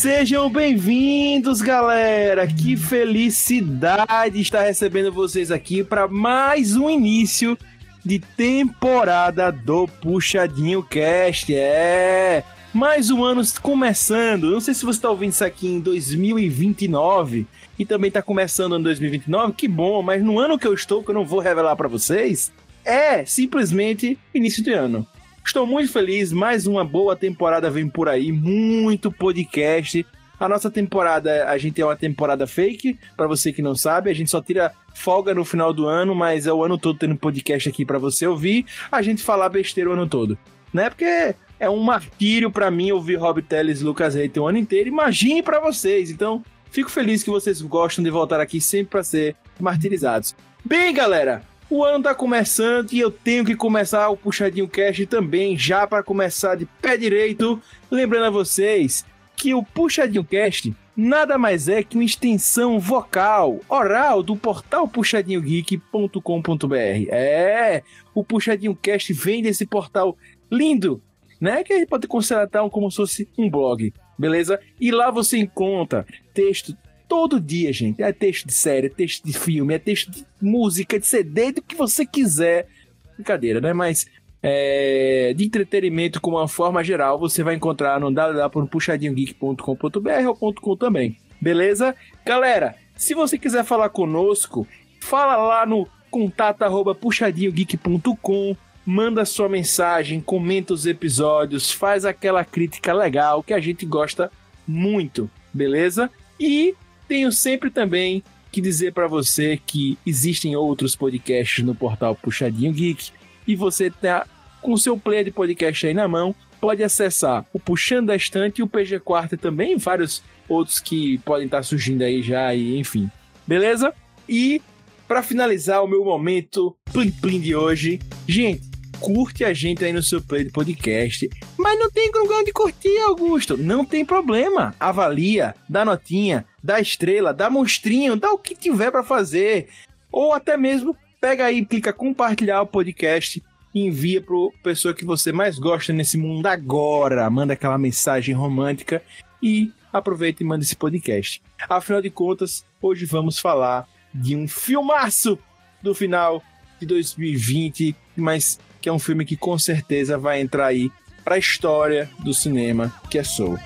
Sejam bem-vindos, galera! Que felicidade estar recebendo vocês aqui para mais um início de temporada do Puxadinho Cast. É! Mais um ano começando. Não sei se você está ouvindo isso aqui em 2029 e também está começando em 2029. Que bom, mas no ano que eu estou, que eu não vou revelar para vocês, é simplesmente início de ano. Estou muito feliz, mais uma boa temporada vem por aí, muito podcast. A nossa temporada, a gente é uma temporada fake, para você que não sabe, a gente só tira folga no final do ano, mas é o ano todo tendo podcast aqui para você ouvir, a gente falar besteira o ano todo. Né? Porque é um martírio para mim ouvir Rob Teles e Lucas Reiter o ano inteiro. Imagine para vocês. Então, fico feliz que vocês gostam de voltar aqui sempre para ser martirizados. Bem, galera, o ano tá começando e eu tenho que começar o Puxadinho Cast também, já para começar de pé direito. Lembrando a vocês que o Puxadinho Cast nada mais é que uma extensão vocal, oral do portal puxadinhogeek.com.br. É, o Puxadinho Cast vem desse portal lindo, né? Que a gente pode considerar como se fosse um blog, beleza? E lá você encontra texto todo dia, gente. É texto de série, é texto de filme, é texto de música, de CD, do que você quiser. Brincadeira, né? Mas é, de entretenimento com uma forma geral, você vai encontrar no www.puxadinhogeek.com.br ou .com também. Beleza? Galera, se você quiser falar conosco, fala lá no contato@puxadinhogeek.com, manda sua mensagem, comenta os episódios, faz aquela crítica legal que a gente gosta muito, beleza? E tenho sempre também que dizer para você que existem outros podcasts no portal Puxadinho Geek e você tá com seu player de podcast aí na mão, pode acessar o Puxando da Estante e o PG Quarta também, vários outros que podem estar tá surgindo aí já e enfim. Beleza? E para finalizar o meu momento plim plim de hoje, gente, curte a gente aí no seu play de podcast. Mas não tem grungão de curtir, Augusto. Não tem problema. Avalia, dá notinha, dá estrela, dá monstrinho, dá o que tiver para fazer. Ou até mesmo pega aí, clica compartilhar o podcast envia para pessoa que você mais gosta nesse mundo agora. Manda aquela mensagem romântica e aproveita e manda esse podcast. Afinal de contas, hoje vamos falar de um filmaço do final de 2020, mas que é um filme que com certeza vai entrar aí para a história do cinema, que é Soul.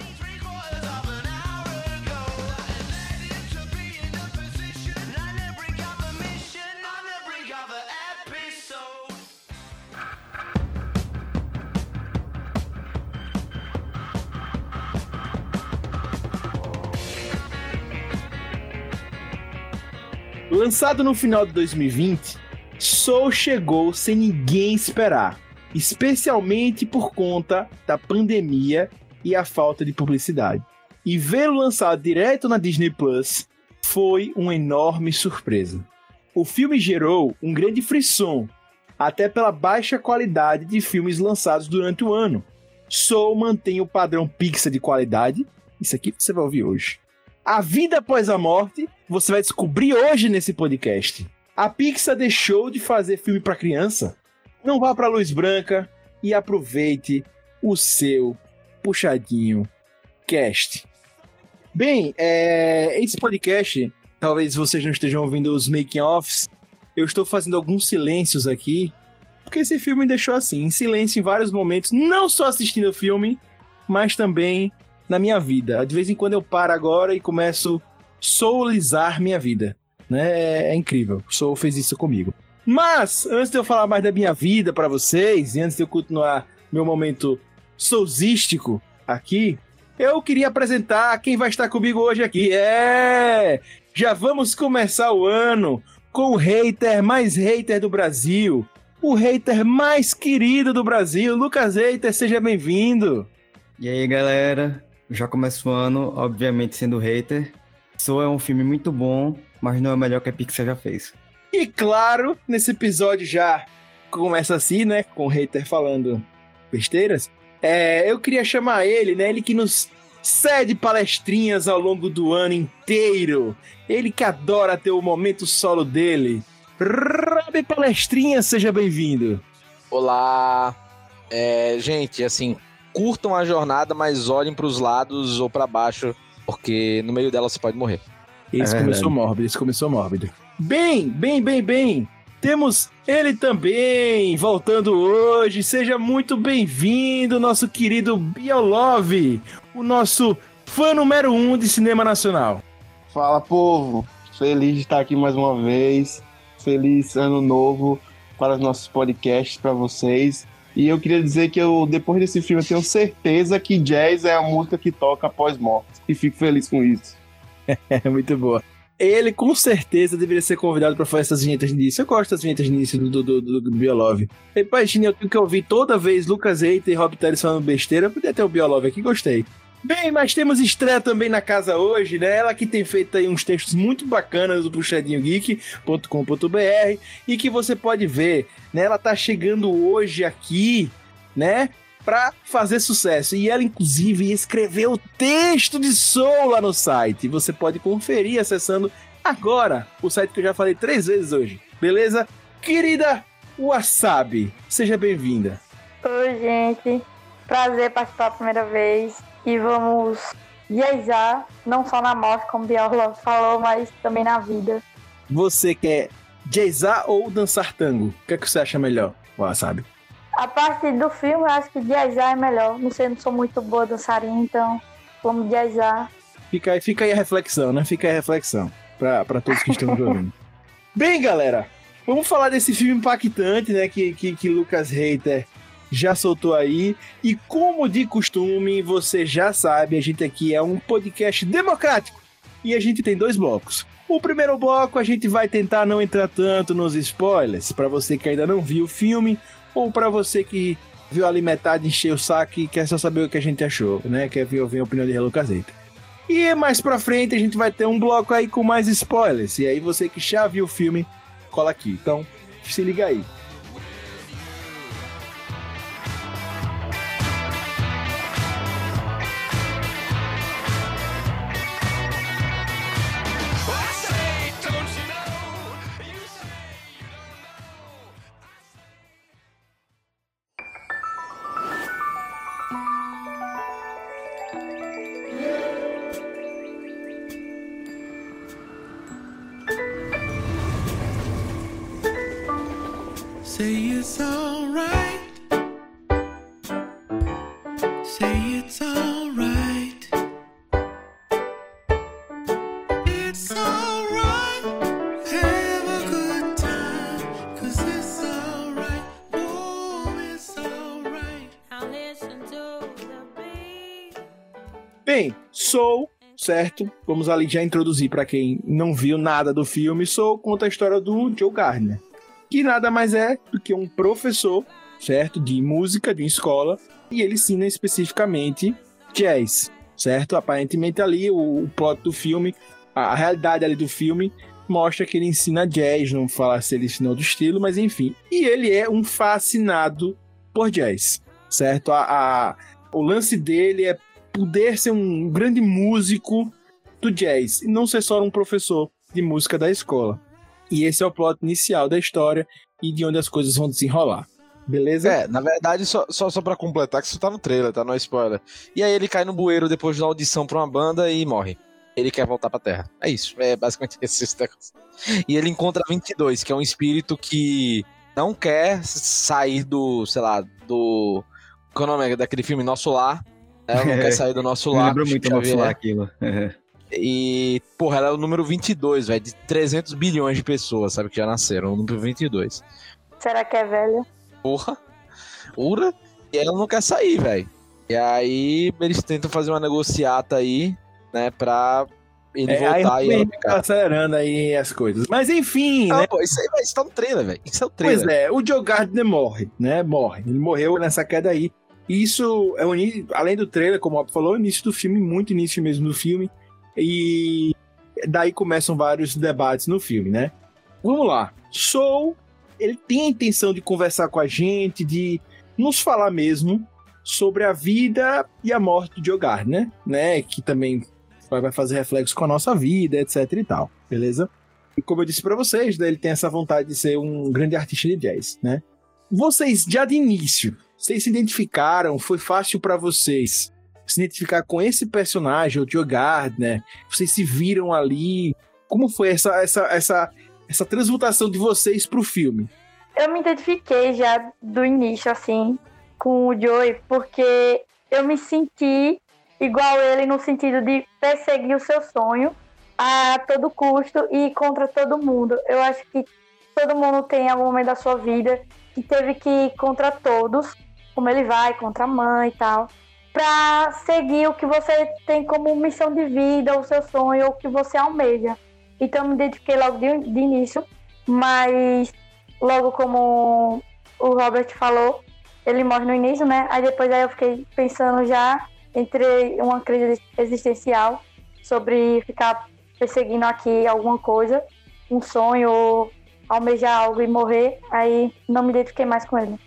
Lançado no final de 2020, Soul chegou sem ninguém esperar, especialmente por conta da pandemia e a falta de publicidade. E vê-lo lançado direto na Disney Plus foi uma enorme surpresa. O filme gerou um grande frisson, até pela baixa qualidade de filmes lançados durante o ano. Soul mantém o padrão Pixar de qualidade. Isso aqui você vai ouvir hoje. A vida após a morte, você vai descobrir hoje nesse podcast. A Pixar deixou de fazer filme para criança? Não vá para luz branca e aproveite o seu puxadinho cast. Bem, é, esse podcast, talvez vocês não estejam ouvindo os making offs. Eu estou fazendo alguns silêncios aqui, porque esse filme me deixou assim, em silêncio em vários momentos, não só assistindo o filme, mas também na minha vida. De vez em quando eu paro agora e começo soulizar minha vida né? É, é incrível. O Soul fez isso comigo. Mas, antes de eu falar mais da minha vida para vocês, e antes de eu continuar meu momento soulzístico aqui, eu queria apresentar quem vai estar comigo hoje aqui. É! Já vamos começar o ano com o hater mais hater do Brasil. O hater mais querido do Brasil, Lucas Hater, seja bem-vindo. E aí, galera? Já começo o ano, obviamente, sendo hater. Soul é um filme muito bom, mas não é o melhor que a Pixar já fez. E claro, nesse episódio já começa assim, né? Com o hater falando besteiras. É, eu queria chamar ele, né? Ele que nos cede palestrinhas ao longo do ano inteiro. Ele que adora ter o momento solo dele. Rob Palestrinha, seja bem-vindo. Olá. É, gente, assim, curtam a jornada, mas olhem para os lados ou para baixo Porque no meio dela você pode morrer. Esse é começou mórbido, esse começou mórbido. Bem, bem, bem, bem. Temos ele também, voltando hoje. Seja muito bem-vindo, nosso querido Biolove, o nosso fã número um de cinema nacional. Fala, povo. Feliz de estar aqui mais uma vez. Feliz ano novo para os nossos podcasts para vocês. E eu queria dizer que eu, depois desse filme, eu tenho certeza que jazz é a música que toca após morte. E fico feliz com isso. É muito boa. Ele com certeza deveria ser convidado para fazer essas vinhetas de início. Eu gosto das vinhetas de início do, do, do, do Biolove. Imagina, eu tenho que ouvir toda vez Lucas Eita e Rob Teres falando besteira. Eu podia ter o Biolove aqui, gostei. Bem, mas temos estreia também na casa hoje, né? Ela que tem feito aí uns textos muito bacanas do puxadinhogeek.com.br e que você pode ver, né? Ela tá chegando hoje aqui, né? Pra fazer sucesso. E ela, inclusive, escreveu o texto de Soul lá no site. Você pode conferir acessando agora o site que eu já falei três vezes hoje. Beleza? Querida Wasabi, seja bem-vinda. Oi, gente. Prazer participar a primeira vez e vamos viajar, não só na morte, como o Biolo falou, mas também na vida. Você quer jazzar ou dançar tango? O que, é que você acha melhor, sabe? A parte do filme, eu acho que jazzar é melhor. Não sei, não sou muito boa dançarina, então vamos jazzar. Fica aí, fica aí a reflexão, né? Fica aí a reflexão para todos que estão ouvindo. Bem, galera, vamos falar desse filme impactante, né? Que, que, que Lucas Reiter já soltou aí. E como de costume, você já sabe, a gente aqui é um podcast democrático. E a gente tem dois blocos. O primeiro bloco a gente vai tentar não entrar tanto nos spoilers, para você que ainda não viu o filme, ou para você que viu ali metade encher o saco e quer só saber o que a gente achou, né? Quer ouvir a opinião de Hello Caseta. E mais pra frente a gente vai ter um bloco aí com mais spoilers. E aí você que já viu o filme, cola aqui. Então, se liga aí. Certo? Vamos ali já introduzir para quem não viu nada do filme. Sou conta a história do Joe Gardner, que nada mais é do que um professor, certo, de música de uma escola, e ele ensina especificamente jazz, certo? Aparentemente ali o, o plot do filme, a, a realidade ali do filme mostra que ele ensina jazz, não fala se ele ensinou do estilo, mas enfim. E ele é um fascinado por jazz, certo? A, a, o lance dele é poder ser um grande músico do jazz e não ser só um professor de música da escola. E esse é o plot inicial da história e de onde as coisas vão desenrolar. Beleza? É, na verdade, só, só, só pra completar, que isso tá no trailer, tá? Não é spoiler. E aí ele cai no bueiro depois da audição pra uma banda e morre. Ele quer voltar pra Terra. É isso. É basicamente esse. E ele encontra 22, que é um espírito que não quer sair do, sei lá, do. Qual é o nome daquele filme Nosso Lar? Ela não quer sair do nosso lar. Lembra muito do nosso lar aquilo. E, porra, ela é o número 22, velho, de 300 bilhões de pessoas, sabe, que já nasceram, o número 22. Será que é velha? Porra, ura, e ela não quer sair, velho. E aí eles tentam fazer uma negociata aí, né, pra ele é, voltar aí, e ela ficar... acelerando aí as coisas. Mas enfim, ah, né? Pô, isso, aí, isso tá no trailer, velho. Isso é o trailer. Pois é, o Joe Gardner morre, né? Morre. Ele morreu nessa queda aí. E isso é o além do trailer, como o Bob falou, o início do filme, muito início mesmo do filme. E daí começam vários debates no filme, né? Vamos lá. Soul, ele tem a intenção de conversar com a gente, de nos falar mesmo sobre a vida e a morte de Jogar, né? né? Que também vai fazer reflexo com a nossa vida, etc e tal, beleza? E como eu disse para vocês, né, ele tem essa vontade de ser um grande artista de jazz, né? Vocês já de início vocês se identificaram? Foi fácil para vocês se identificar com esse personagem, o Joe Gardner? Vocês se viram ali? Como foi essa, essa, essa, essa transmutação de vocês pro filme? Eu me identifiquei já do início, assim, com o Joey, porque eu me senti igual ele no sentido de perseguir o seu sonho a todo custo e contra todo mundo. Eu acho que todo mundo tem algum momento da sua vida que teve que ir contra todos, como ele vai, contra a mãe e tal, para seguir o que você tem como missão de vida, o seu sonho, o que você almeja. Então me dediquei logo de, de início, mas logo como o Robert falou, ele morre no início, né? Aí depois aí eu fiquei pensando já, entre uma crise existencial sobre ficar perseguindo aqui alguma coisa, um sonho ou almejar algo e morrer, aí não me identifiquei mais com ele.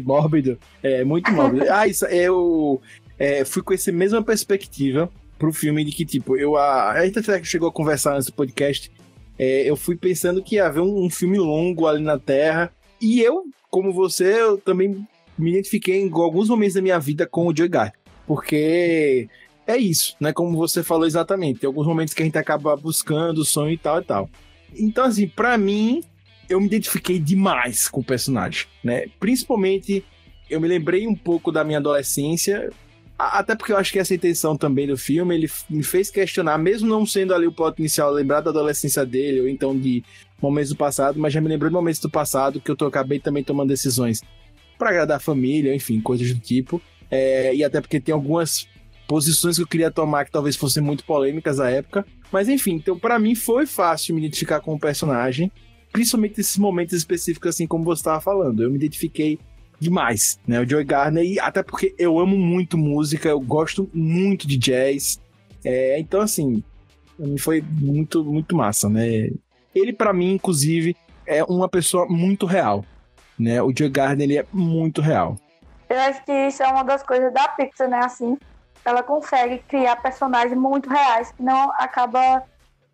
Que mórbido. É, muito mórbido. ah, isso, eu é, fui com essa mesma perspectiva pro filme de que, tipo, eu. A, a gente até chegou a conversar do podcast. É, eu fui pensando que ia haver um, um, filme longo ali na Terra. E eu, como você, eu também me identifiquei em alguns momentos da minha vida com o Joe Guy. Porque é isso, né? Como você falou exatamente. Tem alguns momentos que a gente acaba buscando o sonho e tal e tal. Então, assim, para mim, eu me identifiquei demais com o personagem, né? Principalmente, eu me lembrei um pouco da minha adolescência, até porque eu acho que essa intenção também do filme, ele me fez questionar, mesmo não sendo ali o plot inicial, lembrar da adolescência dele, ou então de momentos do passado, mas já me lembrou de momentos do passado que eu tô, acabei também tomando decisões para agradar a família, enfim, coisas do tipo. É, e até porque tem algumas posições que eu queria tomar que talvez fossem muito polêmicas à época. Mas enfim, então para mim foi fácil me identificar com o personagem principalmente nesses momentos específicos, assim como você estava falando. Eu me identifiquei demais, né? O Joey Garner, e até porque eu amo muito música, eu gosto muito de jazz. É, então, assim, foi muito, muito massa, né? Ele, para mim, inclusive, é uma pessoa muito real, né? O Joey Garner, ele é muito real. Eu acho que isso é uma das coisas da Pixar, né? Assim, ela consegue criar personagens muito reais que não acaba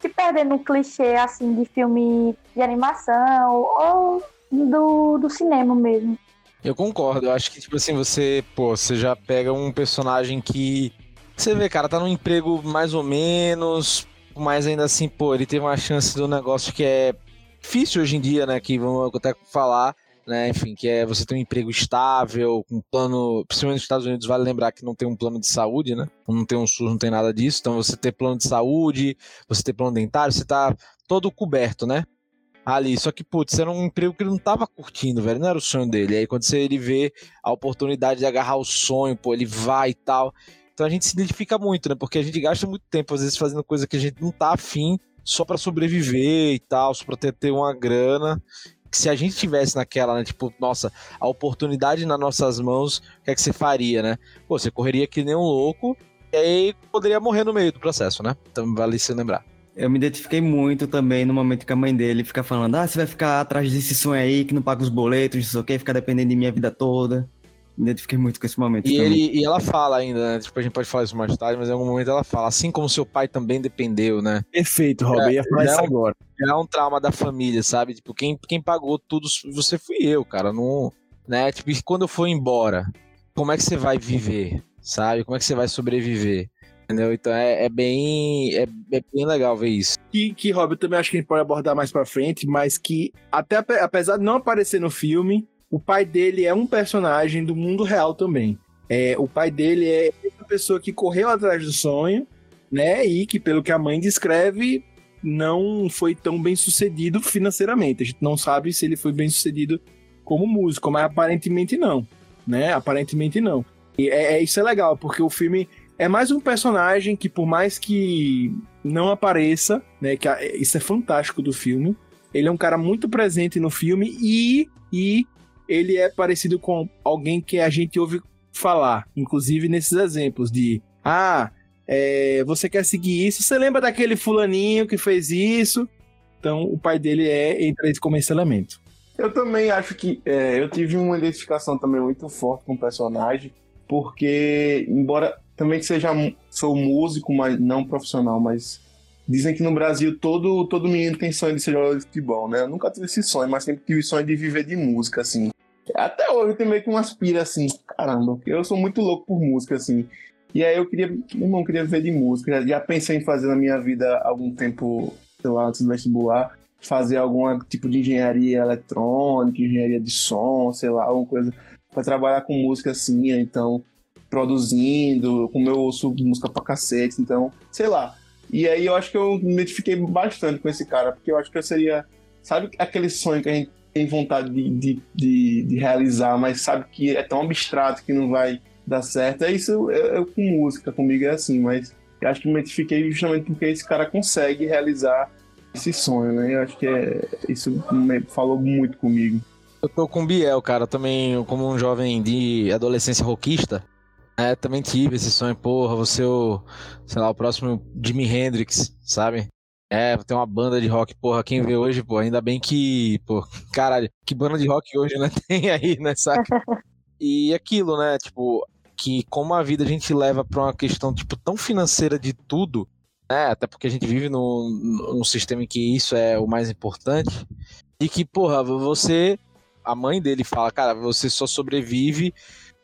se perdendo um clichê assim de filme de animação ou do, do cinema mesmo. Eu concordo, eu acho que, tipo assim, você, pô, você já pega um personagem que. Você vê, cara, tá num emprego mais ou menos, mas ainda assim, pô, ele teve uma chance do negócio que é difícil hoje em dia, né? Que vamos até falar, né? Enfim, que é você ter um emprego estável, um plano, principalmente nos Estados Unidos, vale lembrar que não tem um plano de saúde, né? Não tem um SUS, não tem nada disso. Então você ter plano de saúde, você ter plano dentário, você tá todo coberto, né? Ali, só que, putz, era um emprego que ele não tava curtindo, velho, não era o sonho dele. Aí quando você, ele vê a oportunidade de agarrar o sonho, pô, ele vai e tal. Então a gente se identifica muito, né? Porque a gente gasta muito tempo, às vezes, fazendo coisa que a gente não tá afim só para sobreviver e tal, só pra ter, ter uma grana que se a gente tivesse naquela, né, tipo, nossa, a oportunidade nas nossas mãos, o que é que você faria, né? Pô, você correria que nem um louco e aí poderia morrer no meio do processo, né? Então vale se lembrar. Eu me identifiquei muito também no momento que a mãe dele fica falando: ah, você vai ficar atrás desse sonho aí que não paga os boletos, não sei o que, ficar dependendo de minha vida toda. Identifiquei muito com esse momento. E, ele, e ela fala ainda, né? Tipo, a gente pode falar isso mais tarde, mas em algum momento ela fala, assim como seu pai também dependeu, né? Perfeito, Rob, é, ia falar isso é agora. É um trauma da família, sabe? Tipo, quem, quem pagou tudo, você fui eu, cara. Não, né? Tipo, quando eu for embora, como é que você vai viver, sabe? Como é que você vai sobreviver? Entendeu? Então é, é bem é, é, bem legal ver isso. Que, que, Rob, eu também acho que a gente pode abordar mais pra frente, mas que até apesar de não aparecer no filme, o pai dele é um personagem do mundo real também. É, o pai dele é uma pessoa que correu atrás do sonho, né? E que, pelo que a mãe descreve, não foi tão bem sucedido financeiramente. A gente não sabe se ele foi bem sucedido como músico, mas aparentemente não, né? Aparentemente não. E é, é, isso é legal, porque o filme é mais um personagem que, por mais que não apareça, né? Que isso é fantástico do filme. Ele é um cara muito presente no filme e, e ele é parecido com alguém que a gente ouve falar, inclusive nesses exemplos de ah, é, você quer seguir isso? Você lembra daquele fulaninho que fez isso? Então o pai dele é entra como esse. Eu também acho que é, eu tive uma identificação também muito forte com o personagem, porque embora também seja sou músico, mas não profissional, mas dizem que no Brasil todo todo menino tem sonho de ser jogador de futebol, né? Eu nunca tive esse sonho, mas sempre tive sonho de viver de música, assim. Até hoje tem meio que uma aspira assim, caramba, eu sou muito louco por música, assim. E aí eu queria, meu irmão, queria ver de música. Já, pensei em fazer na minha vida algum tempo, sei lá, antes do vestibular, fazer algum tipo de engenharia eletrônica, engenharia de som, sei lá, alguma coisa para trabalhar com música assim, então produzindo, como eu ouço música pra cacete, então, sei lá. E aí eu acho que eu me identifiquei bastante com esse cara, porque eu acho que eu seria, sabe aquele sonho que a gente tem vontade de, de, de, de realizar, mas sabe que é tão abstrato que não vai dar certo. É isso eu, eu, com música, comigo é assim, mas eu acho que me identifiquei justamente porque esse cara consegue realizar esse sonho, né? Eu acho que é, isso falou muito comigo. Eu tô com o Biel, cara, também como um jovem de adolescência rockista, é, também tive esse sonho, porra, você o, sei lá, o próximo Jimi Hendrix, sabe? É, tem uma banda de rock, porra, quem vê hoje, pô, ainda bem que, pô, caralho, que banda de rock hoje, né, tem aí, né, saca? E aquilo, né, tipo, que como a vida a gente leva pra uma questão, tipo, tão financeira de tudo, né, até porque a gente vive num, num sistema em que isso é o mais importante, e que, porra, você a mãe dele fala, cara, você só sobrevive.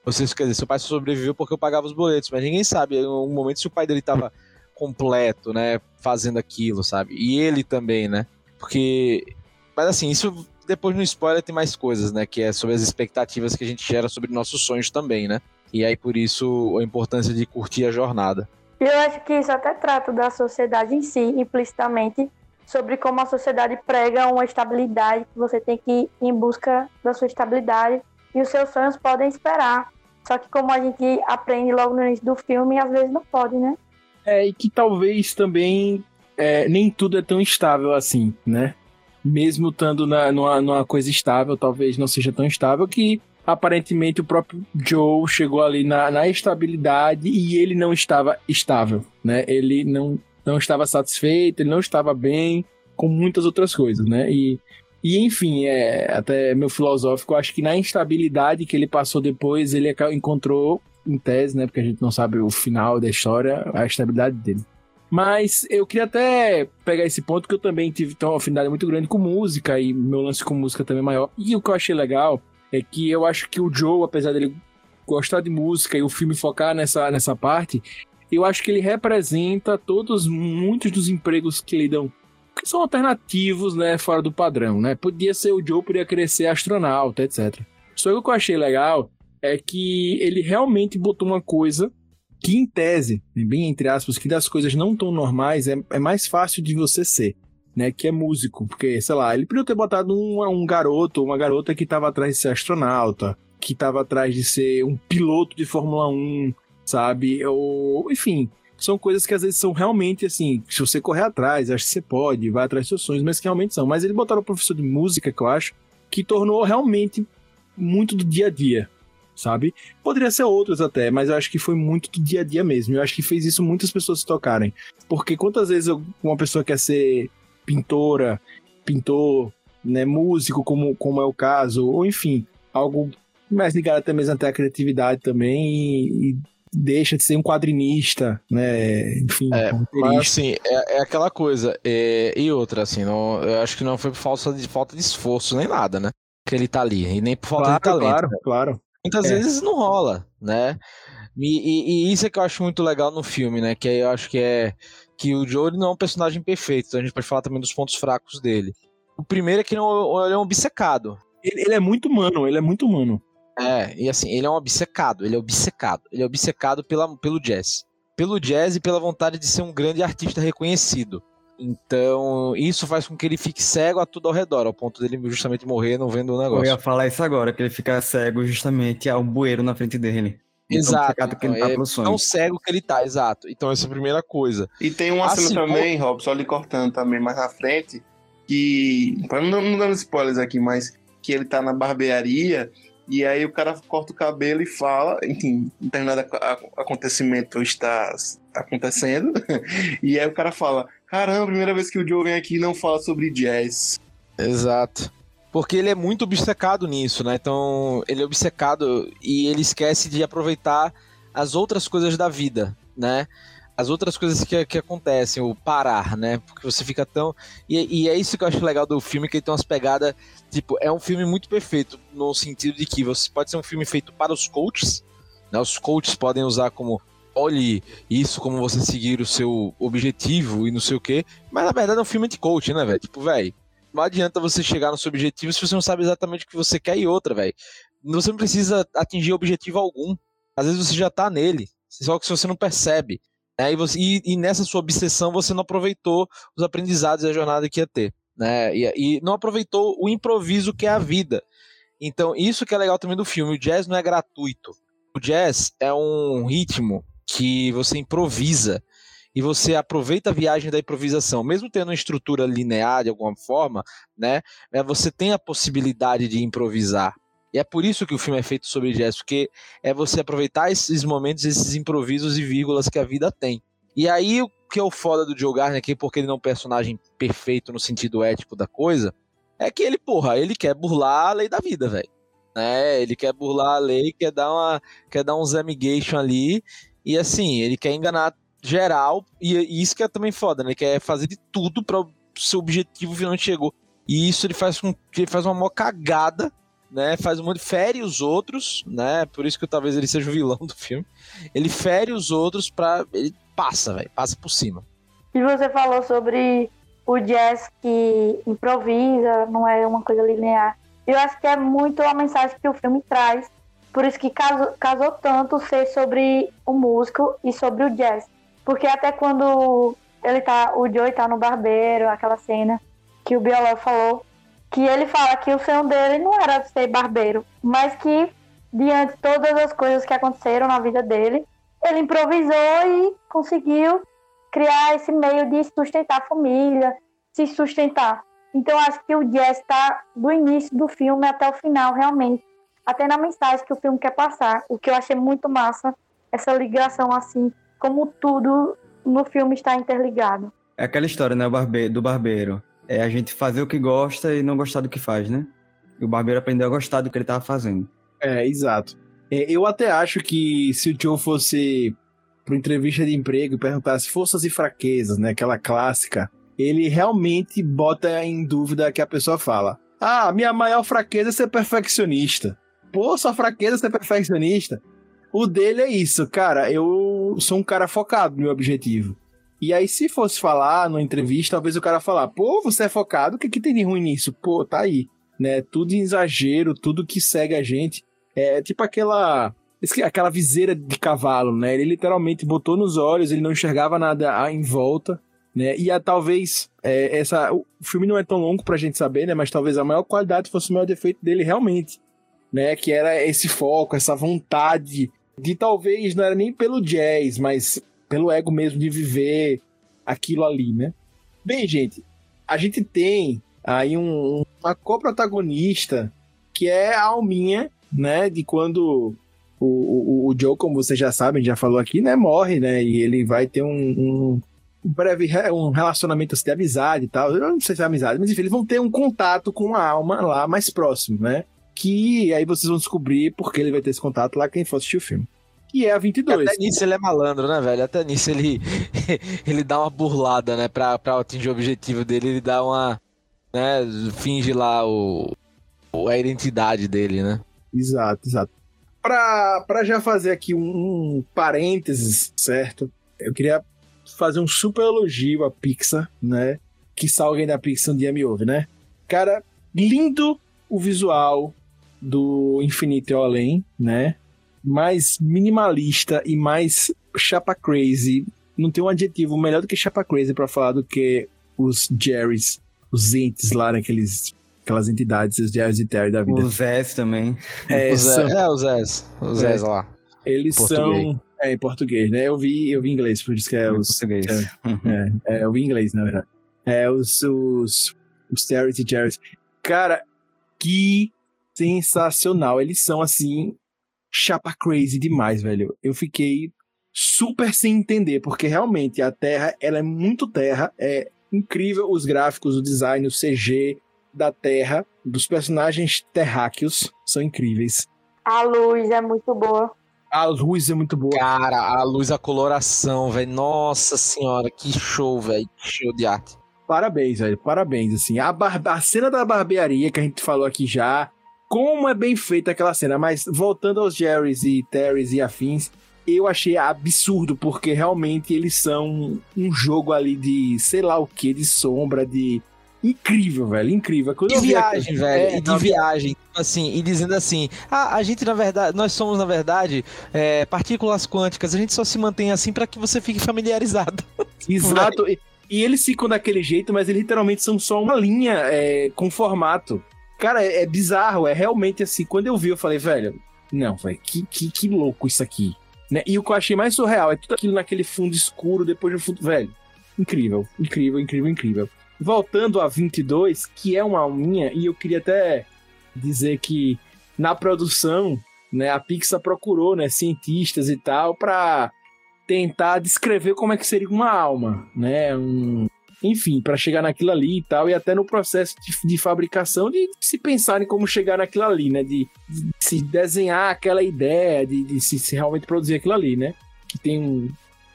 Você, quer dizer, seu pai só sobreviveu porque eu pagava os boletos, mas ninguém sabe em um momento se o pai dele tava completo, né, fazendo aquilo, sabe? E ele também, né? Porque mas assim, isso depois no spoiler tem mais coisas, né, que é sobre as expectativas que a gente gera sobre nossos sonhos também, né? E aí por isso a importância de curtir a jornada. Eu acho que isso até trata da sociedade em si, implicitamente, sobre como a sociedade prega uma estabilidade, que você tem que ir em busca da sua estabilidade e os seus sonhos podem esperar. Só que como a gente aprende logo no início do filme, às vezes não pode, né? É, e que talvez também é, nem tudo é tão estável assim, né? Mesmo estando na, numa, numa coisa estável, talvez não seja tão estável que aparentemente o próprio Joe chegou ali na, na estabilidade e ele não estava estável, né? Ele não não estava satisfeito, ele não estava bem com muitas outras coisas, né? E, e enfim, é até meu filosófico, acho que na instabilidade que ele passou depois, ele encontrou, em tese, né? Porque a gente não sabe o final da história, a estabilidade dele. Mas eu queria até pegar esse ponto que eu também tive uma afinidade muito grande com música e meu lance com música também é maior. E o que eu achei legal é que eu acho que o Joe, apesar dele gostar de música e o filme focar nessa, nessa parte, eu acho que ele representa todos, muitos dos empregos que dão, que são alternativos, né, fora do padrão, né? Podia ser o Joe, podia ser astronauta, etc. Só que o que eu achei legal é que ele realmente botou uma coisa que, em tese, bem entre aspas, que das coisas não tão normais, é, é mais fácil de você ser. Né, que é músico, porque, sei lá, ele podia ter botado um, um garoto, uma garota que estava atrás de ser astronauta, que estava atrás de ser um piloto de Fórmula 1, sabe? Ou, enfim, são coisas que às vezes são realmente assim, se você correr atrás, acho que você pode, vai atrás dos seus sonhos, mas que realmente são. Mas eles botaram o professor de música, que eu acho, que tornou realmente muito do dia a dia, sabe? Poderia ser outros até, mas eu acho que foi muito do dia a dia mesmo. Eu acho que fez isso muitas pessoas se tocarem. Porque quantas vezes uma pessoa quer ser pintora, pintor, né, músico, como, como é o caso, ou enfim, algo mais ligado até mesmo até a criatividade também e, e deixa de ser um quadrinista, né? Enfim, é, mas assim, é, é aquela coisa. É, e outra, assim, não, eu acho que não foi por falta de, falta de esforço nem nada, né? Que ele tá ali, e nem por falta claro, de talento. Claro, né? claro. Muitas é. vezes não rola, né? E, e, e, isso é que eu acho muito legal no filme, né? Que eu acho que é que o Joe não é um personagem perfeito, então a gente pode falar também dos pontos fracos dele. O primeiro é que não, ele é um obcecado. Ele, ele é muito humano, ele é muito humano. É, e assim, ele é um obcecado, ele é obcecado. Ele é obcecado pela, pelo jazz. Pelo jazz e pela vontade de ser um grande artista reconhecido. Então, isso faz com que ele fique cego a tudo ao redor, ao ponto dele justamente morrer não vendo o negócio. Eu ia falar isso agora, que ele fica cego justamente ao bueiro na frente dele. Exato. Então, que ele tá é tão cego que ele tá, exato. Então, essa é a primeira coisa. E tem uma assim, cena também, Rob, só lhe cortando também mais na frente, que. Para não, não dando spoilers aqui, mas que ele tá na barbearia e aí o cara corta o cabelo e fala, enfim, determinado acontecimento está acontecendo. e aí o cara fala: Caramba, primeira vez que o Joe vem aqui e não fala sobre jazz. Exato. Porque ele é muito obcecado nisso, né? Então, ele é obcecado e ele esquece de aproveitar as outras coisas da vida, né? as outras coisas que, que acontecem, o parar, né? Porque você fica tão. E, e, é isso que eu acho legal do filme, que ele tem umas pegadas. Tipo, é um filme muito perfeito, no sentido de que você pode ser um filme feito para os coaches, né? Os coaches podem usar como olhe isso como você seguir o seu objetivo e não sei o quê. Mas na verdade é um filme de coach, né, velho? Tipo, velho, não adianta você chegar no seu objetivo se você não sabe exatamente o que você quer e outra, velho. Você não precisa atingir objetivo algum. Às vezes você já tá nele, só que você não percebe. Né? E, você, e, e nessa sua obsessão você não aproveitou os aprendizados e a jornada que ia ter. Né? E, e não aproveitou o improviso que é a vida. Então, isso que é legal também do filme. O jazz não é gratuito. O jazz é um ritmo que você improvisa e você aproveita a viagem da improvisação, mesmo tendo uma estrutura linear de alguma forma, né? É, você tem a possibilidade de improvisar. E é por isso que o filme é feito sobre jazz, porque é você aproveitar esses momentos, esses improvisos e vírgulas que a vida tem. E aí o que é o foda do Joe Garner aqui, porque ele não é um personagem perfeito no sentido ético da coisa, é que ele, porra, ele quer burlar a lei da vida, velho. Né? Ele quer burlar a lei, quer dar uma, quer dar um zamigation ali e assim, ele quer enganar geral, e, e isso que é também foda, né? Ele quer fazer de tudo para o seu objetivo final chegou. E isso ele faz com que ele faz uma mó cagada, né? Faz um fere os outros, né? Por isso que talvez ele seja o vilão do filme. Ele fere os outros para ele passa, velho, passa por cima. E você falou sobre o jazz que improvisa, não é uma coisa linear. Eu acho que é muito a mensagem que o filme traz por isso que casou, casou tanto ser sobre o músico e sobre o jazz. Porque até quando ele tá, o Joey tá no barbeiro, aquela cena que o Bioló falou, que ele fala que o sonho dele não era ser barbeiro, mas que diante de todas as coisas que aconteceram na vida dele, ele improvisou e conseguiu criar esse meio de sustentar a família, se sustentar. Então acho que o jazz está do início do filme até o final realmente até na mensagem que o filme quer passar. O que eu achei muito massa, essa ligação assim, como tudo no filme está interligado. É aquela história, né, do barbeiro. É a gente fazer o que gosta e não gostar do que faz, né? E o barbeiro aprendeu a gostar do que ele estava fazendo. É, exato. É, eu até acho que se o Joe fosse para entrevista de emprego e perguntasse forças e fraquezas, né, aquela clássica, ele realmente bota em dúvida que a pessoa fala: "Ah, minha maior fraqueza é ser perfeccionista" pô, sua fraqueza ser perfeccionista. O dele é isso, cara. Eu sou um cara focado no meu objetivo. E aí, se fosse falar numa entrevista, talvez o cara falar, pô, você é focado, o que, que tem de ruim nisso? Pô, tá aí. Né? Tudo em exagero, tudo que segue a gente. É tipo aquela. Aquela viseira de cavalo, né? Ele literalmente botou nos olhos, ele não enxergava nada em volta, né? E a, talvez é, essa. O filme não é tão longo pra gente saber, né? Mas talvez a maior qualidade fosse o maior defeito dele realmente né? Que era esse foco, essa vontade de talvez não era nem pelo jazz, mas pelo ego mesmo de viver aquilo ali, né? Bem, gente, a gente tem aí um, uma co-protagonista que é a Alminha, né? De quando o, o, o Joe, como vocês já sabem, já falou aqui, né? Morre, né? E ele vai ter um, um, breve um relacionamento assim, de amizade e tal. Eu não sei se é amizade, mas enfim, eles vão ter um contato com a alma lá mais próximo, né? Que aí vocês vão descobrir porque ele vai ter esse contato lá quem for assistir o filme. Que é a 22. Até nisso ele é malandro, né, velho? Até nisso ele, ele dá uma burlada, né? Pra, pra atingir o objetivo dele, ele dá uma. né? Finge lá o, a identidade dele, né? Exato, exato. Pra, pra já fazer aqui um, um parênteses, certo? Eu queria fazer um super elogio à Pixar, né? Que alguém da Pixar um dia me ouve, né? Cara, lindo o visual, do Infinito ao Além, né? Mais minimalista e mais chapa crazy. Não tem um adjetivo melhor do que chapa crazy para falar do que os Jerrys, os entes lá naqueles aquelas entidades, os Jerrys e Terry da vida. Os Zés também. É, os Zés, é, os Zés. Os Zés é. lá. Eles são. É, em português, né? Eu vi, eu vi inglês, por isso que é, é os. Português. É, é, eu vi inglês, na verdade. É, os, os, os Terry e Jerrys. Cara, que sensacional. Eles são assim, chapa crazy demais, velho. Eu fiquei super sem entender, porque realmente a Terra, ela é muito Terra, é incrível os gráficos, o design, o CG da Terra, dos personagens terráqueos são incríveis. A luz é muito boa. A luz é muito boa. Cara, a luz, a coloração, velho. Nossa senhora, que show, velho. Que show de arte. Parabéns, velho. Parabéns, assim. A, bar... a cena da barbearia que a gente falou aqui já, como é bem feita aquela cena. Mas voltando aos Jerrys e Terrys e afins, eu achei absurdo, porque realmente eles são um jogo ali de sei lá o que, de sombra, de. Incrível, velho, incrível. Quando De viagem, velho. É, e de não, viagem. Assim, e dizendo assim: ah, a gente, na verdade, nós somos, na verdade, é, partículas quânticas. A gente só se mantém assim pra que você fique familiarizado. Exato. E, e eles ficam daquele jeito, mas eles literalmente são só uma linha é, com formato. Cara, é, é bizarro, é realmente assim. Quando eu vi, eu falei, velho, não, velho, que, que, que louco isso aqui. Né? E o que eu achei mais surreal é tudo aquilo naquele fundo escuro, depois do fundo. Velho, incrível, incrível, incrível, incrível. Voltando a 22, que é uma alminha, e eu queria até dizer que na produção, né, a Pixar procurou, né, cientistas e tal, pra tentar descrever como é que seria uma alma, né? Um, enfim, para chegar naquilo ali e tal, e até no processo de, de fabricação de se pensar em como chegar naquilo ali, né? De, de se desenhar aquela ideia, de, de se, se realmente produzir aquilo ali, né? Que tem um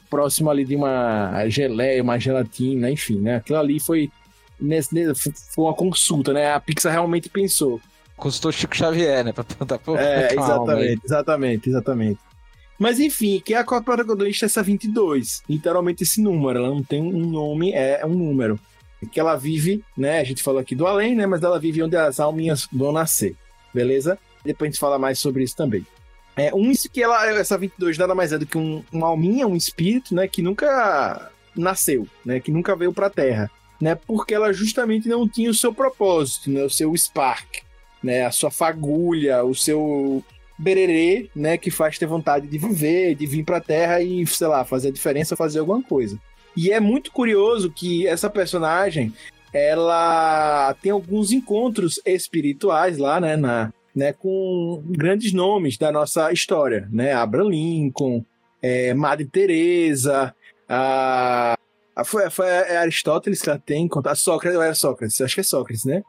próximo ali de uma geleia, uma gelatina, enfim, né? Aquilo ali foi, nesse, foi uma consulta, né? A Pixar realmente pensou. Consultou Chico Xavier, né? Pra perguntar, pô, É, calma aí. exatamente, exatamente, exatamente. Mas enfim, que é a Copa protagonista essa 22. Literalmente esse número, ela não tem um nome, é um número. Que ela vive, né? A gente falou aqui do além, né? Mas ela vive onde as alminhas vão nascer. Beleza? Depois a gente fala mais sobre isso também. É, um isso que ela, essa 22 nada mais é do que um, uma alminha, um espírito, né? Que nunca nasceu, né? Que nunca veio pra Terra, né? Porque ela justamente não tinha o seu propósito, né? O seu spark, né? A sua fagulha, o seu bererê, né, que faz ter vontade de viver, de vir pra Terra e, sei lá, fazer a diferença, fazer alguma coisa. E é muito curioso que essa personagem, ela tem alguns encontros espirituais lá, né, na, né, com grandes nomes da nossa história, né, Abraham Lincoln, é, Madre Teresa, a, a foi, foi a Aristóteles que ela tem contato, Sócrates, era Sócrates, acho que é Sócrates, né?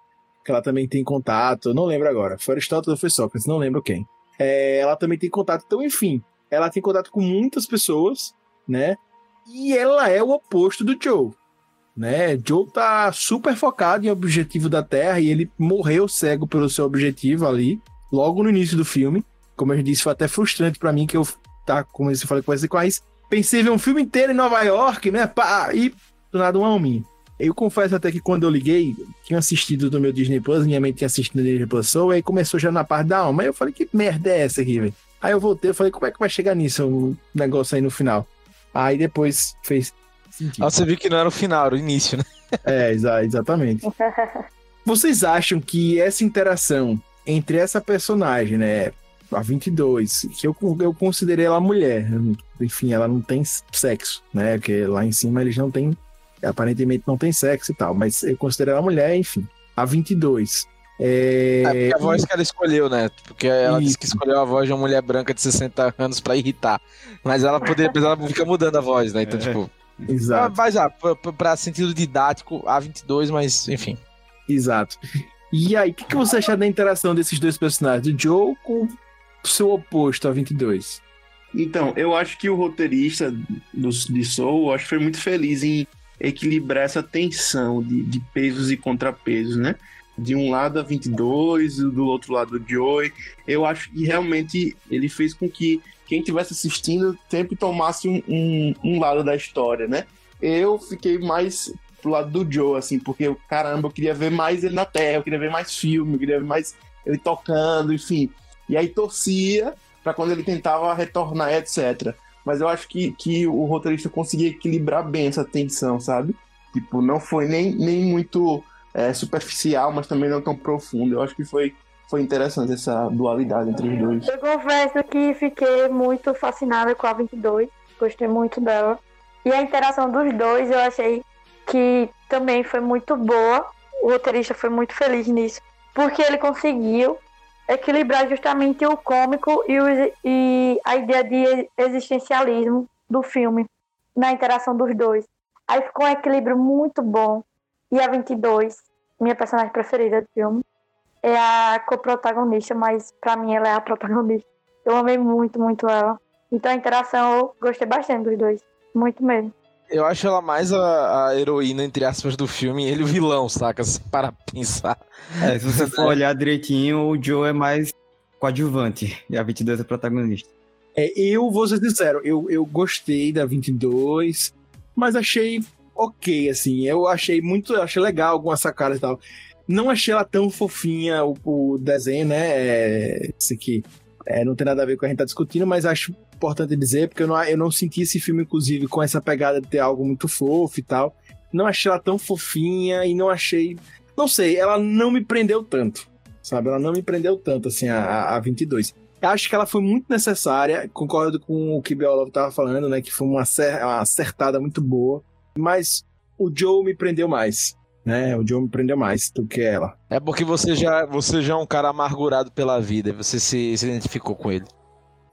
Que ela também tem contato, não lembro agora, foi Aristóteles ou foi Sócrates, não lembro quem. É, ela também tem contato, então enfim, ela tem contato com muitas pessoas, né? E ela é o oposto do Joe, né? Joe tá super focado em objetivo da Terra e ele morreu cego pelo seu objetivo ali, logo no início do filme. Como eu disse, foi até frustrante pra mim que eu tá, como eu falei com esse quase pensei ver um filme inteiro em Nova York, né? Pá, e do nada um alminha. Eu confesso até que quando eu liguei, tinha assistido do meu Disney Plus, minha mente tinha assistido no Disney Plus Soul, e aí começou já na parte da alma. Aí eu falei, que merda é essa aqui, velho? Aí eu voltei, eu falei, como é que vai chegar nisso o negócio aí no final? Aí depois fez sentido. Ah, você viu que não era o final, era o início, né? É, exa- exatamente. Vocês acham que essa interação entre essa personagem, né, a 22, que eu, eu considerei ela mulher, enfim, ela não tem sexo, né, porque lá em cima eles não têm, aparentemente não tem sexo e tal, mas eu considero ela mulher, enfim, a 22. É, É, porque a voz que ela escolheu, né? Porque ela disse Isso. que escolheu a voz de uma mulher branca de 60 anos pra irritar. Mas ela poderia, mas ela fica mudando a voz, né? Então, É. tipo. Exato. Mas, ah, pra sentido didático, a 22, mas, enfim. Exato. E aí, o que, que você acha da interação desses dois personagens? Do Joe com o seu oposto, a 22? Então, eu acho que o roteirista do, de Soul, eu acho que foi muito feliz em equilibrar essa tensão de, de pesos e contrapesos, né? De um lado a 22, e do outro lado o Joey. Eu acho que realmente ele fez com que quem estivesse assistindo sempre tomasse um, um, um lado da história, né? Eu fiquei mais pro lado do Joe, assim, porque, caramba, eu queria ver mais ele na Terra, eu queria ver mais filme, eu queria ver mais ele tocando, enfim. E aí torcia para quando ele tentava retornar, etc. Mas eu acho que, que o roteirista conseguia equilibrar bem essa tensão, sabe? Tipo, não foi nem, nem muito é, superficial, mas também não tão profundo. Eu acho que foi, foi interessante essa dualidade entre os dois. Eu confesso que fiquei muito fascinada com a 22. Gostei muito dela. E a interação dos dois eu achei que também foi muito boa. O roteirista foi muito feliz nisso. Porque ele conseguiu equilibrar justamente o cômico e, o- e a ideia de existencialismo do filme na interação dos dois. Aí ficou um equilíbrio muito bom. E a 22, minha personagem preferida do filme, é a coprotagonista, mas pra mim ela é a protagonista. Eu amei muito, muito ela. Então a interação eu gostei bastante dos dois. Muito mesmo. Eu acho ela mais a, a heroína, entre aspas, do filme ele o vilão, saca? Se para pensar. É, se você for olhar direitinho, o Joe é mais coadjuvante e a 22 é protagonista. É, eu vou ser sincero, eu, eu gostei da 22, mas achei ok, assim. Eu achei muito, achei legal algumas sacadas e tal. Não achei ela tão fofinha, o, o desenho, né? É, esse aqui é, não tem nada a ver com o que a gente tá discutindo, mas acho importante dizer, porque eu não, eu não senti esse filme, inclusive, com essa pegada de ter algo muito fofo e tal. Não achei ela tão fofinha e não achei. Não sei, ela não me prendeu tanto, sabe? Ela não me prendeu tanto, assim, a, a 22. Eu acho que ela foi muito necessária, concordo com o que o Biolov tava falando, né? Que foi uma, uma acertada muito boa, mas o Joe me prendeu mais né? O Joe me prendeu mais do que ela. É porque você já, você já é um cara amargurado pela vida, você se, se identificou com ele.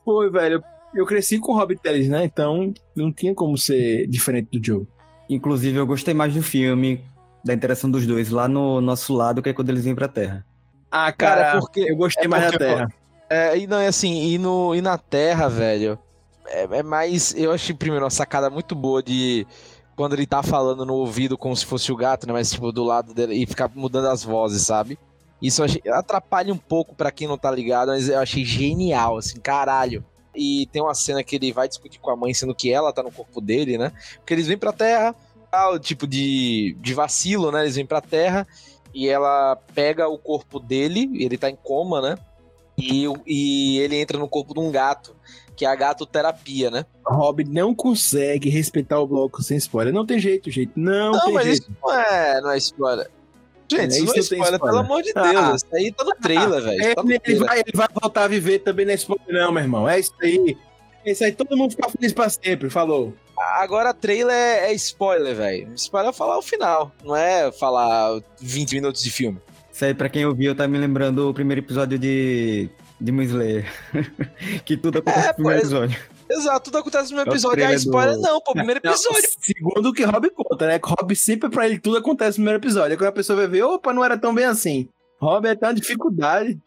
Foi, velho. Eu cresci com o Robert Telles, né? Então não tinha como ser diferente do Joe. Inclusive, eu gostei mais do filme, da interação dos dois lá no nosso lado, que é quando eles vêm pra Terra. Ah, cara, cara porque eu gostei é mais da Terra. É, e não, é assim, e, no, e na Terra, velho, é, é mais. Eu achei primeiro uma sacada muito boa de quando ele tá falando no ouvido como se fosse o gato, né? Mas tipo do lado dele e ficar mudando as vozes, sabe? Isso achei, atrapalha um pouco para quem não tá ligado, mas eu achei genial, assim, caralho. E tem uma cena que ele vai discutir com a mãe, sendo que ela tá no corpo dele, né? Porque eles vêm pra Terra, tal, tipo de, de vacilo, né? Eles vêm pra Terra e ela pega o corpo dele, ele tá em coma, né? E, e ele entra no corpo de um gato que é a gatoterapia, né? Rob não consegue respeitar o bloco sem spoiler. Não tem jeito, gente. Não, não tem mas jeito. isso não é, não é spoiler. Gente, é, isso não é spoiler, spoiler, pelo amor de Deus. Ah, isso aí tá no trailer, ah, velho. Tá ele, vai, ele vai voltar a viver também nesse spoiler, não, meu irmão. É isso aí. Isso aí todo mundo fica feliz pra sempre, falou. Agora, trailer é, é spoiler, velho. Spoiler é falar o final, não é falar 20 minutos de filme. Isso aí, pra quem ouviu, tá me lembrando o primeiro episódio de Demon Slayer. que tudo acontece é, no primeiro episódio. Exato, tudo acontece no primeiro é episódio. É spoiler, do... não, pô, primeiro episódio. Não, segundo o que Rob conta, né? Rob sempre, pra ele, tudo acontece no primeiro episódio. Aí quando a pessoa vai ver, opa, não era tão bem assim. Rob é uma dificuldade.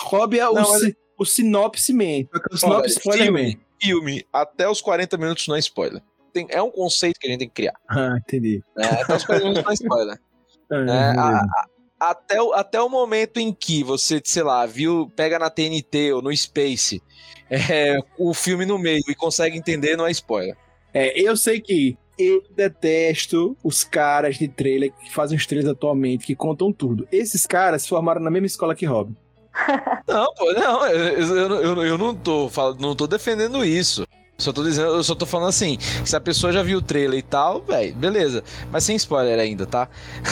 Rob é não, o, mas... o sinopse man. O sinopse spoiler filme, filme, até os 40 minutos não é spoiler. Tem, é um conceito que a gente tem que criar. Ah, entendi. É, até os 40 minutos não é spoiler. Ah, é, a, até o, até o momento em que você, sei lá, viu, pega na TNT ou no Space é, o filme no meio e consegue entender, não é spoiler. É, eu sei que eu detesto os caras de trailer que fazem os trailers atualmente, que contam tudo. Esses caras formaram na mesma escola que Robin. Não, pô, não, eu, eu, eu, eu não, tô, não tô defendendo isso. Só tô dizendo, eu só tô falando assim, se a pessoa já viu o trailer e tal, velho, beleza. Mas sem spoiler ainda, tá?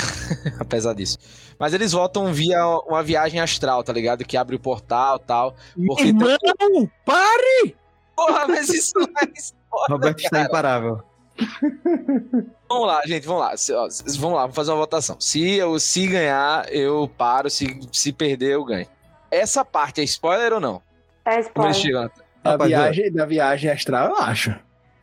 Apesar disso. Mas eles voltam via uma viagem astral, tá ligado? Que abre o portal e tal. Porque Irmão, tem... pare! Porra, mas isso não é spoiler, Roberto está imparável. vamos lá, gente, vamos lá. Vamos lá, vamos fazer uma votação. Se eu se ganhar, eu paro. Se, se perder, eu ganho. Essa parte é spoiler ou não? É spoiler. Da viagem, da viagem astral, eu acho.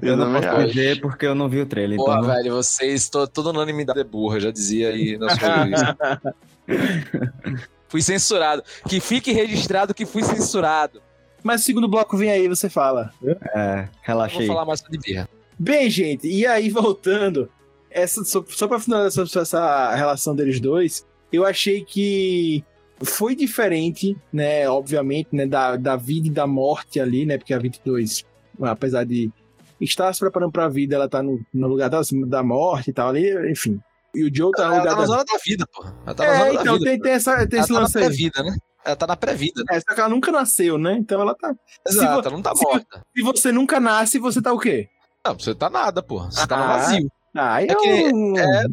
Eu, eu não posso dizer porque eu não vi o trailer. Porra, então... velho, vocês, tô, toda unanimidade é burra, já dizia aí na sua Fui censurado. Que fique registrado que fui censurado. Mas o segundo bloco vem aí, você fala. É, relaxa aí. Vou falar mais de birra. Bem, gente, e aí voltando, essa, só, só pra finalizar essa, essa relação deles dois, eu achei que foi diferente, né, obviamente, né, da, da vida e da morte ali, né, porque a 22, apesar de estar se preparando para a vida, ela tá no, no lugar da, da morte e tal ali, enfim. E o Joe tá ela, no lugar ela tá na zona da vida, pô. Ela tá é, na zona então, da vida. Tem, tem, essa, tem esse tá lance na pré-vida, né? Ela tá na pré-vida. Né? É, só que ela nunca nasceu, né? Então ela tá. Exato, ela não tá morta. Se, você nunca nasce, você tá o quê? Não, você tá nada, pô. Você ah, tá no ah, vazio. Ah, aí é, que, é,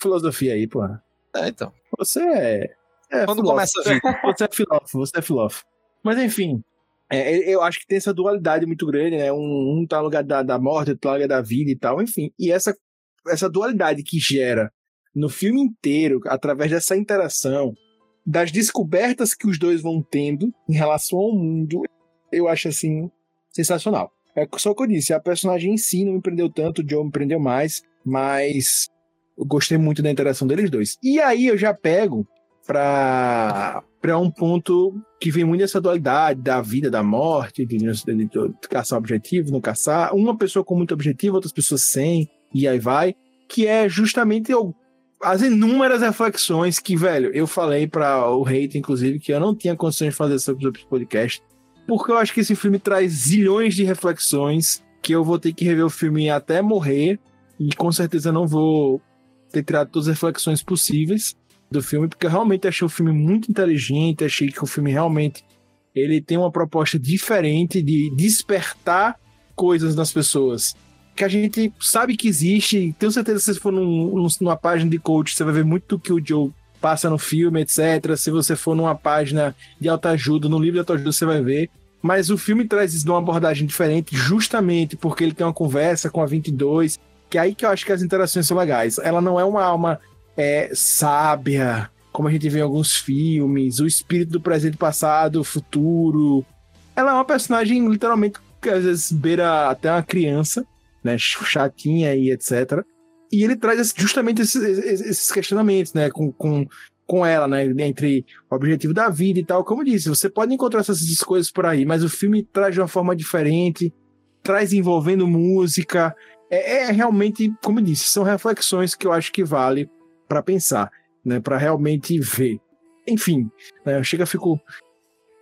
filosofia aí, pô. É, então. Você é. É Quando começa a vida. Você é filósofo, você é filósofo. Mas enfim, é, eu acho que tem essa dualidade muito grande, né? Um, um tá no lugar da, da morte, outro tá no lugar da vida e tal, enfim. E essa, essa dualidade que gera no filme inteiro, através dessa interação, das descobertas que os dois vão tendo em relação ao mundo, eu acho assim sensacional. É só o que eu disse, a personagem em si não me prendeu tanto, o Joe me prendeu mais, mas eu gostei muito da interação deles dois. E aí eu já pego pra um ponto que vem muito dessa dualidade da vida, da morte, de, de, de, caçar objetivo, não caçar. Uma pessoa com muito objetivo, outras pessoas sem, e aí vai. Que é justamente as inúmeras reflexões que, velho, eu falei para o Reito, inclusive, que eu não tinha condições de fazer sobre esse podcast. porque eu acho que esse filme traz zilhões de reflexões que eu vou ter que rever o filme até morrer e com certeza não vou ter tirado todas as reflexões possíveis do filme, porque eu realmente achei o filme muito inteligente, achei que o filme realmente ele tem uma proposta diferente de despertar coisas nas pessoas que a gente sabe que existe. Tenho certeza que se você for num, numa página de coach, você vai ver muito do que o Joe passa no filme, etc. Se você for numa página de autoajuda, no livro de autoajuda, você vai ver. Mas o filme traz isso de uma abordagem diferente, justamente porque ele tem uma conversa com a 22, que é aí que eu acho que as interações são legais. Ela não é uma alma é, sábia, como a gente vê em alguns filmes, o espírito do presente, passado, futuro. Ela é uma personagem literalmente que às vezes beira até uma criança, né, chatinha e etc. E ele traz justamente esses, esses questionamentos, né, com, com, com ela, né, entre o objetivo da vida e tal. Como eu disse, você pode encontrar essas coisas por aí, mas o filme traz de uma forma diferente, traz envolvendo música. É, é realmente, como eu disse, são reflexões que eu acho que vale para pensar, né, para realmente ver. Enfim, né, eu chego a fico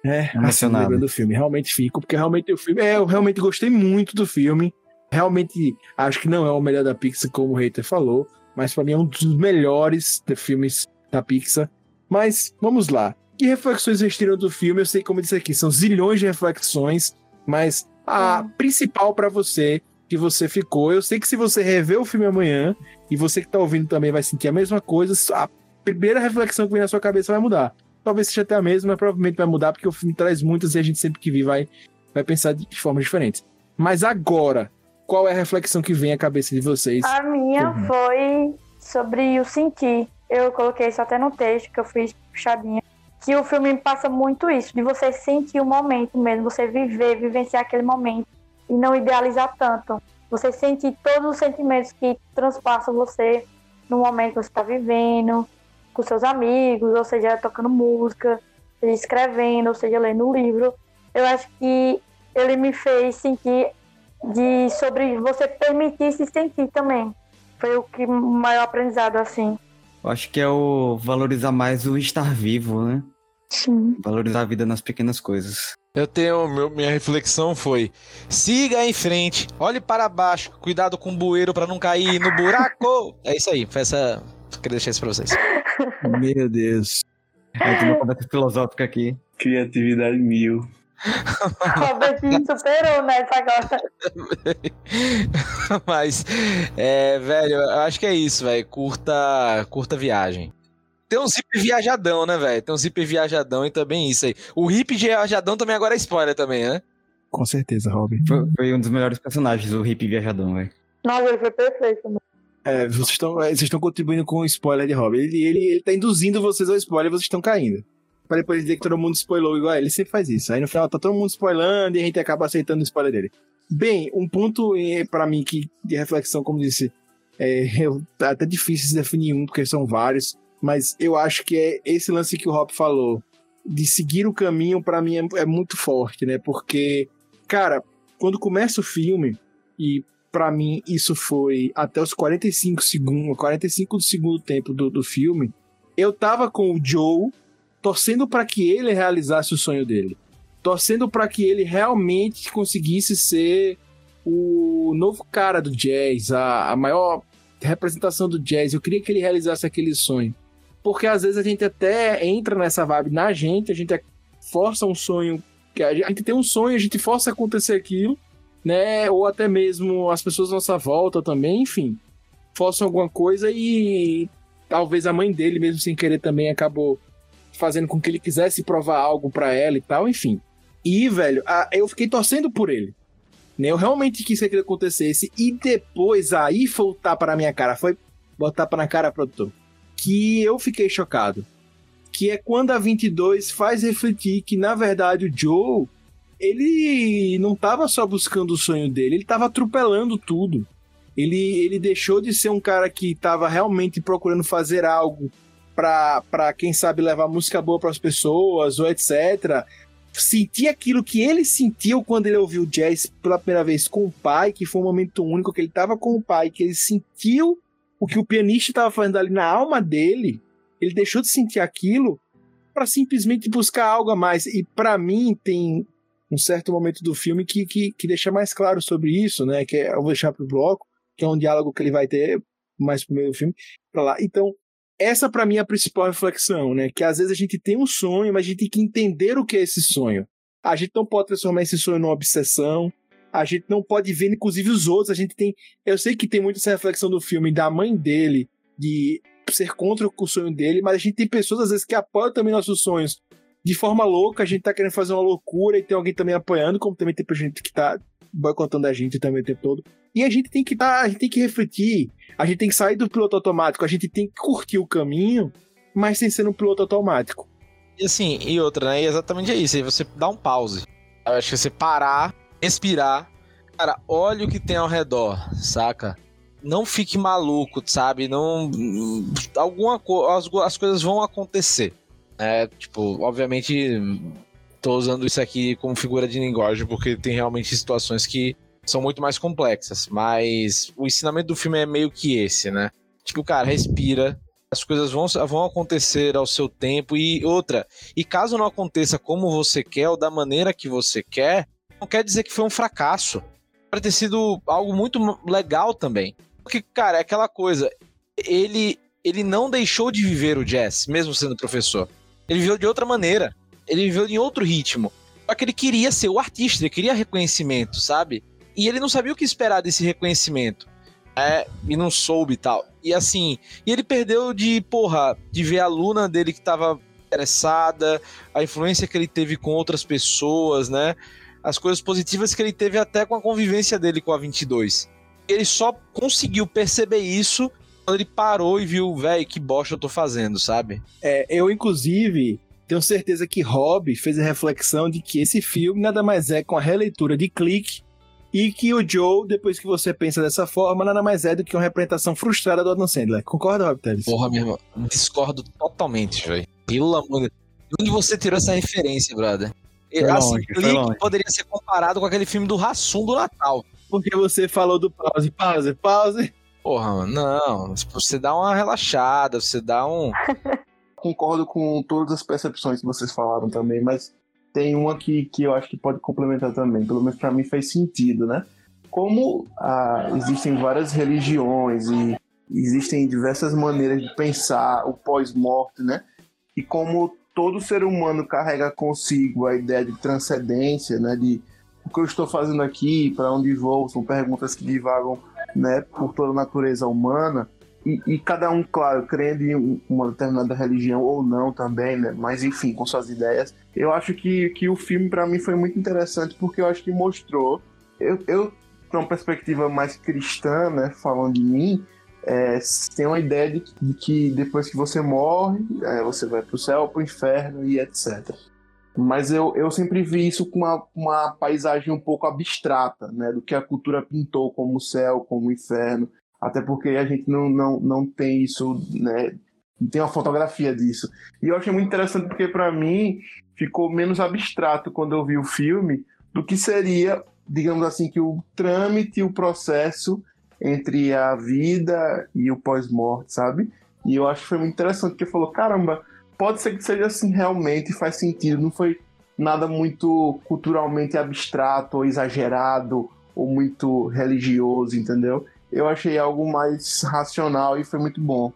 é, emocionado assim, do filme. Realmente fico, porque realmente o filme. É, eu realmente gostei muito do filme. Realmente acho que não é o melhor da Pixar, como o hater falou, mas para mim é um dos melhores de filmes da Pixar. Mas vamos lá. Que reflexões vocês tiram do filme? Eu sei, como eu disse aqui, são zilhões de reflexões, mas a é. principal para você que você ficou, eu sei que se você rever o filme amanhã e você que tá ouvindo também vai sentir a mesma coisa, a primeira reflexão que vem na sua cabeça vai mudar. Talvez seja até a mesma, mas provavelmente vai mudar porque o filme traz muitas e a gente sempre que vir vai, vai pensar de formas diferentes. Mas agora, qual é a reflexão que vem à cabeça de vocês? A minha uhum. foi sobre o sentir. Eu coloquei isso até no texto que eu fiz puxadinha. Que o filme passa muito isso, de você sentir o momento mesmo, você viver, vivenciar aquele momento e não idealizar tanto. Você sentir todos os sentimentos que transpassam você no momento que você está vivendo, com seus amigos, ou seja, tocando música, seja escrevendo, ou seja, lendo um livro. Eu acho que ele me fez sentir de sobre você permitir se sentir também. Foi o que o maior aprendizado assim. Eu acho que é o valorizar mais o estar vivo, né? Sim. Valorizar a vida nas pequenas coisas. Eu tenho. Meu, minha reflexão foi: siga em frente, olhe para baixo, cuidado com o bueiro para não cair no buraco. é isso aí, foi essa. Queria deixar isso pra vocês. Meu Deus. Aí tem uma conversa filosófica aqui. Criatividade mil. Robertinho superou nessa agora. Mas, é, velho, eu acho que é isso, velho. Curta, curta viagem. Tem um zip viajadão, né, velho? Tem um zip viajadão e também isso aí. O hip viajadão também agora é spoiler também, né? Com certeza, Robin. Foi, foi um dos melhores personagens, o hip viajadão, velho. Nossa, ele foi perfeito, mano. É, vocês estão, vocês estão contribuindo com o spoiler de Robin. Ele, ele, ele tá induzindo vocês ao spoiler e vocês estão caindo pra depois dizer que todo mundo spoilou igual ele. sempre faz isso. Aí no final tá todo mundo spoilando e a gente acaba aceitando o spoiler dele. Bem, um ponto eh, para mim que de reflexão, como disse, é, eu, é até difícil se definir um, porque são vários, mas eu acho que é esse lance que o Hop falou, de seguir o caminho, para mim é, é, muito forte, né? Porque, cara, quando começa o filme, e para mim isso foi até os 45 segundos, 45 do segundo tempo do, do filme, eu tava com o Joe torcendo para que ele realizasse o sonho dele, torcendo para que ele realmente conseguisse ser o novo cara do jazz, a, a maior representação do jazz. Eu queria que ele realizasse aquele sonho. Porque às vezes a gente até entra nessa vibe na gente, a gente força um sonho, que a gente tem um sonho, a gente força acontecer aquilo, né? Ou até mesmo as pessoas à nossa volta também, enfim, forçam alguma coisa e talvez a mãe dele, mesmo sem querer, também acabou fazendo com que ele quisesse provar algo para ela e tal, enfim. E, velho, a, eu fiquei torcendo por ele. Né? Eu realmente quis que aquilo acontecesse. E depois, aí foi o tapa na minha cara. Foi botar tapa na cara, produtor. Que eu fiquei chocado. Que é quando a 22 faz refletir que, na verdade, o Joe, ele não tava só buscando o sonho dele, ele tava atropelando tudo. Ele, ele deixou de ser um cara que tava realmente procurando fazer algo para quem sabe levar música boa para as pessoas ou etc. Sentir aquilo que ele sentiu quando ele ouviu jazz pela primeira vez com o pai, que foi um momento único que ele estava com o pai, que ele sentiu o que o pianista estava fazendo ali na alma dele. Ele deixou de sentir aquilo para simplesmente buscar algo a mais. E para mim tem um certo momento do filme que, que, que deixa mais claro sobre isso, né? Que é, eu vou deixar pro bloco, que é um diálogo que ele vai ter mais pro meio do filme, para lá. Então, essa para mim é a principal reflexão, né? Que às vezes a gente tem um sonho, mas a gente tem que entender o que é esse sonho. A gente não pode transformar esse sonho numa obsessão. A gente não pode ver, inclusive, os outros. A gente tem. Eu sei que tem muito essa reflexão do filme da mãe dele, de ser contra o sonho dele, mas a gente tem pessoas, às vezes, que apoiam também nossos sonhos de forma louca. A gente tá querendo fazer uma loucura e tem alguém também apoiando, como também tem gente que tá boicotando a gente também o tempo todo. E a gente tem que tá, a gente tem que refletir, a gente tem que sair do piloto automático, a gente tem que curtir o caminho, mas sem ser um piloto automático. E assim, e outra, né? E exatamente é isso. Você dá um pause. Eu acho que você parar, respirar. Cara, olha o que tem ao redor, saca? Não fique maluco, sabe? Não. Alguma coisa. As, as coisas vão acontecer. É, tipo, obviamente. Tô usando isso aqui como figura de linguagem, porque tem realmente situações que são muito mais complexas. Mas o ensinamento do filme é meio que esse, né? Tipo, cara, respira, as coisas vão, vão acontecer ao seu tempo e outra. E caso não aconteça como você quer ou da maneira que você quer, não quer dizer que foi um fracasso. Pode ter sido algo muito legal também. Porque, cara, é aquela coisa. Ele, ele não deixou de viver o jazz, mesmo sendo professor. Ele viveu de outra maneira. Ele viveu em outro ritmo. Só que ele queria ser o artista, ele queria reconhecimento, sabe? E ele não sabia o que esperar desse reconhecimento. É, e não soube e tal. E assim, e ele perdeu de, porra, de ver a Luna dele que tava interessada, a influência que ele teve com outras pessoas, né? As coisas positivas que ele teve até com a convivência dele com a 22. Ele só conseguiu perceber isso quando ele parou e viu, velho, que bosta eu tô fazendo, sabe? É, eu, inclusive, tenho certeza que Rob fez a reflexão de que esse filme nada mais é com a releitura de Clique e que o Joe, depois que você pensa dessa forma, nada mais é do que uma representação frustrada do Adam Sandler. Concorda, Rob Teles? Porra, meu irmão, discordo totalmente, velho. Pelo amor de De onde você tirou essa referência, brother? Foi assim, longe, Clique poderia ser comparado com aquele filme do Rassum do Natal. Porque você falou do pause, pause, pause. Porra, mano, não. Você dá uma relaxada, você dá um. Concordo com todas as percepções que vocês falaram também, mas tem uma que, que eu acho que pode complementar também. Pelo menos para mim faz sentido, né? Como ah, existem várias religiões e existem diversas maneiras de pensar o pós-morte, né? E como todo ser humano carrega consigo a ideia de transcendência, né? De o que eu estou fazendo aqui, para onde vou, são perguntas que divagam, né? Por toda a natureza humana. E, e cada um, claro, crendo em um- uma determinada religião ou não também, né? Mas enfim, com suas ideias. Eu acho que, que o filme para mim foi muito interessante porque eu acho que mostrou. Eu, eu uma perspectiva mais cristã, né? Falando de mim, é, tem uma ideia de, de que depois que você morre, é, você vai pro céu, pro inferno e etc. Mas eu, eu sempre vi isso com uma, uma paisagem um pouco abstrata, né? Do que a cultura pintou como céu, como inferno. Até porque a gente não, não, não tem isso, né? Não tem uma fotografia disso. E eu achei muito interessante porque, para mim, ficou menos abstrato quando eu vi o filme do que seria, digamos assim, que o trâmite o processo entre a vida e o pós-morte, sabe? E eu acho que foi muito interessante, porque falou, caramba, pode ser que seja assim realmente, faz sentido, não foi nada muito culturalmente abstrato ou exagerado ou muito religioso, entendeu? Eu achei algo mais racional e foi muito bom.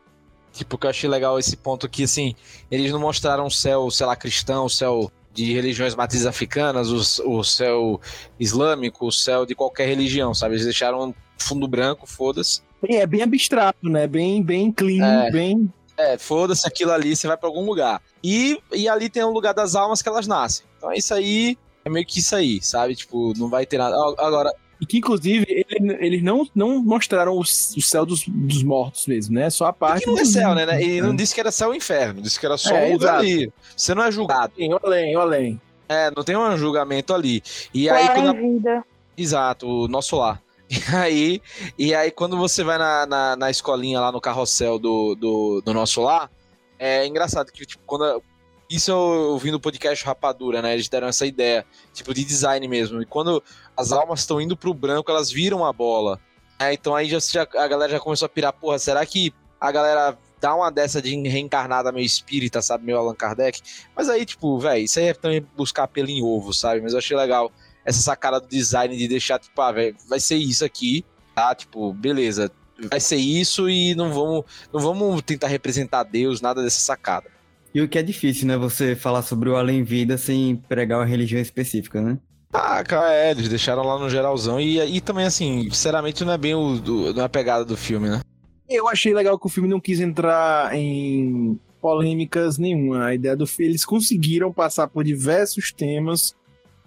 Tipo, que eu achei legal esse ponto aqui, assim, eles não mostraram o céu, sei lá, cristão, o céu de religiões matrizes africanas, o, o céu islâmico, o céu de qualquer religião, sabe? Eles deixaram fundo branco, foda-se. É bem abstrato, né? Bem, bem clean, É. bem. É, foda-se aquilo ali, você vai pra algum lugar. E, e ali tem um lugar das almas que elas nascem. Então é isso aí, é meio que isso aí, sabe? Tipo, não vai ter nada. Agora, E que, inclusive, ele- eles não, não mostraram o, o céu dos, dos mortos mesmo, né? Só a parte. aqui não é céu, né? né? Ele não disse que era céu ou inferno, disse que era só É, um lugar ali. Você não é julgado. Sim, além, além. É, não tem um julgamento ali. E O aí, além quando vida. Exato, o nosso lar. E aí, e aí quando você vai na, na, na escolinha lá no carrossel do, do, do nosso lar, é engraçado que, tipo, quando. Isso eu ouvi no podcast Rapadura, né? Eles deram essa ideia, tipo, de design mesmo. E quando as almas estão indo pro branco, elas viram a bola. É, então aí já, já- a galera já começou a pirar, porra, será que a galera dá uma dessa de reencarnada meio espírita, sabe? Meio Allan Kardec. Mas aí, tipo, velho, isso aí é também buscar pelo em ovo, sabe? Mas eu achei legal essa sacada do design de deixar, tipo, ah, velho, vai ser isso aqui, tá? Tipo, beleza, vai ser isso e não vamos, não vamos tentar representar Deus, nada dessa sacada. E o que é difícil, né? Você falar sobre o além-vida sem pregar uma religião específica, né? Ah, cara, é, eles deixaram lá no geralzão. E, e também, assim, sinceramente, não é bem o, do, não é a pegada do filme, né? Eu achei legal que o filme não quis entrar em polêmicas nenhuma. A ideia do filme, eles conseguiram passar por diversos temas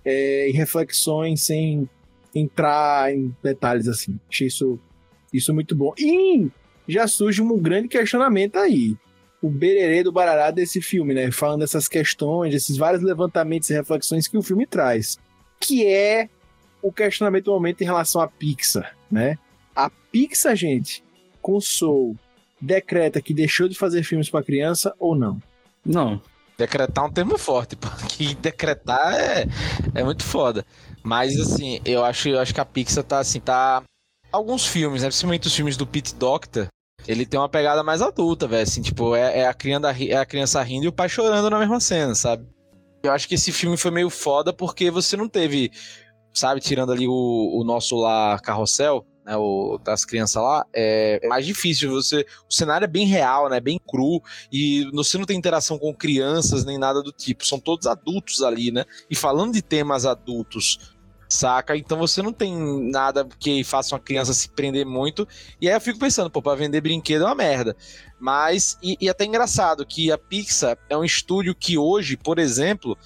é, e reflexões sem entrar em detalhes assim. Achei isso, isso muito bom. E já surge um grande questionamento aí. O bererê do barará desse filme, né? Falando dessas questões, esses vários levantamentos e reflexões que o filme traz que é o questionamento do momento em relação à Pixar, né? A Pixar, gente, com Soul, decreta que deixou de fazer filmes para criança ou não? Não. Decretar é um termo forte, porque decretar é, é muito foda. Mas assim, eu acho, eu acho que a Pixar tá assim, tá. Alguns filmes, né? Principalmente os filmes do Pete Doctor, ele tem uma pegada mais adulta, velho. Assim, tipo, é, é, a criança, é a criança rindo e o pai chorando na mesma cena, sabe? Eu acho que esse filme foi meio foda porque você não teve, sabe, tirando ali o, o nosso lá carrossel, né, o, das crianças lá, é, é, mais difícil. Você, o cenário é bem real, né, bem cru, e você não tem interação com crianças nem nada do tipo. São todos adultos ali, né? E falando de temas adultos, saca? Então você não tem nada que faça uma criança se prender muito. E aí eu fico pensando, pô, pra vender brinquedo é uma merda. Mas, e, e até engraçado que a Pixar é um estúdio que hoje, por exemplo,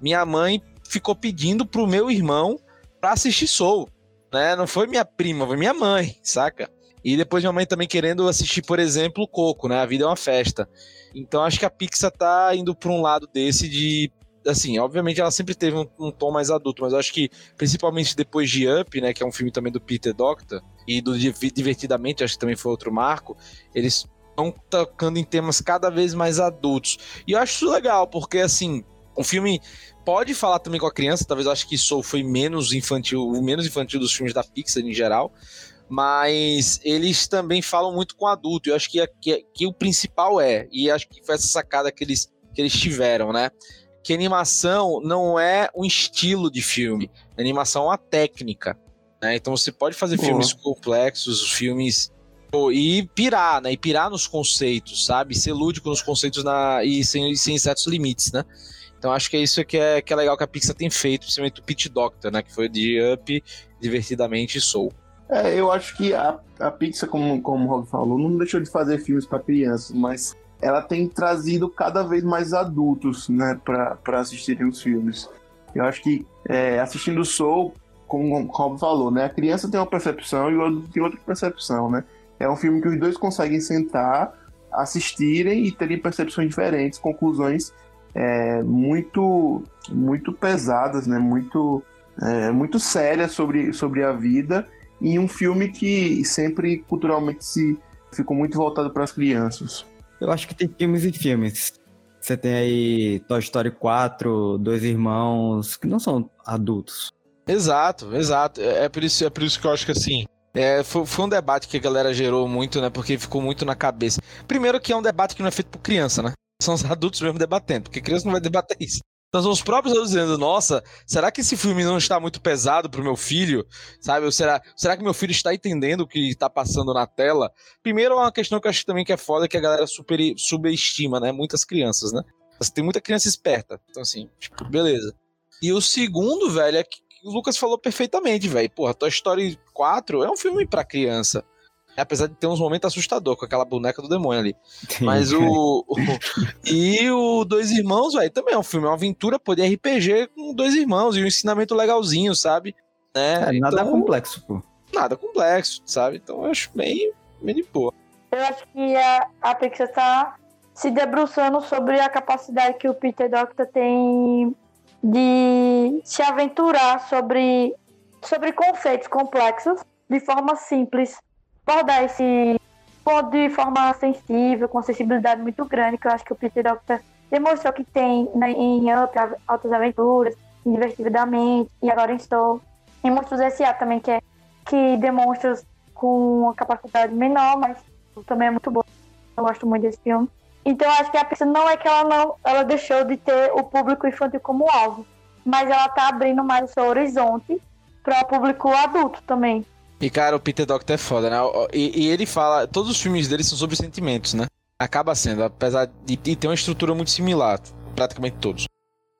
minha mãe ficou pedindo pro meu irmão pra assistir Soul. Né? Não foi minha prima, foi minha mãe, saca? E depois minha mãe também querendo assistir, por exemplo, Coco, né? A Vida é uma Festa. Então acho que a Pixar tá indo para um lado desse de assim, obviamente ela sempre teve um, um, tom mais adulto, mas eu acho que principalmente depois de Up, né, que é um filme também do Peter Doctor e do Divertidamente, acho que também foi outro marco, eles estão tocando em temas cada vez mais adultos. E eu acho isso legal, porque assim, o filme pode falar também com a criança, talvez eu acho que Soul foi menos infantil, o menos infantil dos filmes da Pixar em geral, mas eles também falam muito com adulto. Eu acho que, que, que o principal é, e acho que foi essa sacada que eles, que eles tiveram, né? Que animação não é um estilo de filme, animação é uma técnica. Né? Então você pode fazer filmes complexos, filmes. E pirar, né? E pirar nos conceitos, sabe? Ser lúdico nos conceitos na... e sem, sem certos limites, né? Então acho que é isso que é, que é legal que a Pixar tem feito, principalmente o Pit Doctor, né? Que foi de Up, Divertidamente e Soul. É, eu acho que a, a Pixar, como, como o Rob falou, não deixou de fazer filmes para crianças, mas ela tem trazido cada vez mais adultos, né, para assistirem os filmes. Eu acho que é, assistindo Soul, como o Rob falou, né, a criança tem uma percepção e o adulto tem outra percepção, né. É um filme que os dois conseguem sentar, assistirem e terem percepções diferentes, conclusões é, muito muito pesadas, né, muito é, muito sérias sobre, sobre a vida em um filme que sempre culturalmente se ficou muito voltado para as crianças. Eu acho que tem filmes e filmes. Você tem aí Toy Story 4, Dois Irmãos, que não são adultos. Exato, exato. É, é por isso, é por isso que eu acho que assim. É, foi, foi, um debate que a galera gerou muito, né? Porque ficou muito na cabeça. Primeiro que é um debate que não é feito por criança, né? São os adultos mesmo debatendo, porque criança não vai debater isso. Então são os próprios adultos dizendo, nossa, será que esse filme não está muito pesado pro meu filho? Sabe? Ou será, será que meu filho está entendendo o que está passando na tela? Primeiro, é uma questão que eu acho também que é foda, que a galera super, subestima, né? Muitas crianças, né? Tem muita criança esperta. Então, assim, tipo, beleza. E o segundo, velho, é que o Lucas falou perfeitamente, velho. Porra, Toy Story 4 é um filme para criança. Apesar de ter uns momentos assustador com aquela boneca do demônio ali. Sim. Mas o, o, E o Dois Irmãos, velho, também é um filme, é uma aventura pô, de RPG com dois irmãos e um ensinamento legalzinho, sabe? Né? É, nada então, complexo, pô. Nada complexo, sabe? Então eu acho bem, bem de boa. Eu acho que a, a Pixar tá se debruçando sobre a capacidade que o Peter Doctor tem de se aventurar sobre, sobre conceitos complexos de forma simples abordar esse ponto de forma sensível, com sensibilidade muito grande, que eu acho que o Peter Doctor demonstrou que tem né, em Up, Altas Aventuras, Divertidamente, e agora em Soul. Em Monstros S.A. também, que, é, que demonstra com uma capacidade menor, mas também é muito boa. Eu gosto muito desse filme. Então acho que a Pixar não é que ela não, ela deixou de ter o público infantil como alvo, mas ela tá abrindo mais o seu horizonte para o público adulto também. E, cara, o Peter Doctor é foda, né? E, e, ele fala. Todos os filmes dele são sobre sentimentos, né? Acaba sendo, apesar de, de ter uma estrutura muito similar, praticamente todos.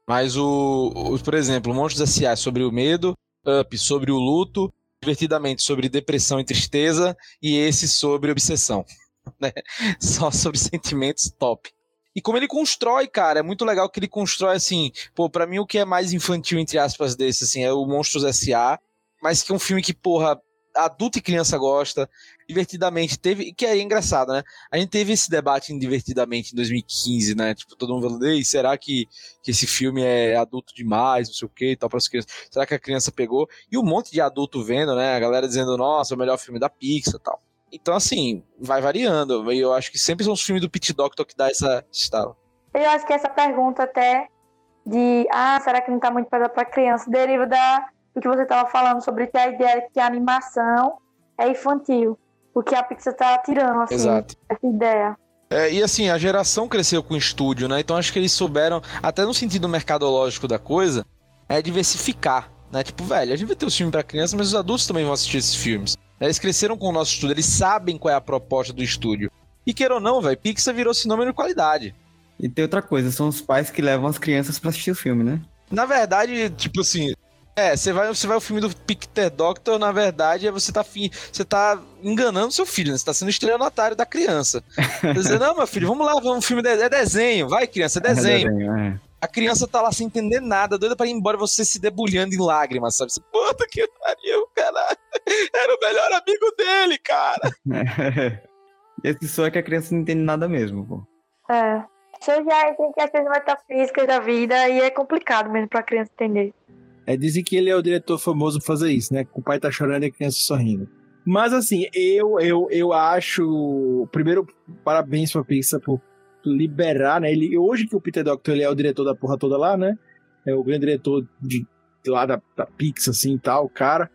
Mas o, o por exemplo, Monstros S.A. sobre o medo, Up sobre o luto, Divertidamente sobre depressão e tristeza, e esse sobre obsessão. Né? Só sobre sentimentos top. E como ele constrói, cara, é muito legal que ele constrói assim. Pô, pra mim o que é mais infantil, entre aspas, desse, assim, é o Monstros S.A., mas que é um filme que, porra, adulto e criança gosta, divertidamente teve, que é engraçado, né? A gente teve esse debate em divertidamente em 2015, né? Tipo, todo mundo falando, Ei, será que, que esse filme é adulto demais, não sei o que e tal para as crianças? Será que a criança pegou? E um monte de adulto vendo, né? A galera dizendo, nossa, é o melhor filme da Pixar tal. Então, assim, vai variando. E eu acho que sempre são os filmes do Pit Doctor que dá essa estala. Eu acho que essa pergunta até de, ah, será que não tá muito pesado pra criança, deriva da do que você estava falando sobre que a ideia que a animação é infantil. Porque a Pixar tá tirando, assim, Exato. essa ideia. É, e assim, a geração cresceu com o estúdio, né? Então acho que eles souberam, até no sentido mercadológico da coisa, é diversificar, né? Tipo, velho, a gente vai ter os filmes para crianças, mas os adultos também vão assistir esses filmes. Eles cresceram com o nosso estúdio, eles sabem qual é a proposta do estúdio. E queira ou não, velho, Pixar virou sinônimo de qualidade. E tem outra coisa, são os pais que levam as crianças para assistir o filme, né? Na verdade, tipo assim, é, você vai, você vai o filme do Peter Doctor, na verdade, é você tá, fi, você tá enganando seu filho, né? Você tá sendo estelionatário da criança. Tá dizendo, não, meu filho, vamos lá, vamos um filme de, é desenho, vai, criança, é desenho. É desenho é. A criança tá lá sem entender nada, doida pra ir embora, você se debulhando em lágrimas, sabe? Você, Puta que pariu, caralho. Era o melhor amigo dele, cara. Esse só é que a criança não entende nada mesmo, pô. É. Isso já tem questões metafísicas da vida e é complicado mesmo pra criança entender. É, dizem que ele é o diretor famoso por fazer isso, né? O pai tá chorando e a criança sorrindo. Mas assim, eu eu, eu acho. Primeiro, parabéns pra Pixar por liberar, né? Ele, hoje que o Peter Doctor ele é o diretor da porra toda lá, né? É o grande diretor de, de lá da, da Pixar, assim e tal, cara.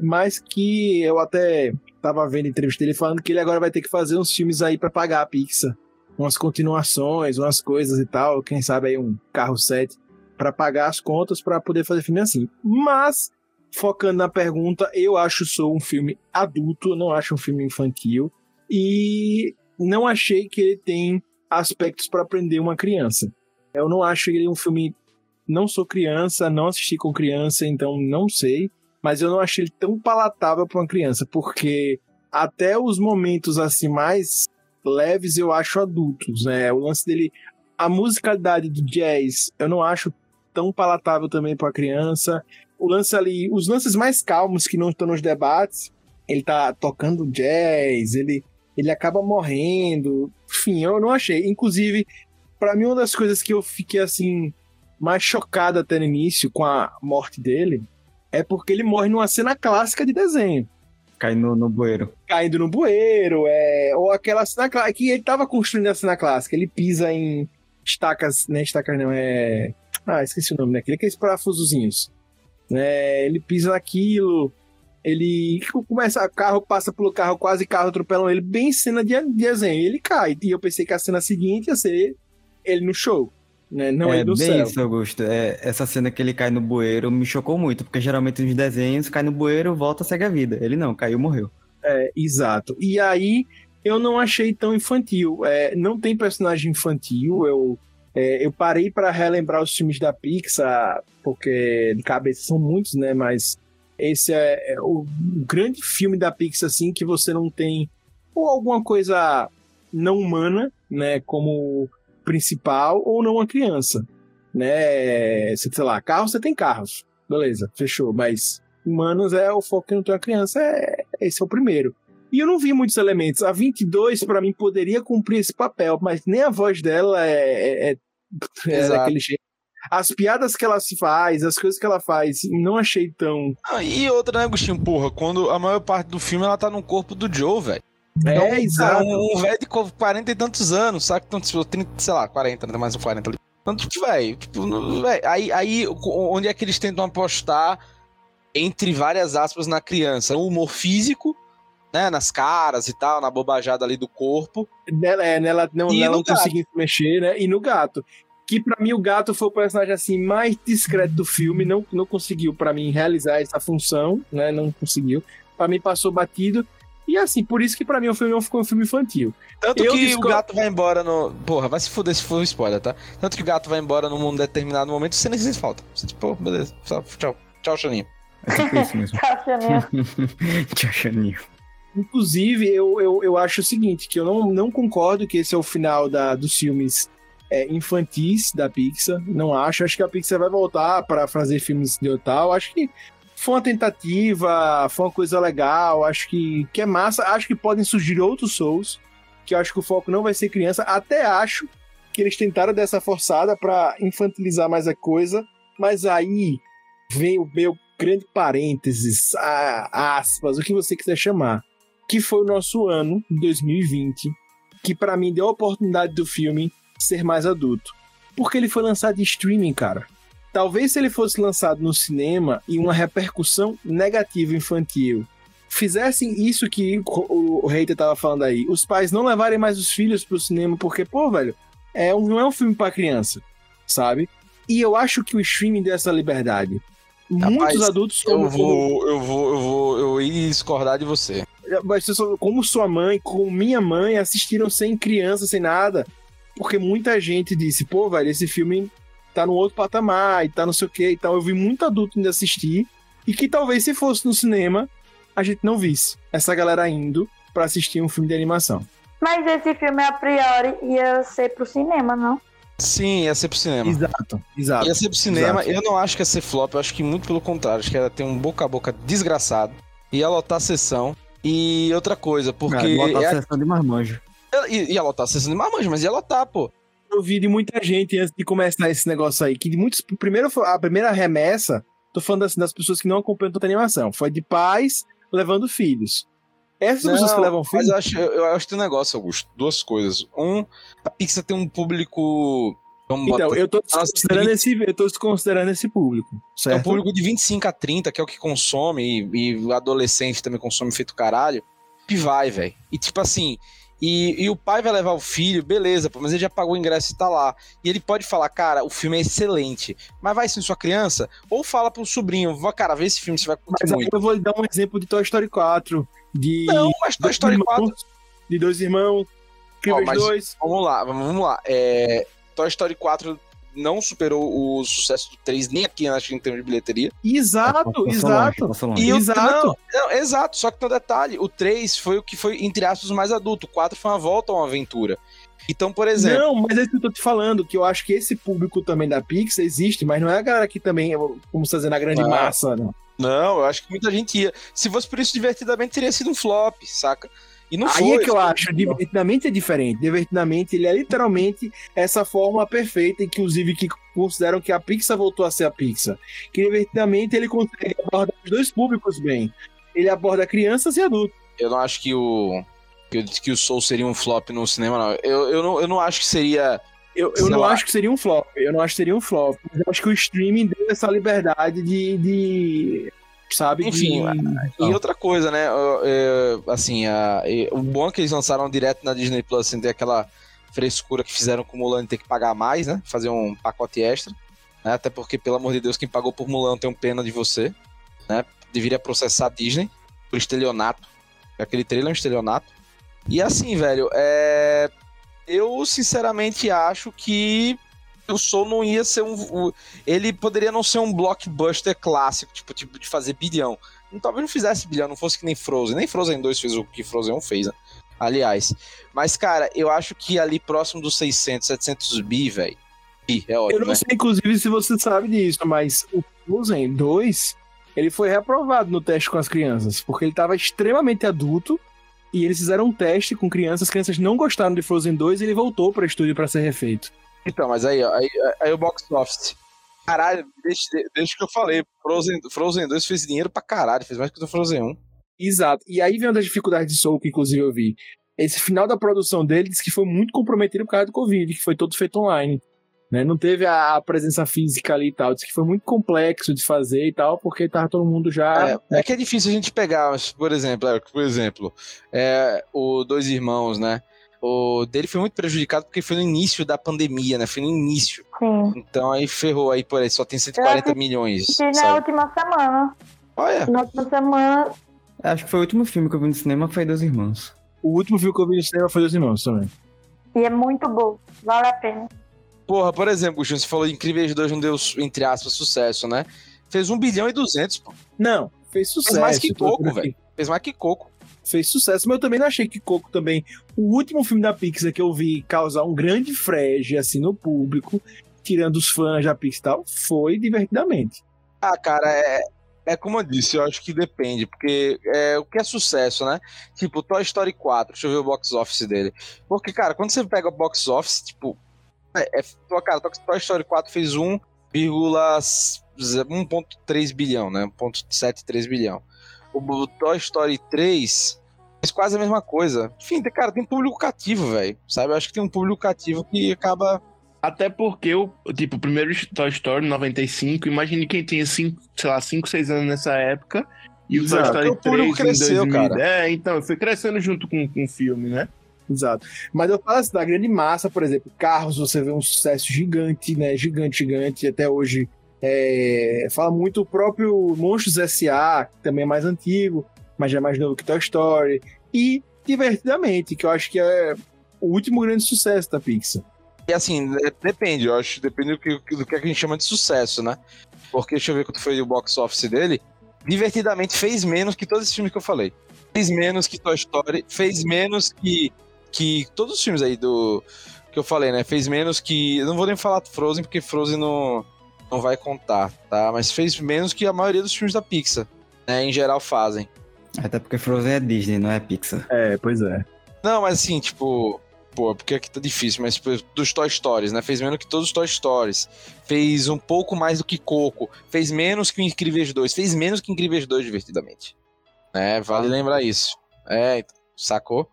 Mas que eu até tava vendo entrevista dele falando que ele agora vai ter que fazer uns filmes aí para pagar a Pixar. Umas continuações, umas coisas e tal. Quem sabe aí um carro 7 para pagar as contas para poder fazer filme assim. Mas focando na pergunta, eu acho sou um filme adulto, não acho um filme infantil e não achei que ele tem aspectos para aprender uma criança. Eu não acho ele um filme não sou criança, não assisti com criança, então não sei, mas eu não achei ele tão palatável para uma criança, porque até os momentos assim mais leves eu acho adultos, né? O lance dele, a musicalidade do jazz, eu não acho tão palatável também para a criança. O lance ali, os lances mais calmos que não estão nos debates, ele tá tocando jazz, ele, ele acaba morrendo. Enfim, eu não achei. Inclusive, para mim, uma das coisas que eu fiquei assim, mais chocado até no início com a morte dele é porque ele morre numa cena clássica de desenho. Caindo no bueiro. Caindo no bueiro, é... ou aquela cena clássica. Que ele tava construindo a cena clássica. Ele pisa em estacas, né? Estacas não, é ah, esqueci o nome, né? Aquele aqueles parafusozinhos. É, ele pisa naquilo, ele começa, o carro passa pelo carro, quase carro atropelam ele, bem cena de, de desenho. Ele cai. E eu pensei que a cena seguinte ia ser ele no show. Né? Não é, ele no bem céu. isso, Augusto. É, essa cena que ele cai no bueiro me chocou muito, porque geralmente nos desenhos cai no bueiro, volta, segue a vida. Ele não, caiu, morreu. É, exato. E aí eu não achei tão infantil. É, não tem personagem infantil, eu é, eu parei para relembrar os filmes da Pixar, porque de cabeça são muitos, né? Mas esse é, é o grande filme da Pixar, assim, que você não tem ou alguma coisa não humana, né? Como principal, ou não uma criança, né? Sei lá, carros, você tem carros. Beleza, fechou. Mas humanos é o foco que não tem uma criança, é, esse é o primeiro. E eu não vi muitos elementos. A 22, para mim, poderia cumprir esse papel, mas nem a voz dela é, é, é, é daquele jeito. As piadas que ela se faz, as coisas que ela faz, não achei tão. Ah, e outra, né, Agostinho? Porra, quando a maior parte do filme ela tá no corpo do Joe, velho. É, então, exato. Um, um velho de 40 e tantos anos, sabe? Então, tipo, 30, sei lá, 40, né? Mais uns 40 ali. Então, tipo, velho, tipo, véio, aí, aí onde é que eles tentam apostar, entre várias aspas, na criança? O humor físico né, nas caras e tal, na bobajada ali do corpo. Nela, é, nela não, E nela no não conseguindo se mexer, né? E no gato. Que pra mim o gato foi o personagem assim mais discreto do filme, não, não conseguiu pra mim realizar essa função, né? Não conseguiu. Pra mim passou batido. E assim, por isso que pra mim o filme não ficou um filme infantil. Tanto Eu que discordo- o gato vai embora no. Porra, vai se fuder se for um spoiler, tá? Tanto que o gato vai embora num determinado momento, você nem sente falta. Você tipo, pô, beleza, tchau. Tchau, Chaninho. É tipo isso mesmo. Tchau, Chaninho. Tchau, Chaninho. Inclusive, eu, eu, eu acho o seguinte, que eu não, não concordo que esse é o final da, dos filmes é, infantis da Pixar. Não acho. Acho que a Pixar vai voltar para fazer filmes de tal. Acho que foi uma tentativa, foi uma coisa legal. Acho que, que é massa. Acho que podem surgir outros Souls, que eu acho que o foco não vai ser criança. Até acho que eles tentaram dessa forçada para infantilizar mais a coisa. Mas aí vem o meu grande parênteses, aspas, o que você quiser chamar que foi o nosso ano, 2020, que pra mim deu a oportunidade do filme ser mais adulto. Porque ele foi lançado em streaming, cara. Talvez se ele fosse lançado no cinema e uma repercussão negativa infantil fizessem isso que o, o hater tava falando aí, os pais não levarem mais os filhos pro cinema, porque, pô, velho, é um, não é um filme pra criança, sabe? E eu acho que o streaming deu essa liberdade. Muitos adultos, como, Eu vou, eu vou, eu vou, eu ia discordar de você. Sou- como sua mãe, como minha mãe, assistiram sem criança, sem nada. Porque muita gente disse, pô, velho, esse filme tá num outro patamar e tá não sei o que e tal. Eu vi muito adulto indo assistir. E que talvez se fosse no cinema, a gente não visse essa galera indo pra assistir um filme de animação. Mas esse filme, a priori, ia ser pro cinema, não? Sim, ia ser pro cinema. Exato, exato. Ia ser pro cinema, Exato. eu não acho que ia ser flop, eu acho que muito pelo contrário, acho que ia ter um boca a boca desgraçado, ia lotar a sessão. E outra coisa, porque. Ah, botar é a sessão de marmanjo. ia, ia lotar a sessão de marmanjo, mas ia lotar, pô. Eu vi de muita gente antes de começar esse negócio aí, que de muitos. Primeiro, a primeira remessa, tô falando assim, das pessoas que não acompanham tanta animação, foi de pais levando filhos. Essas pessoas que Não, levam Mas filhos. eu acho, eu, eu acho que tem um negócio, Augusto. Duas coisas. Um, a Pixar tem um público. Vamos Então, botar- eu tô Nossa, considerando esse, eu tô considerando esse público, É um certo? público de 25 a 30, que é o que consome, e, e o adolescente também consome feito caralho. E vai, velho. E tipo assim. E, e o pai vai levar o filho, beleza, pô, mas ele já pagou o ingresso e tá lá. E ele pode falar, cara, o filme é excelente. Mas vai sim sua criança? Ou fala pro sobrinho, "Vó, cara, vê esse filme, você vai curtir Mas muito. eu vou dar um exemplo de Toy Story 4, de Não, mas Toy dois Story irmãos, 4. de dois irmãos, Incríveis mas- 2. Vamos lá, vamos lá. É, Toy Story 4 não superou o sucesso do 3, nem aqui acho em termos de bilheteria. Exato, longe, exato. longe. E o, Exato. Não, não, exato, só que tem um detalhe: o 3 foi o que foi, entre aspas, o mais adulto, o 4 foi uma volta a uma aventura. Então, por exemplo. Não, mas é isso que eu tô te falando, que eu acho que esse público também da Pixar existe, mas não é a galera que também, como você tá dizendo, a grande Não. massa, não. Não, eu acho que muita gente ia. Se fosse por isso, divertidamente teria sido um flop, saca? E não Aí foi. é que eu acho, divertidamente é diferente. Divertidamente, ele é literalmente essa fórmula perfeita, inclusive que consideram que a Pixar voltou a ser a Pixar. Que divertidamente ele consegue abordar os dois públicos bem. Ele aborda crianças e adultos. Eu não acho que o. Que, o- que o Soul seria um flop no cinema, não. Eu, eu, não, eu não acho que seria. Eu, eu não lá. acho que seria um flop. Eu não acho que seria um flop. Mas eu acho que o streaming deu essa liberdade de. de sabe? Enfim, de... E outra coisa, né? eu- assim, a- o bom é que eles lançaram direto na Disney Plus, sem ter aquela frescura que fizeram com o Mulan ter que pagar mais, né? Fazer um pacote extra. né? Até porque, pelo amor de Deus, quem pagou por Mulan tem um pena de você. Né? Deveria processar a Disney por estelionato. Aquele trailer é um estelionato. E assim, velho, é... eu sinceramente acho que o Soul não ia ser um. o- Ele poderia não ser um blockbuster clássico, tipo, tipo de fazer bilhão. Não, Talvez não fizesse bilhão, não fosse que nem Frozen. Nem Frozen 2 fez o que Frozen 1 fez, né? Aliás. Mas, cara, eu acho que ali próximo dos 600, 700 bi, velho. Bi, é Eu ótimo, não né? sei, inclusive, se você sabe disso, mas o Frozen 2, ele foi reprovado no teste com as crianças, porque ele estava extremamente adulto e eles fizeram um teste com crianças, as crianças não gostaram de Frozen 2 e ele voltou para estúdio para ser refeito. Então, mas aí, ó, aí, aí o box office. Caralho, deixa, deixa que eu falei. Frozen, Frozen 2 fez dinheiro pra caralho, fez mais que o Frozen 1. Exato. E aí vem uma das dificuldades de Soul que, inclusive, eu vi. Esse final da produção dele disse que foi muito comprometido por causa do Covid, que foi todo feito online. Né? Não teve a, presença física ali e tal. Disse que foi muito complexo de fazer e tal, porque tava todo mundo já. É, é que é difícil a gente pegar, por exemplo, é, por exemplo, é, o Dois Irmãos, né? O dele foi muito prejudicado porque foi no início da pandemia, né? Foi no início. Sim. Então aí ferrou aí por aí, só tem 140 Eu milhões. assisti na Sabe? última semana. Olha, Na última semana. Acho que foi o último filme que eu vi no cinema foi Dois Irmãos. O último filme que eu vi no cinema foi Dos Irmãos também. E é muito bom. Vale a pena. porra, por exemplo, Gustavo, você falou Incríveis 2 não deu, entre aspas, sucesso, né? Fez 1 bilhão e 200, pô. Não, fez sucesso. mais que Coco, velho. Fez mais que Coco. Fez sucesso, mas eu também não achei que Coco também. O último filme da Pixar que eu vi causar um grande frege assim no público, tirando os fãs da Pixar e tal, foi divertidamente. Ah, cara, é, é como eu disse, eu acho que depende, porque é, o que é sucesso, né? Tipo, Toy Story 4, deixa eu ver o box office dele. Porque, cara, quando você pega o box office, tipo, é, é, cara, Toy Story 4 fez 1,3 bilhão, né? 1,73 bilhão. O, Toy Story 3 fez quase a mesma coisa. Enfim, cara, tem público cativo, velho. Sabe? Eu acho que tem um público cativo que acaba. Até porque o, tipo, o primeiro Toy Story 95, imagine quem tinha cinco, sei lá, 5, 6 anos nessa época. E o Toy Exato, Story o público 3 em cresceu, 2000. cara. É, então, foi crescendo junto com, com o filme, né? Exato. Mas eu falo assim, da grande massa, por exemplo, Carros, você vê um sucesso gigante, né? Gigante, gigante. Até hoje é, fala muito o próprio Monstros S.A., que também é mais antigo, mas já é mais novo que Toy Story. E Divertidamente, que eu acho que é o último grande sucesso da Pixar. E assim, é- depende, eu acho, depende do que, do que a gente chama de sucesso, né? Porque deixa eu ver quanto foi o box office dele. Divertidamente fez menos que todos esses filmes que eu falei. Fez menos que Toy Story, fez menos que, que todos os filmes aí do que eu falei, né? Fez menos que. Eu não vou nem falar Frozen, porque Frozen não, não vai contar, tá? Mas fez menos que a maioria dos filmes da Pixar, né? Em geral fazem. Até porque Frozen é Disney, não é Pixar. É, pois é. Não, mas assim, tipo. Pô, porque aqui tá difícil, mas tipo, dos Toy Stories, né? Fez menos que todos os Toy Stories. Fez um pouco mais do que Coco. Fez menos que o Incríveis 2. Fez menos que Incríveis 2, divertidamente. É, vale lembrar isso. É, sacou?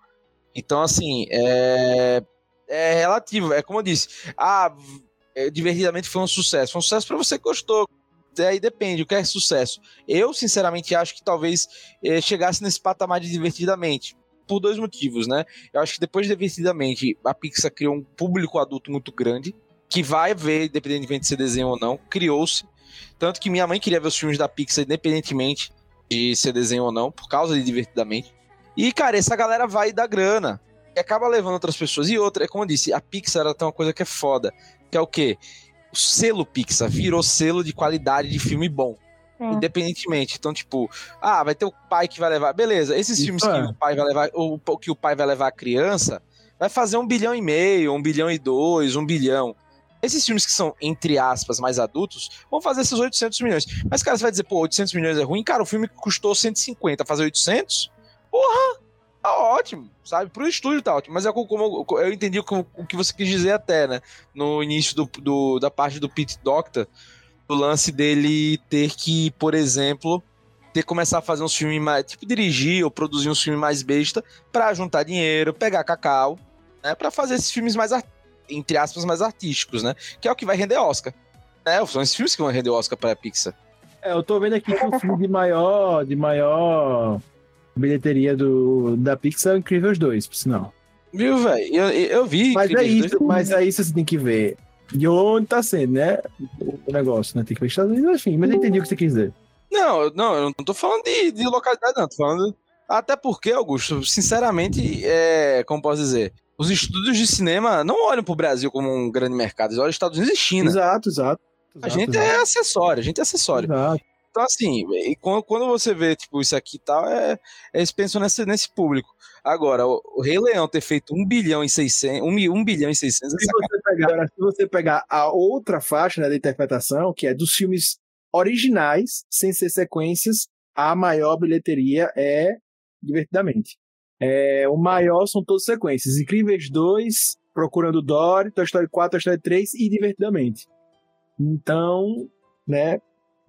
Então, assim, é. É relativo. É como eu disse. Ah, é, divertidamente foi um sucesso. Foi um sucesso pra você que gostou. Aí depende, o que é sucesso? Eu, sinceramente, acho que talvez eh, chegasse nesse patamar de divertidamente por dois motivos, né? Eu acho que depois de Divertidamente, a Pixar criou um público adulto muito grande, que vai ver, independentemente de ser desenho ou não, criou-se. Tanto que minha mãe queria ver os filmes da Pixar, independentemente de ser desenho ou não, por causa de Divertidamente. E, cara, essa galera vai dar grana. E acaba levando outras pessoas. E outra, é como eu disse, a Pixar ela tem uma coisa que é foda, que é o quê? O selo Pixar virou selo de qualidade de filme bom Sim. independentemente. Então, tipo, ah, vai ter o pai que vai levar. Beleza, esses Isso filmes é. que o pai vai levar, ou que o pai vai levar a criança, vai fazer um bilhão e meio, um bilhão e dois, um bilhão. Esses filmes que são, entre aspas, mais adultos, vão fazer esses 800 milhões. Mas, cara, você vai dizer, pô, 800 milhões é ruim? Cara, o filme custou 150, fazer 800? Porra! Tá ótimo, sabe? Pro estúdio tá ótimo. Mas é como eu, eu entendi o que- o que você quis dizer até, né? No início do, do- da parte do Pete Doctor, o lance dele ter que, por exemplo, ter que começar a fazer uns filmes mais, tipo, dirigir ou produzir uns filmes mais besta pra juntar dinheiro, pegar cacau, né, para fazer esses filmes mais entre aspas mais artísticos, né? Que é o que vai render Oscar. É, são esses filmes que vão render Oscar para Pixar. É, eu tô vendo aqui que o filme de maior, de maior bilheteria do, da Pixar é Incríveis 2, por sinal. Viu, velho? Eu, eu, vi. Mas é isso, dois- mas é isso que você tem que ver. De onde tá sendo, né? O negócio, né? Tem que ver os Estados Unidos, enfim, mas eu entendi o que você quis dizer. Não, eu- não, eu não tô falando de, de localidade, não. Tô falando. Até porque, Augusto, sinceramente, é, como posso dizer, os estúdios de cinema não olham pro Brasil como um grande mercado, eles olham Estados Unidos e China. Exato, exato. A exato, gente exato, é acessório, a gente é acessório. exato. Então, assim, e quando, você vê, tipo, isso aqui e tal, é, eles pensam nesse, nesse público. Agora, o, o Rei Leão ter feito 1 bilhão e 600, 1, mi- 1 bilhão e 600, é Se você pegar, se você pegar a outra faixa né, da interpretação, que é dos filmes originais, sem ser sequências, a maior bilheteria é Divertidamente. É, o maior são todas sequências. Incríveis 2, Procurando Dory, Toy Story 4, Toy Story 3 e Divertidamente. Então, né,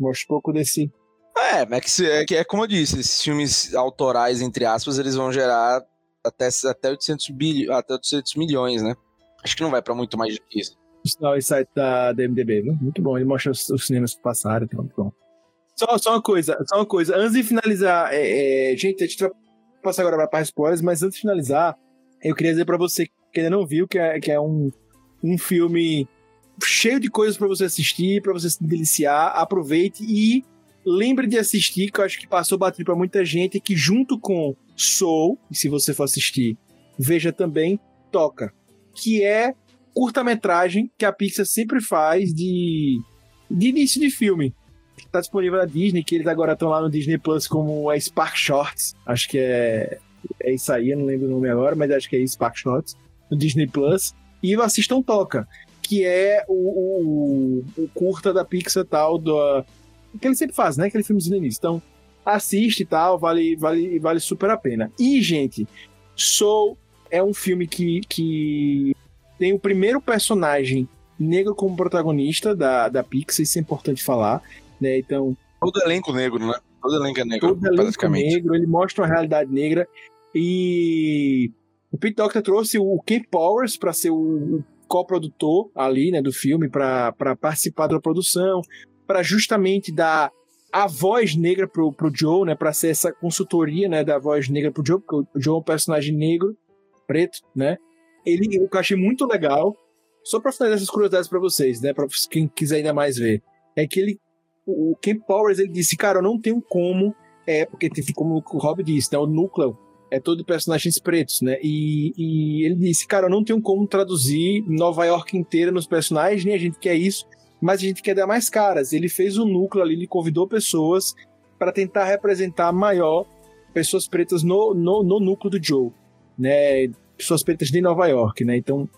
mostra um pouco desse... É, mas é que, é, que é como eu disse, esses filmes autorais, entre aspas, eles vão gerar até, até, 800, bilho, até 800 milhões, né? Acho que não vai pra muito mais do que isso. sinal esse site da, da MDB, viu? muito bom. Ele mostra os, os cinemas que passaram, então, muito bom. Só, só uma coisa, só uma coisa. Antes de finalizar, é, é, gente, a gente vai passar agora para spoilers, mas antes de finalizar, eu queria dizer para você que ainda não viu que é, que é um, um filme cheio de coisas para você assistir, para você se deliciar. Aproveite e lembre de assistir, que eu acho que passou batido para muita gente, que junto com Soul, e se você for assistir, veja também Toca, que é curta-metragem que a Pixar sempre faz de, de início de filme. Está disponível na Disney, que eles agora estão lá no Disney Plus como a Spark Shorts. Acho que é, é isso aí, eu não lembro o nome agora, mas acho que é Spark Shorts, no Disney Plus. E assistam Toca, que é o, o, o curta da Pixar tal, do, que ele sempre faz, né? Aquele filmezinho no início. Então, assiste e tal, vale, vale, vale super a pena. E, gente, Soul é um filme que, que tem o primeiro personagem negro como protagonista da, da Pixar, isso é importante falar, né? Então... Todo elenco negro, né? Todo elenco é negro, todo elenco praticamente. negro, ele mostra uma realidade negra e o Pete Doctor trouxe o Ken Powers para ser o, coprodutor ali, né, do filme, para participar da produção, para justamente dar a voz negra pro, pro Joe, né, para ser essa consultoria, né, da voz negra pro Joe, porque o Joe é um personagem negro, preto, né? Ele, eu achei muito legal, só para finalizar essas curiosidades para vocês, né, para quem quiser ainda mais ver, é que ele, o Ken Powers, ele disse, cara, eu não tenho como, é, porque como o Rob disse, né, o núcleo é todo de personagens pretos, né? E, e, ele disse, cara, eu não tenho como traduzir Nova York inteira nos personagens, nem a gente quer isso, mas a gente quer dar mais caras. Ele fez um núcleo ali, ele convidou pessoas para tentar representar maior pessoas pretas no, no, no, núcleo do Joe, né? Pessoas pretas de Nova York, né? Então,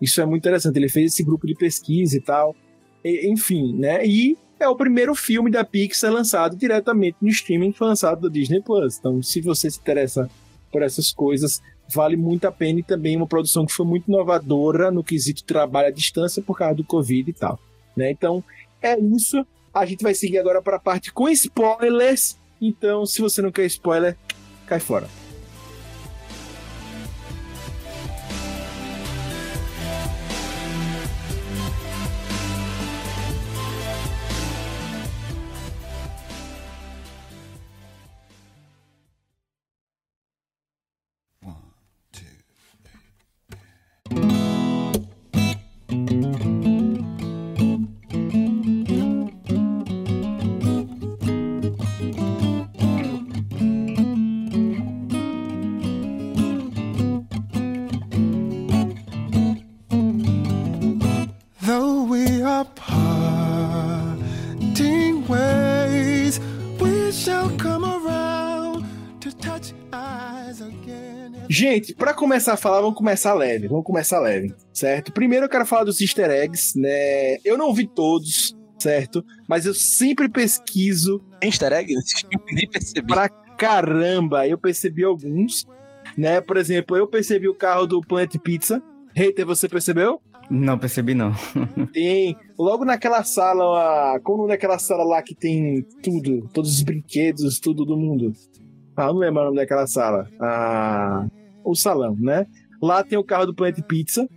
isso é muito interessante. Ele fez esse grupo de pesquisa e tal. E, enfim, né? E é o primeiro filme da Pixar lançado diretamente no streaming, foi lançado do Disney Plus. Então, se você se interessa por essas coisas, vale muito a pena e também uma produção que foi muito inovadora no quesito trabalho à distância por causa do Covid e tal. Né? Então, é isso. A gente vai seguir agora para a parte com spoilers. Então, se você não quer spoiler, cai fora. Gente, para começar a falar, vamos começar leve. Vamos começar leve, certo? Primeiro eu quero falar dos easter eggs, né? Eu não vi todos, certo? Mas eu sempre pesquiso. Easter egg? Eu nem percebi. Pra caramba, eu percebi alguns, né? Por exemplo, eu percebi o carro do Planet Pizza. Hater, você percebeu? Não percebi, não. tem. Logo naquela sala, como naquela sala lá que tem tudo, todos os brinquedos, tudo do mundo. Ah, não lembro o nome daquela sala. Ah, o salão, né? Lá tem o carro do Planet Pizza,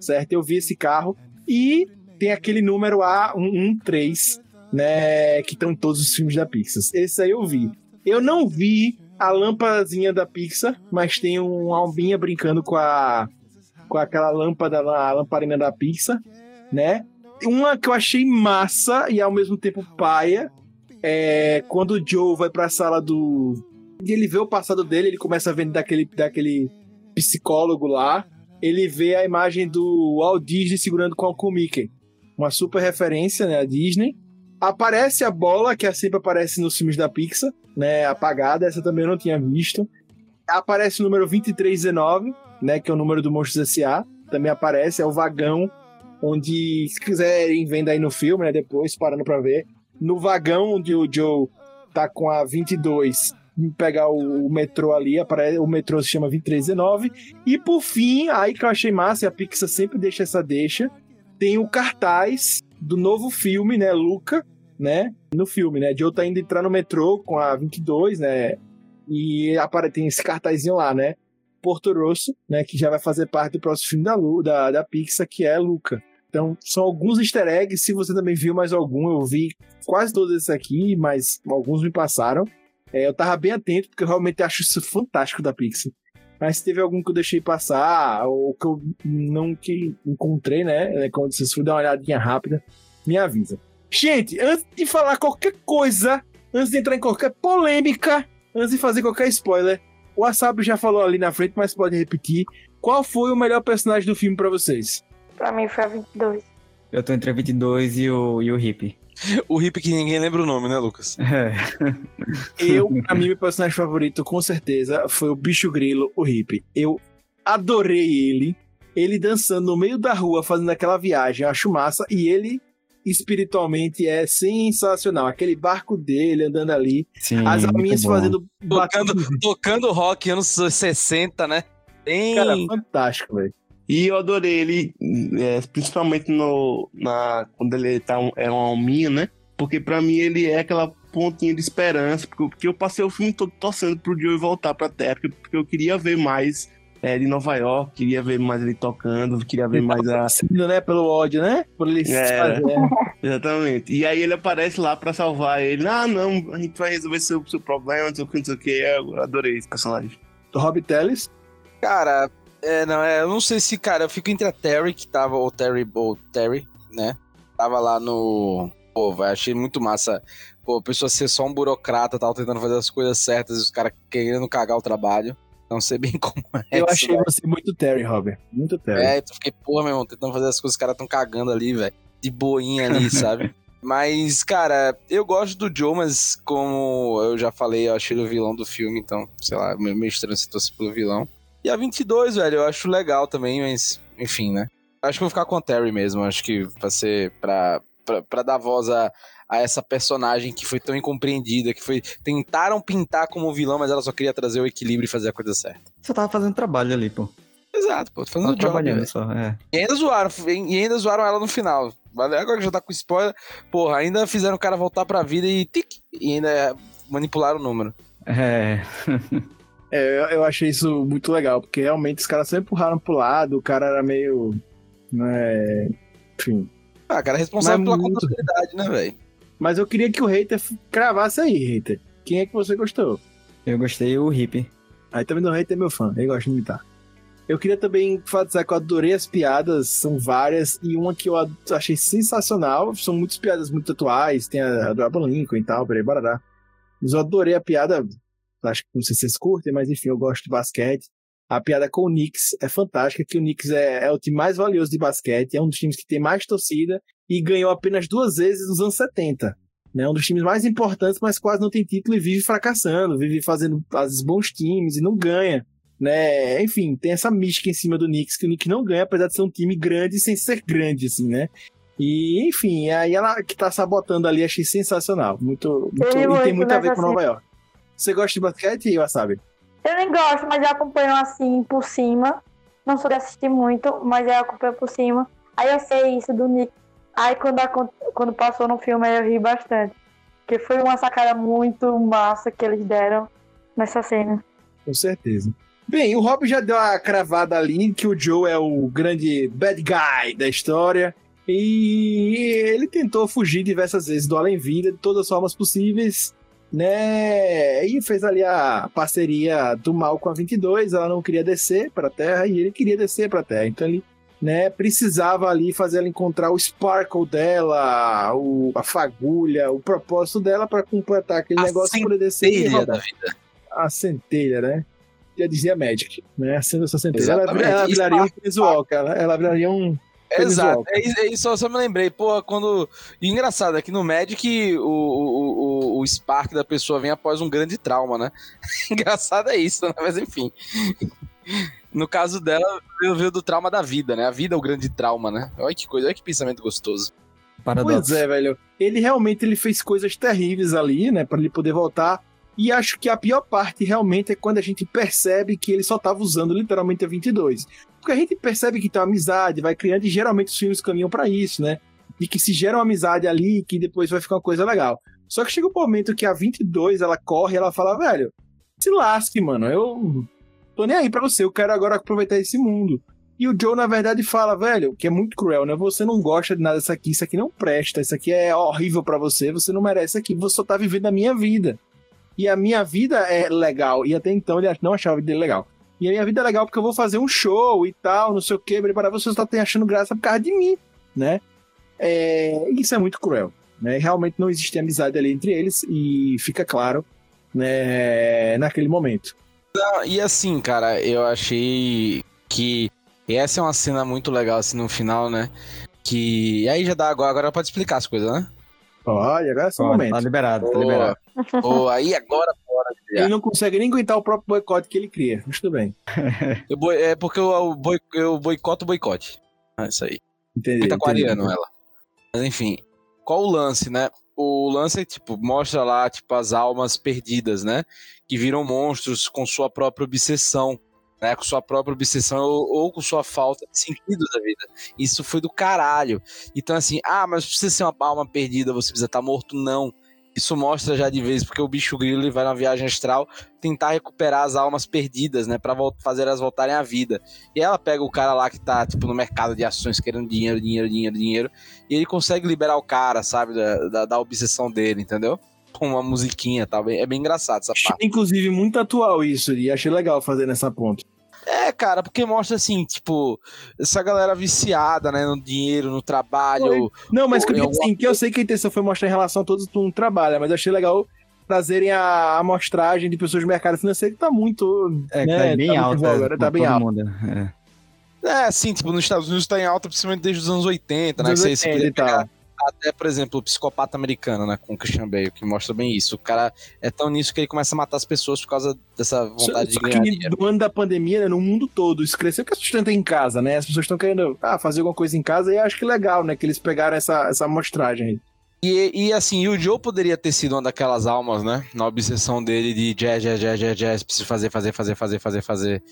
certo? Eu vi esse carro. E tem aquele número A113, né? Que estão todos os filmes da Pixar. Esse aí eu vi. Eu não vi a lâmpadazinha da Pixar, mas tem uma alminha brincando com a com aquela lâmpada, a lamparina da Pixar, né? Uma que eu achei massa e ao mesmo tempo paia é quando o Joe vai para a sala do e ele vê o passado dele, ele começa a ver daquele, daquele psicólogo lá, ele vê a imagem do Walt Disney segurando com o Mickey. Uma super referência, né, a Disney. Aparece a bola, que sempre aparece nos filmes da Pixar, né, apagada, essa também eu não tinha visto. Aparece o número 2319, né, que é o número do Monstros S.A., também aparece, é o vagão onde, se quiserem, vendo aí no filme, né, depois, parando pra ver, no vagão onde o Joe tá com a 22 pegar o, o metrô ali, o metrô se chama 2319. E por fim, aí que eu achei massa, e a Pixar sempre deixa essa deixa, tem o cartaz do novo filme, né, Luca, né, no filme, né, Joe tá indo entrar no metrô com a 22, né, e tem esse cartazinho lá, né, Porto Rosso, né, que já vai fazer parte do próximo filme da, da, da Pixar, que é Luca. Então, são alguns easter eggs. Se você também viu mais algum, eu vi quase todos esses aqui, mas alguns me passaram. É, eu tava bem atento, porque eu realmente acho isso fantástico da Pixar. Mas se teve algum que eu deixei passar, ou que eu não que encontrei, né? Quando vocês for dar uma olhadinha rápida, me avisa. Gente, antes de falar qualquer coisa, antes de entrar em qualquer polêmica, antes de fazer qualquer spoiler, o Wasabi já falou ali na frente, mas pode repetir. Qual foi o melhor personagem do filme para vocês? Pra mim foi a 22. Eu tô entre a 22 e o, e o Hip. O hippie que ninguém lembra o nome, né, Lucas? É. Eu, pra mim, meu personagem favorito, com certeza, foi o Bicho Grilo, o Hip. Eu adorei ele. Ele dançando no meio da rua, fazendo aquela viagem, acho massa. E ele, espiritualmente, é sensacional. Aquele barco dele andando ali. Sim, as alminhas bom. fazendo. Tocando, tocando rock anos 60, né? Bem... Cara, fantástico, velho. E eu adorei ele, é, principalmente no, na, quando ele tá um, é uma alminha, né? Porque pra mim ele é aquela pontinha de esperança, porque, eu- porque eu passei o filme todo torcendo pro Joey voltar pra Terra, porque, porque eu queria ver mais é, de Nova York, queria ver mais ele tocando, queria ver mais a... Sendo, né, pelo ódio, né? Por ele se É. fazer. Exatamente. E aí ele aparece lá pra salvar ele. Ah, não, a gente vai resolver seu, seu problema, não sei o que, não sei o que. Eu adorei esse personagem. Rob Telles. Cara, é, não, é, eu não sei se, cara, eu fico entre a Terry, que tava, ou Terry, ou Terry, né? Tava lá no. Pô, vai, achei muito massa. Pô, a pessoa ser só um burocrata, tava tentando fazer as coisas certas e os caras querendo cagar o trabalho. Não sei bem como é. eu achei né? você muito Terry, Robert. Muito Terry. É, eu fiquei, porra, meu irmão, tentando fazer as coisas, os caras tão cagando ali, velho. De boinha ali, sabe? Mas, cara, eu gosto do Joe, mas como eu já falei, eu achei ele o vilão do filme, então, sei lá, meio estranho se torce pelo vilão. E a 22, velho, eu acho legal também, mas, enfim, né? Acho que vou ficar com a Terry mesmo, acho que vai ser pra, pra, pra dar voz a, a essa personagem que foi tão incompreendida, que foi. Tentaram pintar como vilão, mas ela só queria trazer o equilíbrio e fazer a coisa certa. Só tava fazendo trabalho ali, pô. Exato, pô, tô fazendo Tava o job, trabalhando velho. só, é. E ainda zoaram, e ainda zoaram ela no final. Agora que já tá com spoiler, porra, ainda fizeram o cara voltar pra vida e tic, e ainda manipularam o número. É, É, eu, achei isso muito legal, porque realmente os caras só empurraram pro lado, o cara era meio. Né, enfim. Ah, cara, responsável Mas pela muito. contabilidade, né, velho? Mas eu queria que o hater cravasse aí, hater. Quem é que você gostou? eu gostei o Hip. Aí também o hater é meu fã, ele gosta de imitar. Eu queria também enfatizar que eu adorei as piadas, são várias, e uma que eu achei sensacional, são muitas piadas muito atuais, tem a, a do Abraham Lincoln e tal, peraí, barará. Mas eu adorei a piada, acho que não sei se vocês curtem, mas enfim, eu gosto de basquete. A piada com o Knicks é fantástica, que o Knicks é, é o time mais valioso de basquete, é um dos times que tem mais torcida e ganhou apenas duas vezes nos anos 70. Né, um dos times mais importantes, mas quase não tem título e vive fracassando, vive fazendo às vezes, bons times e não ganha. Né? Enfim, tem essa mística em cima do Knicks, que o Knicks não ganha, apesar de ser um time grande sem ser grande, assim, né? E, enfim, aí ela que tá sabotando ali, achei sensacional. Muito, muito- e tem muito a ver com Nova York. Você gosta de basquete, Wasabi? Eu nem gosto, mas eu acompanho assim por cima. Não sou de assistir muito, mas eu acompanho por cima. Aí eu sei isso do Nick. Aí quando, acon- quando passou no filme eu ri bastante. Porque foi uma sacada muito massa que eles deram nessa cena. Com certeza. Bem, o Rob já deu a cravada ali que o Joe é o grande bad guy da história. E ele tentou fugir diversas vezes do além-vida, de todas as formas possíveis, né? E fez ali a parceria do mal com a 22. Ela não queria descer para a Terra e ele queria descer para a Terra. Então ele né, precisava ali fazer ela encontrar o sparkle dela, o, a fagulha, o propósito dela para completar aquele A negócio poder descer e da vida. a centelha, né? Já dizia Magic, né? Sendo essa centelha. Ela, Exatamente. ela viraria um Casualca, ela, ela viraria um. Exato, é isso, é isso, só, só me lembrei, pô, quando. E engraçado, é que no Magic o, o, o, o Spark da pessoa vem após um grande trauma, né? engraçado é isso, né? Mas enfim. No caso dela, veio do trauma da vida, né? A vida é o grande trauma, né? Olha que coisa, olha que pensamento gostoso. Paradoxo. Pois é, velho. Ele realmente ele fez coisas terríveis ali, né? Pra ele poder voltar. E acho que a pior parte realmente é quando a gente percebe que ele só tava usando literalmente a 22. Porque a gente percebe que tem uma amizade, vai criando, e geralmente os filmes caminham pra isso, né? E que se gera uma amizade ali, que depois vai ficar uma coisa legal. Só que chega um momento que a 22 ela corre ela fala, velho, se lasque, mano, eu tô nem aí pra você, eu quero agora aproveitar esse mundo. E o Joe, na verdade, fala, velho, que é muito cruel, né? Você não gosta de nada disso aqui, isso aqui não presta, isso aqui é horrível para você, você não merece aqui, você só tá vivendo a minha vida. E a minha vida é legal. E até então ele não achava a vida dele legal. E a minha vida é legal porque eu vou fazer um show e tal, não sei o que, para você só tá achando graça por causa de mim, né? É, isso é muito cruel, né? Realmente não existe amizade ali entre eles e fica claro, né, naquele momento. Não, e assim, cara, eu achei que essa é uma cena muito legal assim no final, né? Que e aí já dá agora, agora pode explicar as coisas, né? Pode, agora é só um momento. Tá liberado, tá liberado. Ou aí agora. Ele não consegue nem aguentar o próprio boicote que ele cria. Mas tudo bem. Eu boi- é porque eu, eu, boi- eu boicoto o boicote. É isso aí. Entendi. Muito entendi. ela. Mas enfim, qual o lance, né? O lance é, tipo, mostra lá, tipo, as almas perdidas, né? Que viram monstros com sua própria obsessão, né? Com sua própria obsessão ou, ou com sua falta de sentido da vida. Isso foi do caralho. Então, assim, ah, mas você ser uma alma perdida, você precisa estar morto? Não. Isso mostra já de vez, porque o bicho grilo ele vai na viagem astral tentar recuperar as almas perdidas, né? Pra fazer elas voltarem à vida. E ela pega o cara lá que tá, tipo, no mercado de ações querendo dinheiro, dinheiro, dinheiro, dinheiro. E ele consegue liberar o cara, sabe? Da, da, da obsessão dele, entendeu? Com uma musiquinha e tal. Bem- É bem engraçado essa Achei, parte. inclusive, muito atual isso, e achei legal fazer nessa ponta. É, cara, porque mostra assim, tipo, essa galera viciada, né? No dinheiro, no trabalho. Não, mas que, eu alguma assim, que eu sei que a intenção foi mostrar em relação a todos mundo trabalha, mas eu achei legal trazerem a amostragem de pessoas do mercado financeiro que tá muito. É, né, que tá bem muito alta. voga, né, tá bem todo alto. mundo, é. É, assim, tipo, nos Estados Unidos tá em alta, principalmente desde os anos 80, né? Dos Que você- você 80 podia e tal. pegar até, por exemplo, o psicopata americano, né? Com o Christian Bale, que mostra bem isso. O cara é tão nisso que ele começa a matar as pessoas por causa dessa Só, vontade de só ganhar que dinheiro. no ano da pandemia, né, no mundo todo, isso cresceu porque as pessoas estão em casa, né? As pessoas estão querendo ah, fazer alguma coisa em casa e acho que legal, né? Que eles pegaram essa, essa amostragem aí. E, e assim, o Joe poderia ter sido uma daquelas almas, né? Na obsessão dele de jazz, jazz, jazz, jazz, jazz, preciso fazer, fazer, fazer, fazer, fazer, fazer.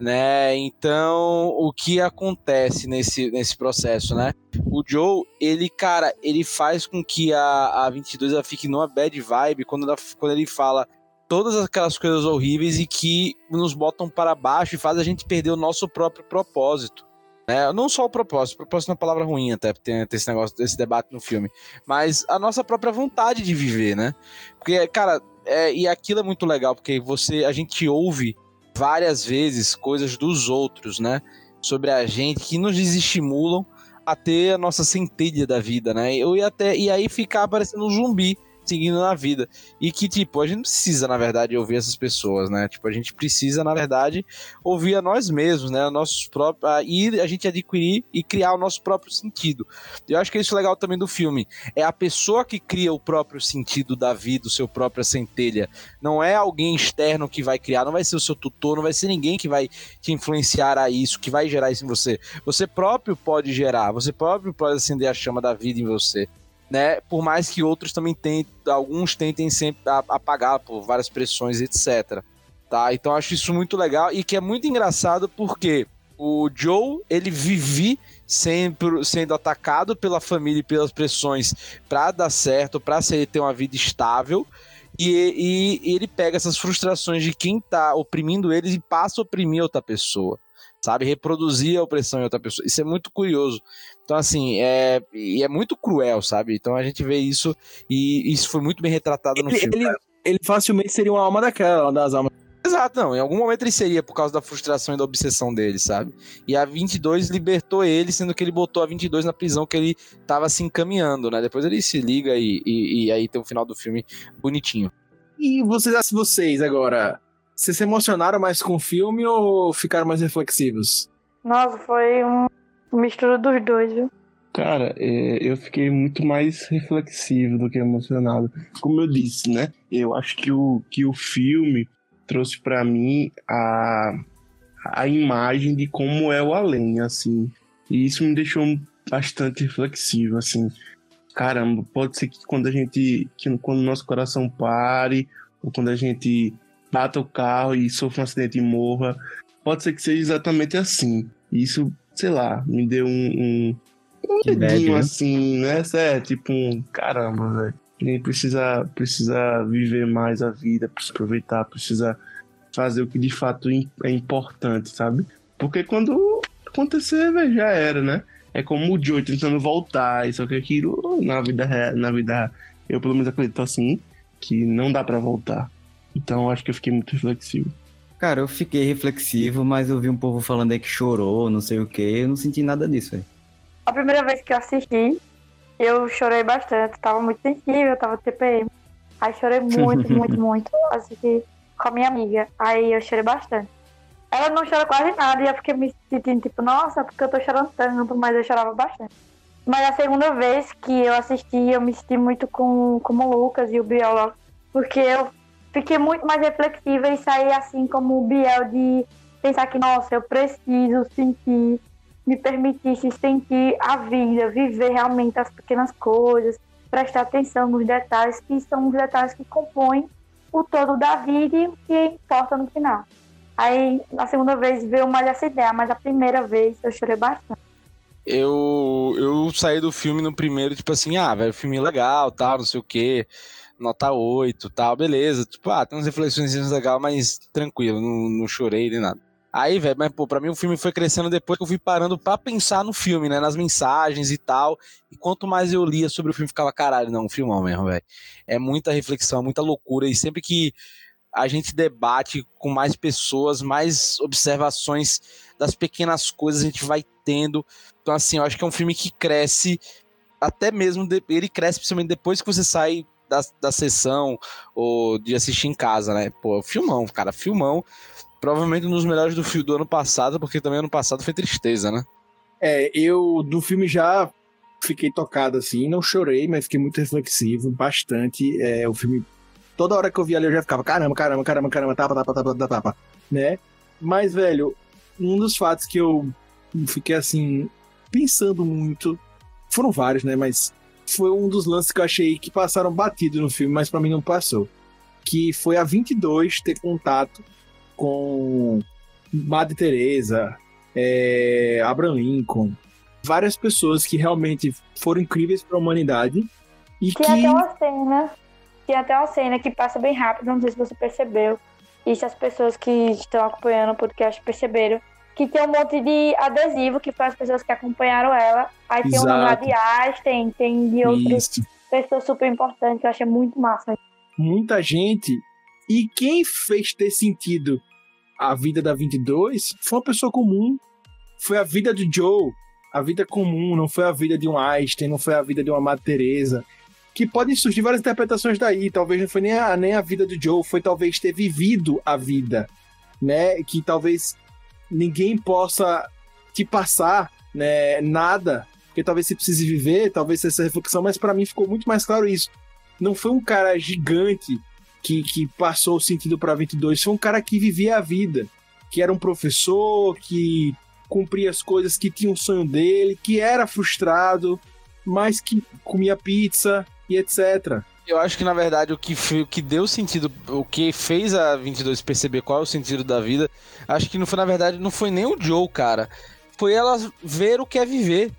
Né? Então, o que acontece nesse, nesse processo, né? O Joe, ele, cara, ele faz com que a, a 22 ela fique numa bad vibe quando, ela- quando ele fala todas aquelas coisas horríveis e que nos botam para baixo e faz a gente perder o nosso próprio propósito. Né? Não só o propósito, propósito é uma palavra ruim até, tem, tem esse negócio, esse debate no filme mas a nossa própria vontade de viver, né? Porque, cara, é, e aquilo é muito legal, porque você, a gente ouve várias vezes coisas dos outros, né? Sobre a gente que nos desestimulam a ter a nossa centelha da vida, né? Eu ia até e aí ficar parecendo um zumbi seguindo na vida. E que, tipo, a gente não precisa, na verdade, ouvir essas pessoas, né? Tipo, a gente precisa, na verdade, ouvir a nós mesmos, né? Nossos próprios. E a gente adquirir e criar o nosso próprio sentido. Eu acho que isso é legal também do filme. É a pessoa que cria o próprio sentido da vida, o seu próprio centelha. Não é alguém externo que vai criar, não vai ser o seu tutor, não vai ser ninguém que vai te influenciar a isso, que vai gerar isso em você. Você próprio pode gerar, você próprio pode acender a chama da vida em você. Né? Por mais que outros também tentem, alguns tentem sempre apagar por várias pressões, etc. Tá? Então acho isso muito legal e que é muito engraçado porque o Joe, ele vive sempre sendo atacado pela família e pelas pressões pra dar certo, ser, ter uma vida estável. E, e- e ele pega essas frustrações de quem tá oprimindo eles e passa a oprimir outra pessoa. Sabe? Reproduzir a opressão em outra pessoa. Isso é muito curioso. Então, assim, é, e é muito cruel, sabe? Então a gente vê isso e isso foi muito bem retratado no Ele, filme. ele, ele facilmente seria uma alma daquela, uma das almas. Exato, não. Em algum momento ele seria por causa da frustração e da obsessão dele, sabe? E a 22 libertou ele, sendo que ele botou a 22 na prisão que ele tava se encaminhando, né? Depois ele se liga e, e, e aí tem o final do filme bonitinho. E vocês, vocês agora, vocês se emocionaram mais com o filme ou ficaram mais reflexivos? Nossa, foi um mistura dos dois, viu? Cara, é, eu fiquei muito mais reflexivo do que emocionado. Como eu disse, né? Eu acho que o, que o filme trouxe pra mim a, a imagem de como é o além, assim. E isso me deixou bastante reflexivo, assim. Caramba, pode ser que quando a gente. Que quando o nosso coração pare, ou quando a gente bata o carro e sofra um acidente e morra, pode ser que seja exatamente assim. Isso, sei lá, me deu um, um, um medinho né? assim, né? É tipo um caramba, velho. A gente precisa, precisa viver mais a vida, precisa aproveitar, precisa fazer o que de fato é importante, sabe? Porque quando, acontecer, velho, já era, né? É como o Joe tentando voltar, só que aquilo na vida real, na vida eu pelo menos acredito assim, que não dá pra voltar. Então acho que eu fiquei muito reflexivo. Cara, eu fiquei reflexivo, mas eu vi um povo falando aí que chorou, não sei o que, eu não senti nada disso, velho. A primeira vez que eu assisti, eu chorei bastante, tava muito sensível, tava TPM. Aí chorei muito, muito, muito. Assisti com a minha amiga. Aí eu chorei bastante. Ela não chora quase nada e eu fiquei me sentindo tipo, nossa, porque eu tô chorando tanto, mas eu chorava bastante. Mas a segunda vez que eu assisti, eu me senti muito com, como o Lucas e o Biel, porque eu fiquei muito mais reflexiva e saí assim como o Biel de pensar que, nossa, eu preciso sentir, me permitir se sentir a vida, viver realmente as pequenas coisas, prestar atenção nos detalhes que são os detalhes que compõem o todo da vida e o que importa no final. Aí, na segunda vez, veio mais essa ideia, mas a primeira vez eu chorei bastante. Eu, eu saí do filme no primeiro, tipo assim, ah, velho, filme legal, tal, não sei o quê, nota 8, tal, beleza. Tipo, ah, tem umas reflexões legais, mas tranquilo, não, não chorei nem nada. Aí, velho, mas, pô, pra mim o filme foi crescendo depois que eu fui parando pra pensar no filme, né? Nas mensagens e tal. E quanto mais eu lia sobre o filme, ficava, caralho, não, um filmão mesmo, velho. É muita reflexão, muita loucura. E sempre que a gente debate com mais pessoas, mais observações das pequenas coisas a gente vai tendo. Então, assim, eu acho que é um filme que cresce, até mesmo de, ele cresce principalmente depois que você sai da, da sessão ou de assistir em casa, né? Pô, filmão, cara, filmão. Provavelmente um dos melhores do, do ano passado, porque também ano passado foi tristeza, né? É, eu do filme já fiquei tocado assim, não chorei, mas fiquei muito reflexivo, bastante. É, o filme Toda hora que eu via ali eu já ficava, caramba, caramba, caramba, caramba, tapa, tapa, tapa, tapa, tapa, né? Mas, velho, um dos fatos que eu fiquei assim, pensando muito, foram vários, né? Mas foi um dos lances que eu achei que passaram batido no filme, mas para mim não passou. Que foi a 22 ter contato com Madre Teresa, é, Abraham Lincoln, várias pessoas que realmente foram incríveis para a humanidade e que, que até uma cena tem até uma cena que passa bem rápido, não sei se você percebeu. E se as pessoas que estão acompanhando o podcast perceberam. Que tem um monte de adesivo que foi as pessoas que acompanharam ela. Aí tem Exato. um lá de Einstein, tem de outras pessoas super importantes, eu achei muito massa. muita gente. E quem fez ter sentido a vida da 22 foi uma pessoa comum. Foi a vida do Joe, a vida comum, não foi a vida de um Einstein, não foi a vida de uma Madre Teresa. Que podem surgir várias interpretações daí. Talvez não foi nem a, nem a vida do Joe, foi talvez ter vivido a vida, né? Que talvez ninguém possa te passar, né? Nada, porque talvez você precise viver, talvez essa reflexão, mas para mim ficou muito mais claro isso. Não foi um cara gigante que, que passou o sentido para 22, foi um cara que vivia a vida, que era um professor, que cumpria as coisas, que tinha um sonho dele, que era frustrado, mas que comia pizza e etc. Eu acho que, na verdade, o que, o que deu sentido, o que fez a 22 perceber qual é o sentido da vida, acho que não foi, na verdade, não foi nem o Joe, cara. Foi ela ver o que é viver.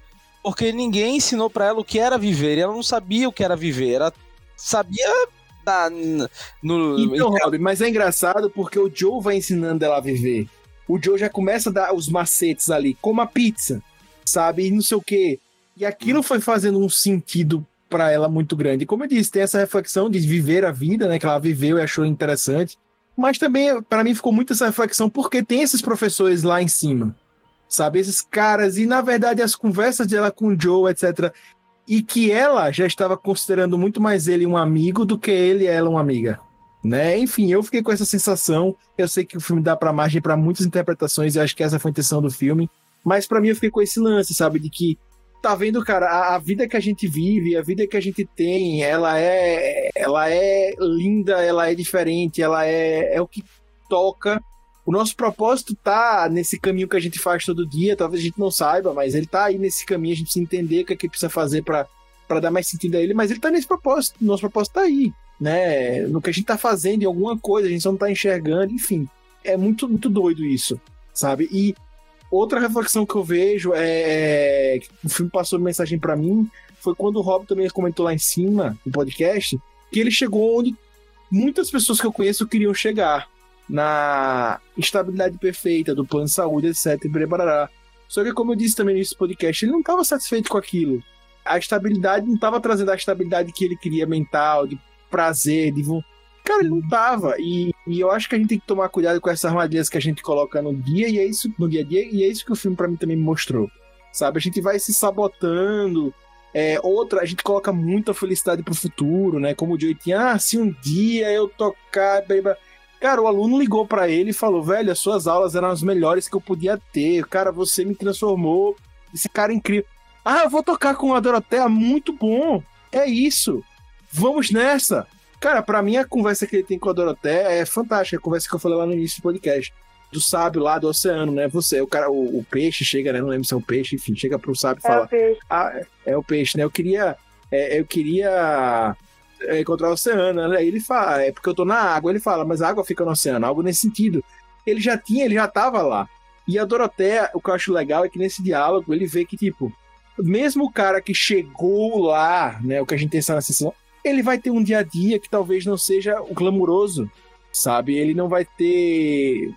Porque ninguém ensinou pra ela o que era viver. E ela não sabia o que era viver. Ela sabia na, no. Então, Rob, mas é engraçado porque o Joe vai ensinando ela a viver. O Joe já começa a dar os macetes ali, como a pizza, sabe? E não sei o quê. E aquilo foi fazendo um sentido pra ela muito grande. Como eu disse, tem essa reflexão de viver a vida, né? Que ela viveu e achou interessante. Mas também, pra mim, ficou muito essa reflexão porque tem esses professores lá em cima, sabe? Esses caras. E, na verdade, as conversas dela com o Joe, etc. E que ela já estava considerando muito mais ele um amigo do que ele ela uma amiga né? Enfim, eu fiquei com essa sensação. Eu sei que o filme dá para margem para muitas interpretações, e acho que essa foi a intenção do filme. Mas para mim eu fiquei com esse lance, sabe, de que tá vendo, cara, a, a vida que a gente vive, a vida que a gente tem, ela é ela é linda, ela é diferente, ela é é o que toca. O nosso propósito tá nesse caminho que a gente faz todo dia, talvez a gente não saiba, mas ele tá aí nesse caminho, a gente precisa entender o que é que precisa fazer para dar mais sentido a ele, mas ele tá nesse propósito, nosso propósito tá aí né? No que a gente tá fazendo em alguma coisa, a gente só não tá enxergando, enfim. É muito, muito doido isso, sabe? E outra reflexão que eu vejo é, é o filme passou mensagem para mim foi quando o Rob também comentou lá em cima no podcast que ele chegou onde muitas pessoas que eu conheço queriam chegar na estabilidade perfeita do plano de saúde, etc. Barará. Só que, como eu disse também nesse podcast, ele não estava satisfeito com aquilo. A estabilidade não estava trazendo a estabilidade que ele queria mental, de prazer, de. vo- Cara, ele não tava. E, e eu acho que a gente tem que tomar cuidado com essas armadilhas que a gente coloca no dia, e é isso, no dia a dia, e é isso que o filme pra mim também me mostrou. Sabe? A gente vai se sabotando. É, outra, a gente coloca muita felicidade pro futuro, né? Como o Joey tinha, ah, se um dia eu tocar. blá. Cara, o aluno ligou pra ele e falou: velho, as suas aulas eram as melhores que eu podia ter. Cara, você me transformou. Esse cara é incrível. Ah, eu vou tocar com a Doroteia, muito bom. É isso. Vamos nessa. Cara, pra mim a conversa que ele tem com a Doroteia é fantástica. A conversa que eu falei lá no início do podcast. Do sábio lá do oceano, né? Você, o cara, o, o peixe chega, né? Não lembro se é o peixe, enfim, chega pro sábio e É fala: o peixe. ah, é o peixe, né? Eu queria. é, eu queria é, encontrar o oceano. Né? Aí ele fala, é porque eu tô na água. Ele fala, mas a água fica no oceano, algo nesse sentido. Ele já tinha, ele já tava lá. E a Doroteia, o que eu acho legal é que nesse diálogo ele vê que, tipo, mesmo o cara que chegou lá, né? O que a gente tem essa sessão, ele vai ter um dia a dia que talvez não seja o glamuroso, sabe? Ele não vai ter.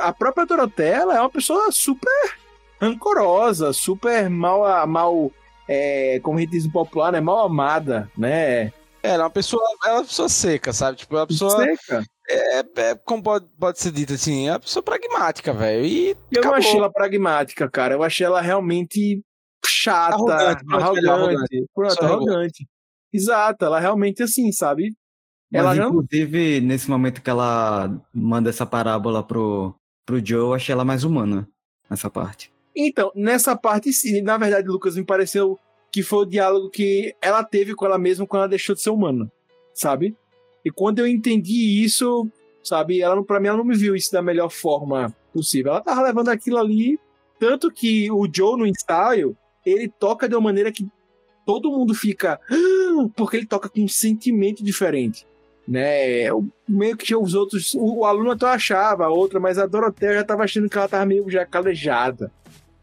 A própria Doroteia, ela é uma pessoa super rancorosa, super mal, mal é, como a gente diz no popular, né? Mal amada, né? É, ela é uma pessoa, ela é uma pessoa seca, sabe? Tipo, é uma pessoa. Seca. É, é, como pode, pode ser dito assim, é uma pessoa pragmática, velho. E Eu não acabou. achei ela pragmática, cara. Eu achei ela realmente chata, Arrogante, arrogante. Pronto, arrogante. Exato, ela realmente assim, sabe? Mas, Ela já não- inclusive, nesse momento que ela manda essa parábola pro, pro Joe, eu achei ela mais humana nessa parte. Então, nessa parte, sim, na verdade, Lucas, me pareceu que foi o diálogo que ela teve com ela mesma quando ela deixou de ser humana, sabe? E quando eu entendi isso, sabe, ela pra mim, ela não me viu isso da melhor forma possível. Ela tava levando aquilo ali, tanto que o Joe no ensaio, ele toca de uma maneira que todo mundo fica, "Ah", porque ele toca com um sentimento diferente. Né, o- meio que os outros, o, o aluno até achava a outra, mas a Doroteia já tava achando que ela tava meio já calejada.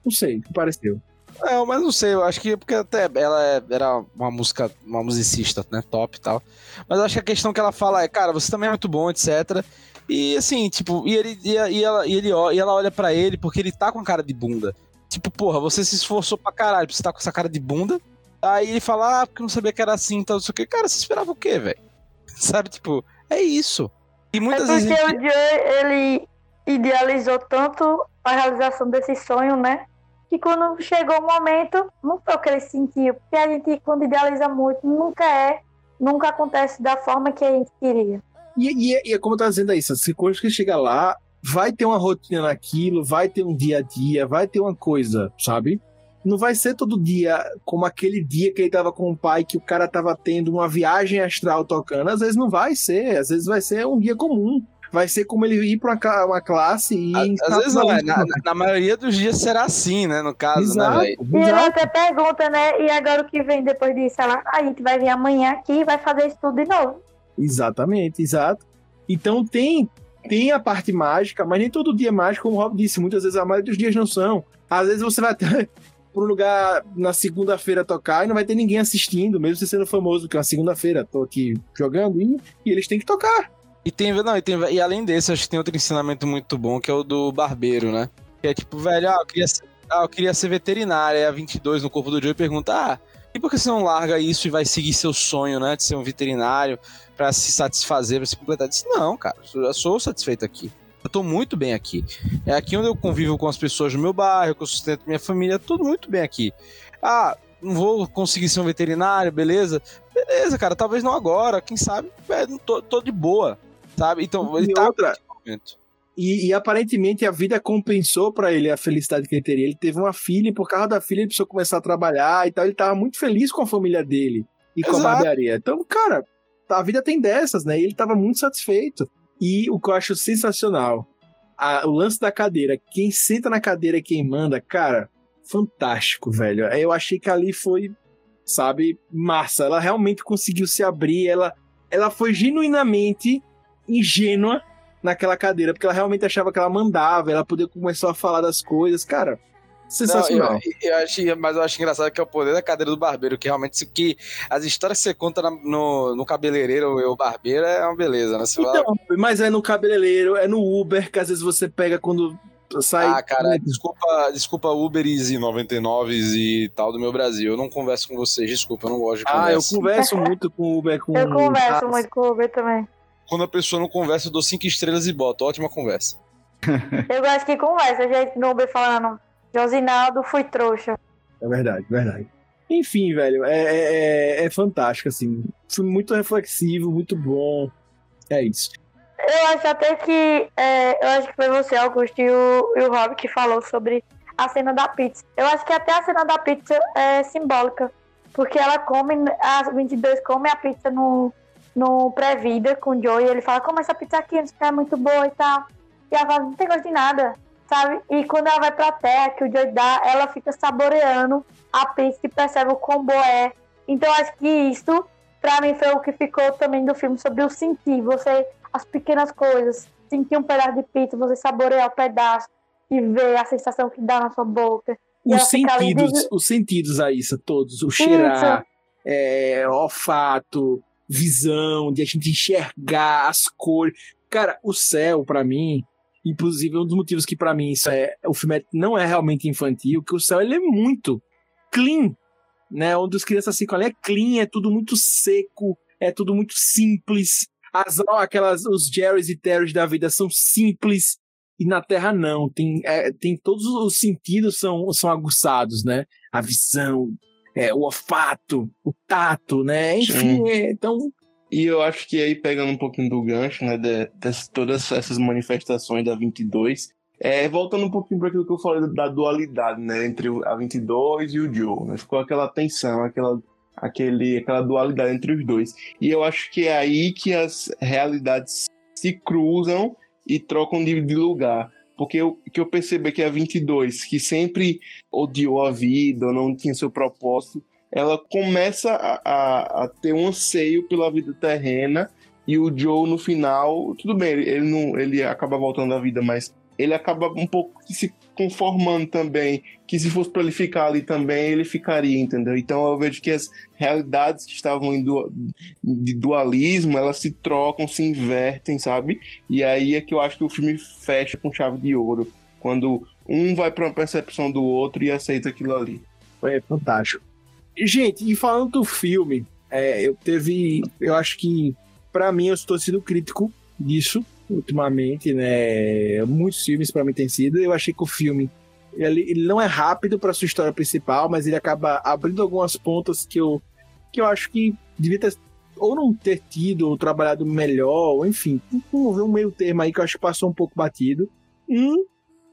Não sei, o que pareceu. É, mas não sei, eu acho que é porque até ela é- era uma música, uma musicista, né, top e tal. Mas eu acho que a questão que ela fala é, cara, você também é muito bom, etc. E assim, tipo, e ele e, e ela, e ele e ela olha pra ele porque ele tá com cara de bunda. Tipo, porra, você se esforçou pra caralho você tá com essa cara de bunda. Aí ele fala, ah, porque eu não sabia que era assim, tal, não sei o que. Cara, você esperava o quê, velho? Sabe, tipo, é isso. E É muitas porque vezes. o Joe, ele idealizou tanto a realização desse sonho, né? Que quando chegou o momento, não foi o que ele sentiu. Porque a gente, quando idealiza muito, nunca é, nunca acontece da forma que a gente queria. E, e, é- e é como eu tava dizendo aí, se quando que chega lá, vai ter uma rotina naquilo, vai ter um dia a dia, vai ter uma coisa, sabe? Não vai ser todo dia como aquele dia que ele tava com o pai, que o cara tava tendo uma viagem astral tocando. Às vezes não vai ser, às vezes vai ser um dia comum. Vai ser como ele ir pra uma, classe e. Às vezes não, é, na, na- maioria dos dias será assim, né? No caso, né, Exato, velho? E ele até pergunta, né? E agora o que vem depois disso? Ela, a gente vai vir amanhã aqui e vai fazer isso tudo de novo. Exatamente, exato. Então tem tem a parte mágica, mas nem todo dia é mágico, como o Rob disse, muitas vezes a maioria dos dias não são. Às vezes você vai até para um lugar na segunda-feira tocar e não vai ter ninguém assistindo, mesmo você sendo famoso, que é uma segunda-feira, tô aqui jogando e, e eles têm que tocar. E tem, não, e, tem, e além desse, acho que tem outro ensinamento muito bom, que é o do barbeiro, né? Que é tipo, velho, ah, eu queria ser, ah, eu queria ser veterinário, aí a 22 no corpo do Joe pergunta, ah, e por que você não larga isso e vai seguir seu sonho, né, de ser um veterinário, pra se satisfazer, pra se completar? Eu disse, não, cara, eu sou satisfeito aqui. Eu tô muito bem aqui. É aqui onde eu convivo com as pessoas do meu bairro, que eu sustento minha família, tudo muito bem aqui. Ah, não vou conseguir ser um veterinário, beleza? Beleza, cara, talvez não agora, quem sabe, é, tô, tô de boa, sabe? Então, ele E tá outra. E, e aparentemente a vida compensou pra ele a felicidade que ele teria. Ele teve uma filha e por causa da filha ele precisou começar a trabalhar e tal. Ele tava muito feliz com a família dele e com a Exato. barbearia. Então, cara, a vida tem dessas, né? E ele tava muito satisfeito. E o que eu acho sensacional, a- o lance da cadeira. Quem senta na cadeira é quem manda, cara, fantástico, velho. Eu achei que ali foi, sabe, massa. Ela realmente conseguiu se abrir. Ela, ela foi genuinamente ingênua naquela cadeira, porque ela realmente achava que ela mandava, ela poder começou a falar das coisas, cara. Sensacional. Não, eu, eu acho, mas eu acho engraçado que é o poder da cadeira do barbeiro, que realmente que as histórias que você conta na- no, no cabeleireiro ou barbeiro é uma beleza, né? Você fala, Então, mas é no cabeleireiro, é no Uber, que às vezes você pega quando sai. Ah, cara, desculpa, desculpa Uberes e 99s e tal do meu Brasil. Eu não converso com vocês, desculpa, eu não gosto de conversa. Ah, eu converso muito com o Uber. Com Eu converso Ah, muito com o Uber também. Quando a pessoa não conversa, eu dou cinco estrelas e boto. Ótima conversa. Eu gosto que conversa, gente no Uber falando, Josinaldo, fui trouxa. É verdade, verdade. Enfim, velho, é, é, é- é fantástico, assim. Filme muito reflexivo, muito bom. É isso. Eu acho até que. é, eu acho que foi você, Augusto, e o, e o Rob que falou sobre a cena da pizza. Eu acho que até a cena da pizza é simbólica. Porque ela come, a 22 come a pizza no, no pré-vida com o Joey. E ele fala: Como essa pizza aqui, não é muito boa e tal. E ela fala: Não tem gosto de nada, sabe? E quando ela vai pra terra, que o Joey dá, ela fica saboreando a pizza e percebe o quão boa é. Então acho que isso, pra mim, foi o que ficou também do filme sobre o sentir. Você as pequenas coisas. Sentir um pedaço de pizza, você saborear o pedaço e ver a sensação que dá na sua boca. Os ali sentidos, des- os sentidos, Aissa, todos. O cheirar, é, olfato, visão, de a gente enxergar as cores. Cara, o céu, pra mim, inclusive um dos motivos que pra mim isso é, o filme é- não é realmente infantil, que o céu ele é muito clean, né? Onde as crianças ficam ali é clean, é tudo muito seco, é tudo muito simples. As aquelas os Jerrys e Terrys da vida são simples e na Terra não. Tem, é, tem todos os sentidos são, são aguçados, né? A visão, é, o olfato, o tato, né? Enfim, é, então E eu acho que aí, pegando um pouquinho do gancho, né, de, dessas- todas essas manifestações da 22, é, voltando um pouquinho para aquilo que eu falei da dualidade, né, entre o- a 22 e o Joe, né, ficou aquela tensão, aquela, aquele, aquela dualidade entre os dois. E eu acho que é aí que as realidades se cruzam e trocam de, de lugar. Porque eu, que eu percebi que a 22, que sempre odiou a vida, não tinha seu propósito, ela começa a, a, a ter um anseio pela vida terrena e o Joe no final, tudo bem, ele, ele não, ele acaba voltando à vida, mas ele acaba um pouco se conformando também, que se fosse para ele ficar ali também, ele ficaria, entendeu? Então eu vejo que as realidades que estavam em du- de dualismo, elas se trocam, se invertem, sabe? E aí é que eu acho que o filme fecha com chave de ouro, quando um vai para uma percepção do outro e aceita aquilo ali. É fantástico. Gente, e falando do filme, é, eu teve. Eu acho que, pra mim, eu estou sendo crítico disso ultimamente, né? Muitos filmes pra mim têm sido. Eu achei que o filme. Ele, ele não é rápido pra sua história principal, mas ele acaba abrindo algumas pontas que eu, que eu acho que devia ter. Ou não ter tido, ou trabalhado melhor, ou enfim, um, um meio termo aí que eu acho que passou um pouco batido. Um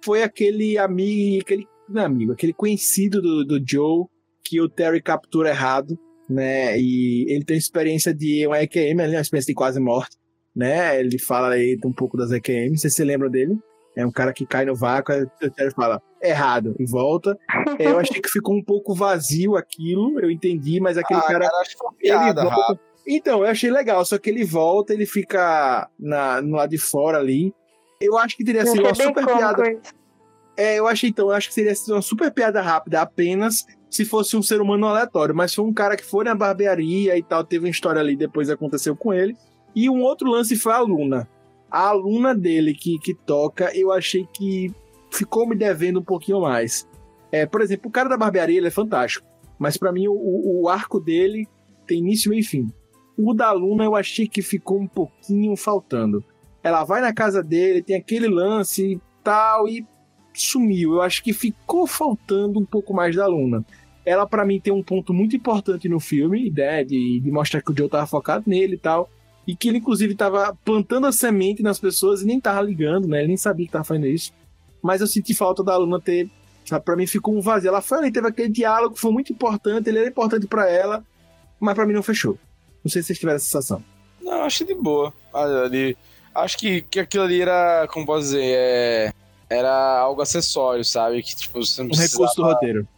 foi aquele amigo, aquele não é amigo, aquele conhecido do, do Joe que o Terry captura errado, né? E ele tem experiência de uma EQM, ali, uma experiência de quase morte, né? Ele fala aí um pouco das EQM, você se lembra dele? É um cara que cai no vácuo, o Terry fala errado e volta. É, eu achei que ficou um pouco vazio aquilo, eu entendi, mas aquele ah, cara, cara, ele volta. Então, eu achei legal, só que ele volta, ele fica na, no lado de fora ali. Eu acho que teria sido uma super piada é, eu achei então, eu acho que seria uma super piada rápida apenas se fosse um ser humano aleatório, mas foi um cara que foi na barbearia e tal, teve uma história ali, depois aconteceu com ele. E um outro lance foi a Luna. A aluna dele que, que toca, eu achei que ficou me devendo um pouquinho mais. É, por exemplo, o cara da barbearia ele é fantástico, mas pra mim o, o- o arco dele tem início, meio e fim. O da Luna eu achei que ficou um pouquinho faltando. Ela vai na casa dele, tem aquele lance e tal, e sumiu. Eu acho que ficou faltando um pouco mais da Luna. Ela, pra mim, tem um ponto muito importante no filme, né? De, de mostrar que o Joe tava focado nele e tal. E que ele, inclusive, tava plantando a semente nas pessoas e nem tava ligando, né? Ele nem sabia que tava fazendo isso. Mas eu senti falta da Luna ter. Sabe, pra mim ficou um vazio. Ela foi ali, teve aquele diálogo, foi muito importante, ele era importante pra ela, mas pra mim não fechou. Não sei se vocês tiveram essa sensação. Não, achei de boa. Ali, acho que, que aquilo ali era, como posso dizer, é, era algo acessório, sabe? Que tipo, você não Um precisava... recurso do roteiro.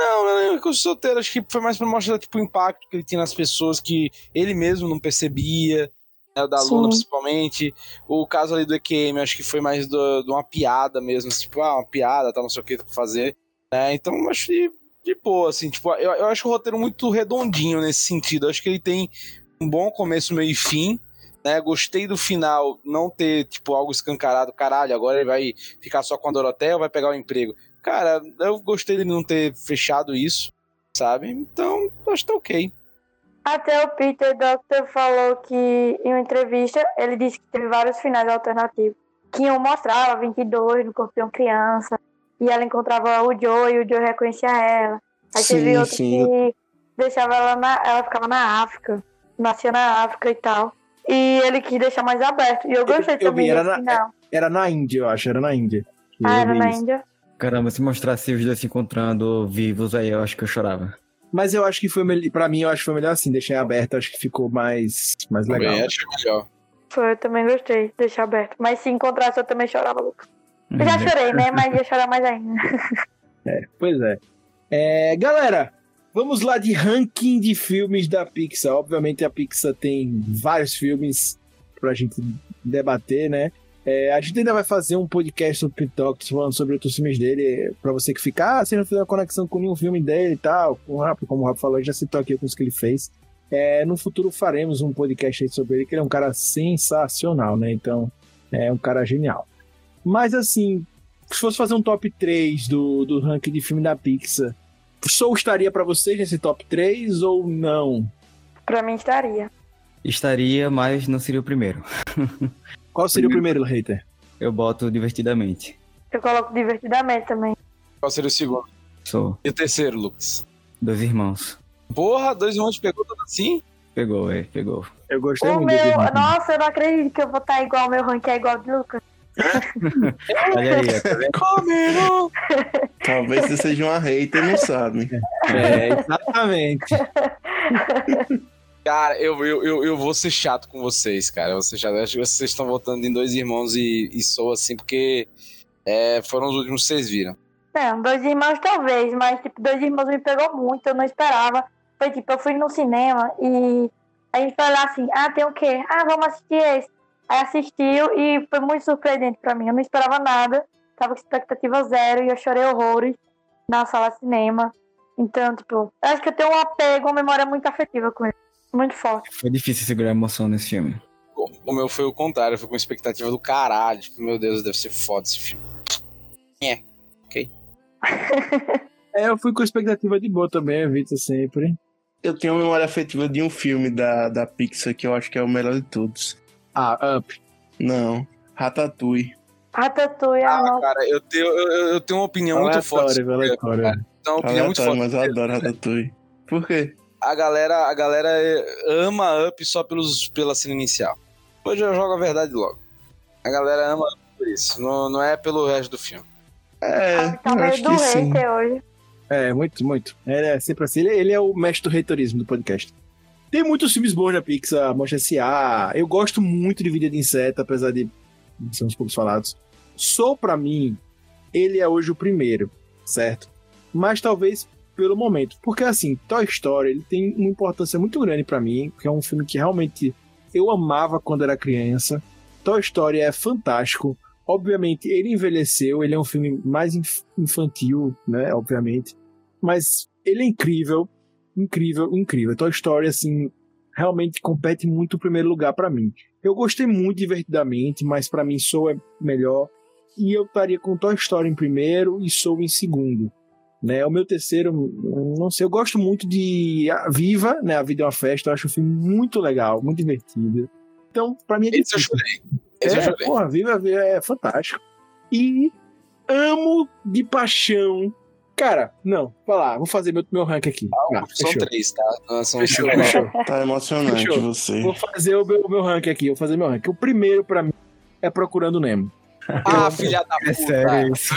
Não, não é recurso solteiro. Acho que foi mais pra mostrar tipo, o impacto que ele tinha nas pessoas que ele mesmo não percebia. Né, o da Sim. Luna, principalmente. O caso ali do EQM, acho que foi mais do- de uma piada mesmo. assim, Tipo, ah, uma piada, tá, não sei o que pra fazer. né? então, eu acho de, de boa, assim. Tipo, eu, eu acho o roteiro muito redondinho nesse sentido. Eu acho que ele tem um bom começo, meio e fim. Né? Gostei do final não ter, tipo, algo escancarado. Caralho, agora ele vai ficar só com a Dorotea ou vai pegar o emprego? Cara, eu gostei de não ter fechado isso, sabe? Então, acho que tá ok. Até o Peter Doctor falou que em uma entrevista ele disse que teve vários finais alternativos. Que um mostrava 22 no corpo de uma criança e ela encontrava o Joe e o Joe reconhecia ela. Aí teve Sim, outro sim. que deixava ela na. Ela ficava na África. Nascia na África e tal. E ele quis deixar mais aberto. E eu gostei eu também vi, era na-. Era na Índia, eu acho, era na Índia. Ah, eu era na isso. Índia. Caramba, se mostrasse os dois se encontrando vivos aí, eu acho que eu chorava. Mas eu acho que foi melhor. Pra mim, eu acho que foi melhor assim, deixar aberto, acho que ficou mais, mais legal. Também acho melhor. Foi, eu também gostei de deixar aberto. Mas se encontrasse, eu também chorava, Lucas. Eu já Uhum. chorei, né? Mas ia chorar mais ainda. Pois é. É, Galera, vamos lá de ranking de filmes da Pixar. Obviamente a Pixar tem vários filmes pra gente debater, né? É, a gente ainda vai fazer um podcast sobre Pitox falando sobre outros filmes dele, pra você que fica, ah, você não fez uma conexão com nenhum filme dele e tal. O Rafa, como o Rafa falou, já citou aqui alguns que ele fez. É, no futuro faremos um podcast sobre ele, que ele é um cara sensacional, né? Então, é um cara genial. Mas assim, se fosse fazer um top 3 do, do ranking de filme da Pixar, Soul estaria pra vocês nesse top 3 ou não? Pra mim estaria. Estaria, mas não seria o primeiro. Qual seria o primeiro, hater? Eu boto divertidamente. Eu coloco divertidamente também. Qual seria o segundo? Sou E o terceiro, Lucas? dois irmãos. Porra, dois irmãos pegou tudo assim? Pegou, é, pegou. Eu gostei O muito meu. Nossa, eu não acredito que eu vou estar igual o meu ranking é igual de Lucas. Olha aí, ó, tá vendo? Comendo! Talvez você seja uma hater, não sabe. É, exatamente. Cara, eu, eu, eu, eu vou ser chato com vocês, cara. Eu vou ser chato. Eu acho que vocês estão votando em dois irmãos e, e sou assim, porque é, foram os últimos que vocês viram. Não, dois irmãos talvez, mas tipo, dois irmãos me pegou muito, eu não esperava. Foi tipo, eu fui no cinema e a gente foi lá assim, ah, tem o quê? Ah, vamos assistir esse. Aí assistiu e foi muito surpreendente pra mim. Eu não esperava nada, tava com expectativa zero e eu chorei horrores na sala de cinema. Então, tipo, eu acho que eu tenho um apego, uma memória muito afetiva com ele. Muito forte. Foi difícil segurar a emoção nesse filme. O meu foi o contrário, eu fui com expectativa do caralho. Tipo, meu Deus, deve ser foda esse filme. É, eu fui com expectativa de boa também, evito sempre. Eu tenho uma memória afetiva de um filme da, da Pixar que eu acho que é o melhor de todos. Ah, Up. Não, Ratatouille. Ratatouille, Ah, ah, não. cara, eu tenho, eu, eu tenho uma opinião muito forte. Aleatório, sobre aleatório. Então, uma opinião muito forte. mas eu adoro Ratatouille. Por quê? A galera, a galera ama Up só pelos, pela cena inicial. Hoje eu jogo a verdade logo. A galera ama Up por isso, não, não é pelo resto do filme. É, Tá eu meio acho do que sim. hoje. É, muito, muito. Ele é sempre assim. Ele, ele é o mestre do reitorismo do podcast. Tem muitos filmes bons na Pixar, Monstro S.A. Eu gosto muito de Vida de Inseto, apesar de ser uns poucos falados. Soul, pra mim, ele é hoje o primeiro, certo? Mas talvez pelo momento. Porque, assim, Toy Story, ele tem uma importância muito grande pra mim, porque é um filme que realmente eu amava quando era criança. Toy Story é fantástico. Obviamente, ele envelheceu, ele é um filme mais inf- infantil, né? Obviamente. Mas ele é incrível, incrível, incrível. Toy Story, assim, realmente compete muito o primeiro lugar pra mim. Eu gostei muito divertidamente, mas pra mim Soul é melhor. E eu estaria com Toy Story em primeiro e Soul em segundo. Né, o meu terceiro, eu não sei, eu gosto muito de A Viva, né? A Vida é uma Festa, eu acho o filme muito legal, muito divertido. Então, pra mim é Esse eu difícil. chorei. Esse eu É, chorei. porra, Viva Viva é fantástico. E amo de paixão. Cara, não, vai lá, vou fazer meu, meu rank aqui. Ah, São fechou. três, tá? São Fechou, fechou. Tá emocionante Fechou. você. Vou fazer o meu, o meu rank aqui, vou fazer meu rank. O primeiro pra mim é Procurando Nemo. Ah, filha da É puta. sério isso.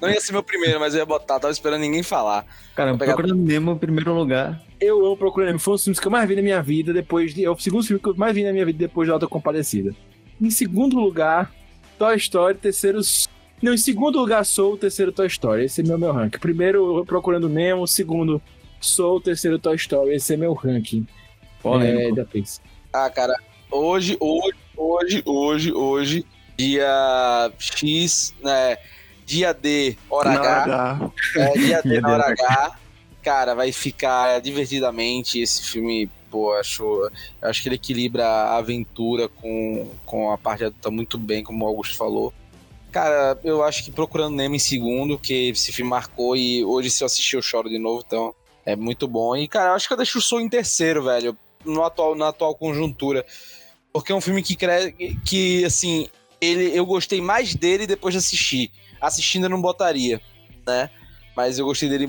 Não ia ser meu primeiro, mas eu ia botar. Tava esperando ninguém falar. Cara, pegar- procurando Nemo em primeiro lugar. Eu amo Procurando Nemo, foi um dos filmes que eu mais vi na minha vida depois de. É o segundo filme que eu mais vi na minha vida depois de Alta Compadecida. Em segundo lugar, Toy Story, terceiro. Não, em segundo lugar, Soul, terceiro Toy Story. Esse é meu, meu ranking. Primeiro, Procurando Nemo, segundo, Soul, terceiro Toy Story. Esse é meu ranking é, Polêmico. da Pixar. Ah, cara, hoje, hoje, hoje, hoje, hoje, dia X, né? Dia D, hora Na H. H. É, dia D Dia na D, hora H. Cara, vai ficar divertidamente esse filme. pô, acho, eu acho que ele equilibra a aventura com, com a parte adulta muito bem, como o Augusto falou. Cara, eu acho que Procurando Nemo em segundo, que esse filme marcou e hoje se eu assistir eu choro de novo, então é muito bom. E, cara, eu acho que eu deixo o Soul em terceiro, velho, no atual, na atual conjuntura. Porque é um filme que, cre... que assim, ele, eu gostei mais dele depois de assistir. Assistindo eu não botaria, né? Mas eu gostei dele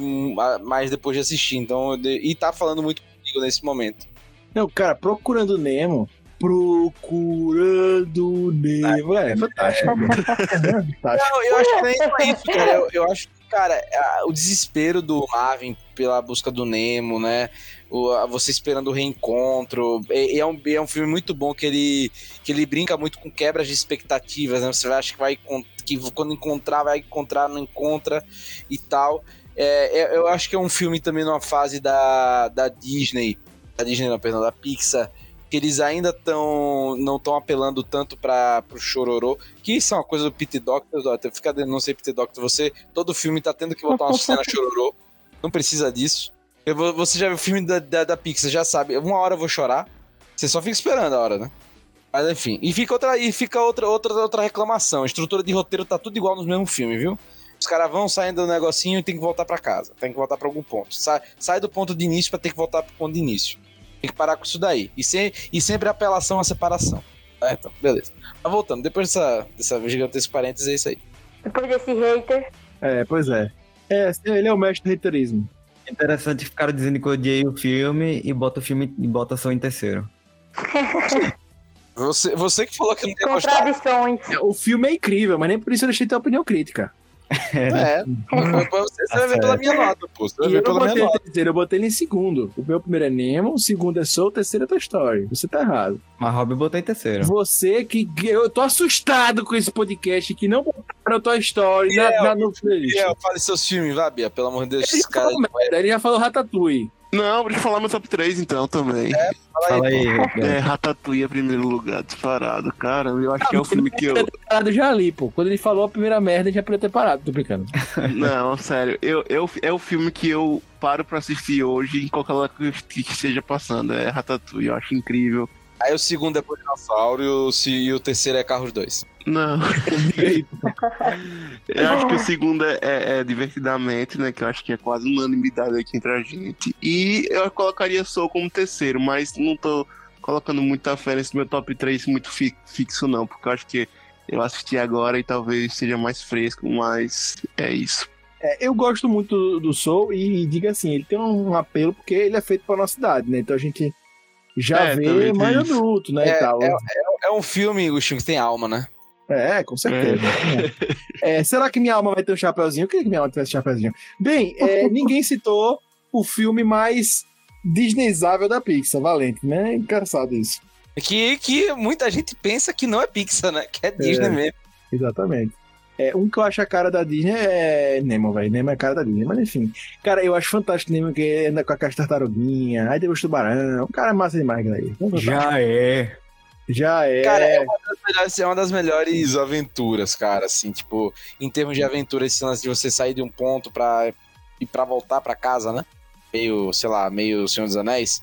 mais depois de assistir. Então, e tá falando muito comigo nesse momento. Não, cara, Procurando Nemo. Procurando Nemo. É, fantástico. Não, eu acho que nem é isso, cara. Eu, eu acho que, cara, o desespero do Marvin pela busca do Nemo, né? O, você esperando o reencontro. É, é, um, é um filme muito bom que ele, que ele brinca muito com quebras de expectativas, né? Você acha que vai que quando encontrar, vai encontrar, não encontra e tal. É, é, eu acho que é um filme também numa fase da, da Disney, da Disney não, perdão, da Pixar, que eles ainda estão não estão apelando tanto para o chororô, que isso é uma coisa do Pete Doctor, fica não sei Pete Doctor, você todo filme tá tendo que botar uma cena chororô, não precisa disso. Eu, você já viu o filme da, da, da Pixar, já sabe, uma hora eu vou chorar, você só fica esperando a hora, né? Mas enfim, e fica outra, e fica outra, outra, outra reclamação. A estrutura de roteiro tá tudo igual nos mesmos filmes, viu? Os caras vão saindo do negocinho e tem que voltar para casa. Tem que voltar para algum ponto. Sai, sai do ponto de início para ter que voltar pro ponto de início. Tem que parar com isso daí. E, se, e sempre apelação à separação. É, então, beleza. Mas voltando, depois dessa, dessa gigantesca parênteses, é isso aí. Depois desse hater. É, pois é. é ele é o mestre do haterismo. Interessante ficar dizendo que eu odiei o filme e bota o filme e bota só em terceiro. Você, você que falou que não tem Contradições. O filme é incrível, mas nem por isso eu deixei ter opinião crítica. É, você, vai ver pela minha nota, pô. Você vai ver pela minha nota. Terceiro, eu botei ele em segundo. O meu primeiro é Nemo, o segundo é Soul, o terceiro é Toy Story. Você tá errado. Mas Rob botei em terceiro. Você que. Eu tô assustado com esse podcast que não botaram Toy Story na, na, no playlist. É, fale seus filmes, vai, Bia, pelo amor de Deus. Ele, cara... ele já falou Ratatouille. Não, deixa eu falar meu top 3 então também. É, fala aí. é, Ratatouille é primeiro lugar, disparado. Cara, eu acho ah, que é o filme que eu. parado já ali, pô. Quando ele falou a primeira merda, já podia ter parado, tô brincando. Não, sério. Eu, eu, é o filme que eu paro pra assistir hoje em qualquer lugar que esteja passando. É Ratatouille, eu acho incrível. Aí o segundo é o Dinossauro e o, e o terceiro é Carros 2. Não. eu acho que o segundo é, é, é, Divertidamente, né? Que eu acho que é quase unanimidade aqui entre a gente. E eu colocaria Soul como terceiro, mas não tô colocando muita fé nesse meu top 3 muito fi fixo, não. Porque eu acho que eu assisti agora e talvez seja mais fresco, mas é isso. É, eu gosto muito do Soul e diga assim, ele tem um apelo porque ele é feito para nossa cidade, né? Então a gente já é, vê mais adulto, né? É, e tal. É, é, é, um filme, Agostinho, que tem alma, né? É, com certeza. É. é. será que minha alma vai ter um chapéuzinho? Eu queria que minha alma tivesse um chapéuzinho. Bem, é, ninguém citou o filme mais Disneyzável da Pixar, Valente, né? Engraçado isso. Que, que muita gente pensa que não é Pixar, né? Que é Disney mesmo. Exatamente. É, um que eu acho a cara da Disney é Nemo, velho. Nemo é a cara da Disney, mas enfim. Cara, eu acho fantástico Nemo que anda com a caixa tartaruguinha, aí tem o tubarão. O cara é massa demais, galera. Já é. Já é. Cara, é uma, melhores, é uma, das melhores aventuras, cara, assim, tipo, em termos de aventura, esse lance de você sair de um ponto pra ir pra voltar pra casa, né? Meio, sei lá, meio Senhor dos Anéis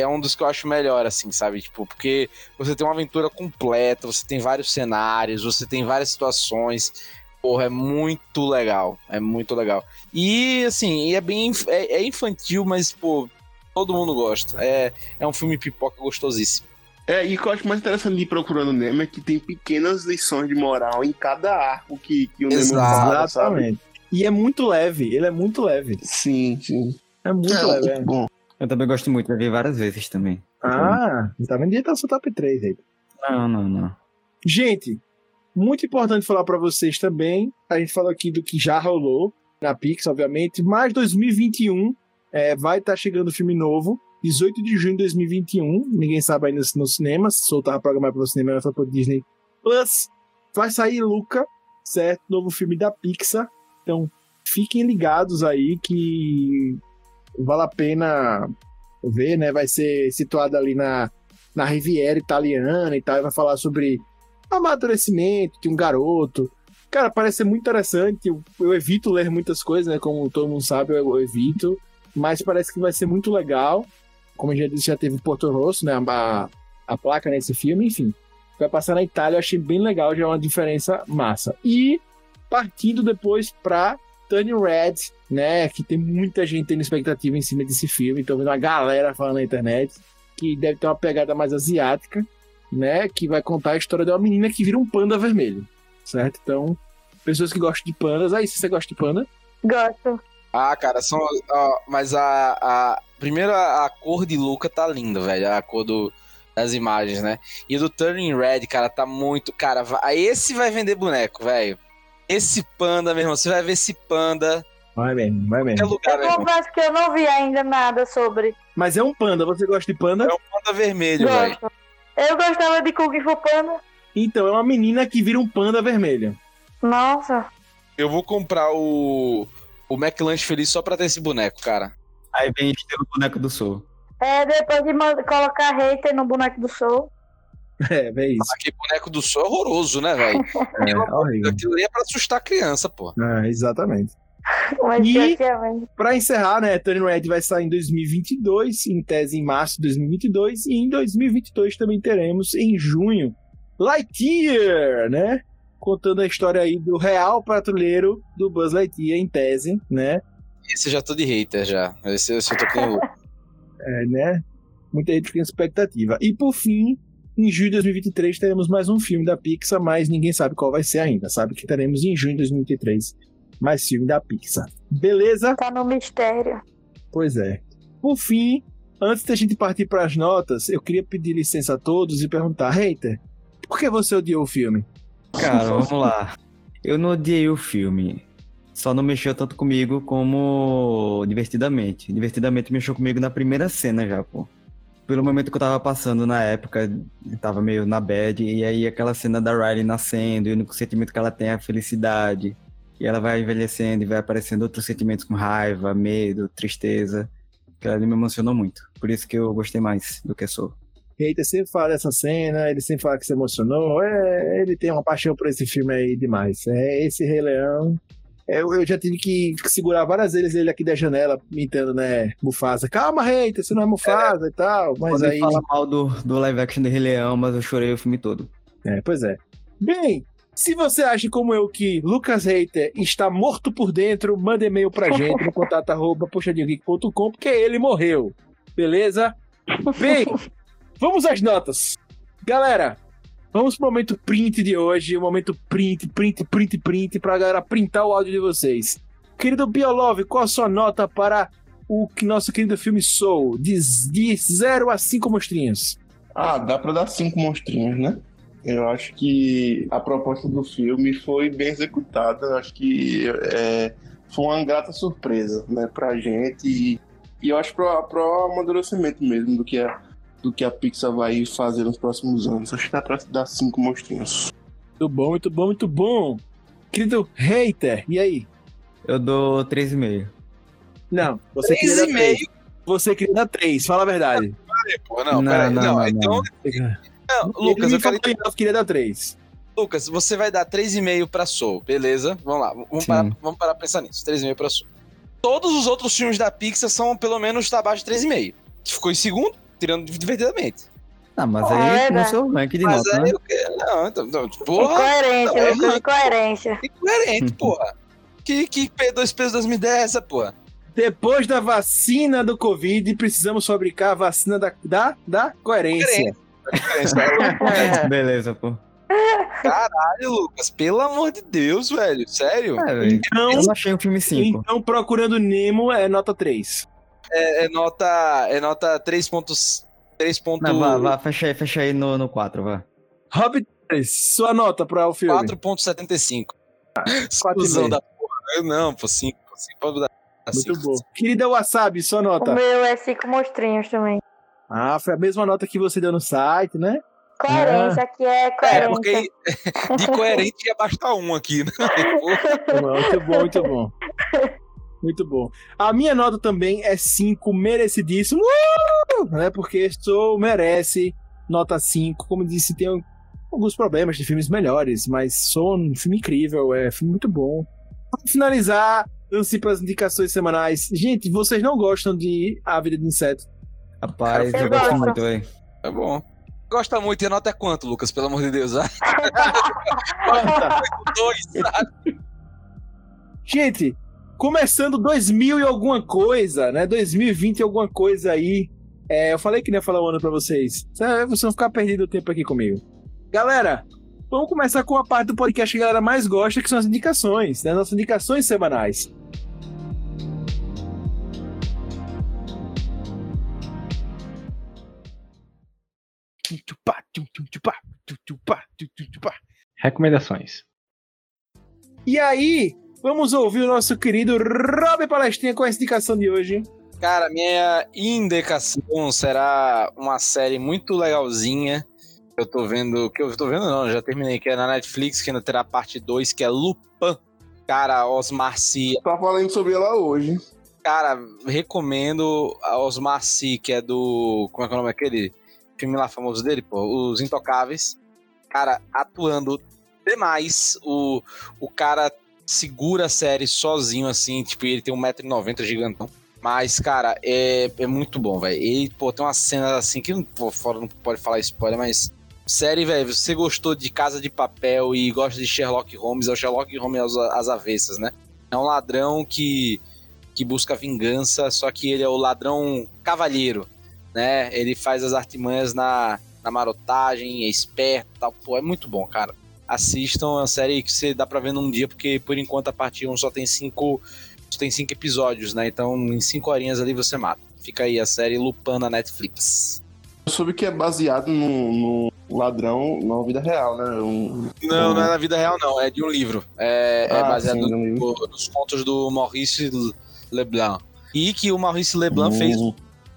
é um dos que eu acho melhor, assim, sabe? Tipo, porque você tem uma aventura completa, você tem vários cenários, você tem várias situações. Porra, é muito legal. É muito legal. E, assim, é bem. É, é infantil, mas, pô, todo mundo gosta. É, é um filme pipoca gostosíssimo. É, e o que eu acho mais interessante de Procurando Nemo é que tem pequenas lições de moral em cada arco que, que o Nemo fala, Exatamente. E é muito leve, ele é muito leve. Sim, sim. É muito é, leve. É. Bom. Eu também gosto muito, eu vi várias vezes também. Ah, tá vendo? Tá seu top 3 aí. Não, não, não. Gente, muito importante falar para vocês também. A gente falou aqui do que já rolou na Pix, obviamente, mas 2021 é, vai estar tá chegando filme novo. 18 de junho de 2021. Ninguém sabe ainda no cinema. Se soltar programar pelo cinema, vai para Disney Plus. Vai sair Luca, certo? Novo filme da Pixar. Então, fiquem ligados aí que vale a pena ver, né? Vai ser situado ali na, na Riviera Italiana e tal, e vai falar sobre amadurecimento de um garoto. Cara, parece ser muito interessante. Eu, eu, evito ler muitas coisas, né? Como todo mundo sabe, eu, eu evito. Mas parece que vai ser muito legal. como eu já disse, já teve Porto Rosso, né? A, a placa nesse filme, enfim. Vai passar na Itália, eu achei bem legal, já é uma diferença massa. E partindo depois pra Turning Red, né? Que tem muita gente tendo expectativa em cima desse filme. Tô vendo uma galera falando na internet que deve ter uma pegada mais asiática, né? Que vai contar a história de uma menina que vira um panda vermelho, certo? Então, pessoas que gostam de pandas, aí se você gosta de panda, Gosto. Ah, cara, são. ó, mas a, a. Primeiro, a, a cor de Luca tá linda, velho. A cor do, das imagens, né? E do Turning Red, cara, tá muito. Cara, vai, esse vai vender boneco, velho. Esse panda, meu irmão, você vai ver esse panda vai mesmo, vai mesmo. lugar, Eu confesso que eu não vi ainda nada sobre. Mas é um panda, você gosta de panda? É um panda vermelho, velho. Eu gostava de Kung Fu Panda. Então, é uma menina que vira um panda vermelho. Nossa. Eu vou comprar o. O McLanche Feliz só pra ter esse boneco, cara. Aí vem estilo boneco do Soul. É, depois de colocar hater no boneco do Soul. É, é isso. Aquele boneco do sol é horroroso, né, velho? É, horrível. Aquilo ali é pra assustar a criança, pô. É, exatamente. Mas E- é. Pra encerrar, né, Turning Red vai sair em 2022, em tese em março de 2022, e em 2022 também teremos, em junho, Lightyear, né? Contando a história aí do real patrulheiro do Buzz Lightyear, em tese, né? Esse eu já tô de hater já. Esse, esse eu tô com. É, né? Muita gente fica em expectativa. E por fim, em junho de 2023 teremos mais um filme da Pixar, mas ninguém sabe qual vai ser ainda. Sabe que teremos em junho de 2023 mais filme da Pixar. Beleza? Tá no mistério. Pois é. Por fim, antes da gente partir para as notas, eu queria pedir licença a todos e perguntar, Hater, por que você odiou o filme? Cara, vamos lá. Eu não odiei o filme. Só não mexeu tanto comigo como Divertidamente. Divertidamente mexeu comigo na primeira cena já, pô. Pelo momento que eu tava passando na época, tava meio na bad, e aí aquela cena da Riley nascendo, e o único sentimento que ela tem é a felicidade. E ela vai envelhecendo e vai aparecendo outros sentimentos como raiva, medo, tristeza. Que ali me emocionou muito. Por isso que eu gostei mais do que sou. Hater sempre fala dessa cena, ele sempre fala que se emocionou. É, ele tem uma paixão por esse filme aí demais. É esse Rei Leão. É, Eu, eu já tive que segurar várias vezes ele aqui da janela, pintando, né, Mufasa. Calma, Hater, você não é Mufasa e tal. Mas aí. fala mal do, do live action de Rei Leão, mas eu chorei o filme todo. É, pois é. Bem, se você acha como eu que Lucas Reiter está morto por dentro, manda e-mail pra gente no contato arroba puxadinhogeek.com, porque ele morreu. Beleza? Bem, vamos às notas. Galera, vamos pro momento print de hoje, o momento print, print, print, print, pra galera printar o áudio de vocês. Querido Biolove, qual a sua nota para o que nosso querido filme Soul? De, de 0 a 5 monstrinhos. Ah, dá pra dar cinco monstrinhos, né? Eu acho que a proposta do filme foi bem executada. Eu acho que é, foi uma grata surpresa, né, pra gente. E, e eu acho pro, pro amadurecimento mesmo do que, a, do que a Pixar vai fazer nos próximos anos. Acho que dá pra dar cinco monstrinhos. Muito bom, muito bom, muito bom. Querido hater, e aí? Eu dou 3,5. Não, você queria dar 3,5. três. Você queria dar três, fala a verdade. Pô, não, Não, peraí. não, Não, não, então, não, Lucas, eu me falei, falou que eu queria dar três. Lucas, você vai dar 3,5 pra Soul, beleza? Vamos lá, vamos Sim. parar, vamos parar pra pensar nisso. 3,5 pra Soul. Todos os outros filmes da Pixar são pelo menos tá abaixo de 3,5. Ficou em segundo, tirando divertidamente. Ah, mas aí é, no seu rank de Mas nota, aí né? o quê? Não, então, então, porra, Incoerência, não, Lucas, não. incoerência. incoerente, porra. Que, que P2 pesos 2010 é essa, porra? Depois da vacina do Covid, precisamos fabricar a vacina da, da, da coerência. Beleza, pô. Caralho, Lucas, pelo amor de Deus, velho. Sério? É, velho. Então, Eu não achei um filme 5. então, procurando Nemo é nota 3. É, é nota. É nota 3 pontos. 3 pontos. Não, vá, vá, fecha aí, fecha aí no, no 4, vá. Hobbit 3, sua nota para o filme. 4.75. quatro e Exclusão meio. da porra. Eu não, pô, 5. 5 pode dar. Muito cinco. bom. Querida Wasabi, sua O nota. meu é cinco monstrinhos também. Ah, foi a mesma nota que você deu no site, né? Coerência, aqui é É, coerência. porque de coerente ia bastar um aqui, né? Muito bom, muito bom. Muito bom. A minha nota também é 5, merecidíssimo. Uh! Né? Porque Soul merece nota 5. Como disse, tem alguns problemas de filmes melhores, mas Soul é um filme incrível, é um filme muito bom. Para finalizar, antes para as indicações semanais. Gente, vocês não gostam de A Vida de Inseto? Rapaz, Eu eu gosto gosto. muito, velho. É bom. Gosta muito, e a nota é quanto, Lucas? Pelo amor de Deus. Ah, dois, sabe? Gente, começando 2000 e alguma coisa, né? 2020 e alguma coisa aí. É, eu falei que não ia falar o ano pra vocês. Vocês vão ficar perdido o tempo aqui comigo. Galera, vamos começar com a parte do podcast que a galera mais gosta, que são as indicações, né? Nossas indicações semanais. Recomendações. E aí, vamos ouvir o nosso querido Rob Palestrinha com a indicação de hoje. Cara, minha indicação será uma série muito legalzinha. Eu tô vendo. Que eu tô vendo, não, já terminei, que é na Netflix, que ainda terá parte 2, que é Lupin. Cara, Osmar Sy. Tá falando sobre ela hoje. Cara, recomendo a Osmar Sy, que é do. Como é que é o nome daquele filme lá famoso dele, pô? Os Intocáveis. Cara, atuando demais. O, o cara segura a série sozinho, assim. Tipo, ele tem 1,90m gigantão. Mas, cara, é, é muito bom, velho. E, pô, tem uma cena assim que pô, fora não pode falar spoiler, mas. Série, velho, você gostou de Casa de Papel e gosta de Sherlock Holmes, é o Sherlock Holmes às, às avessas, né? É um ladrão que, que busca vingança, só que ele é o ladrão cavalheiro, né? Ele faz as artimanhas na, na marotagem, é esperto tal. Pô, é muito bom, cara. Assistam, é uma série que você dá pra ver num dia, porque por enquanto a parte 1 só tem cinco, só tem cinco episódios, né? Então em cinco horinhas ali você mata. Fica aí a série Lupin na Netflix. Eu soube que é baseado no, no ladrão na vida real, né? Um, Não, não é na vida real, não. É de um livro. É, é Ah, baseado sim, no livro. no- nos contos do Maurice Leblanc. E que o Maurice Leblanc fez, Hum,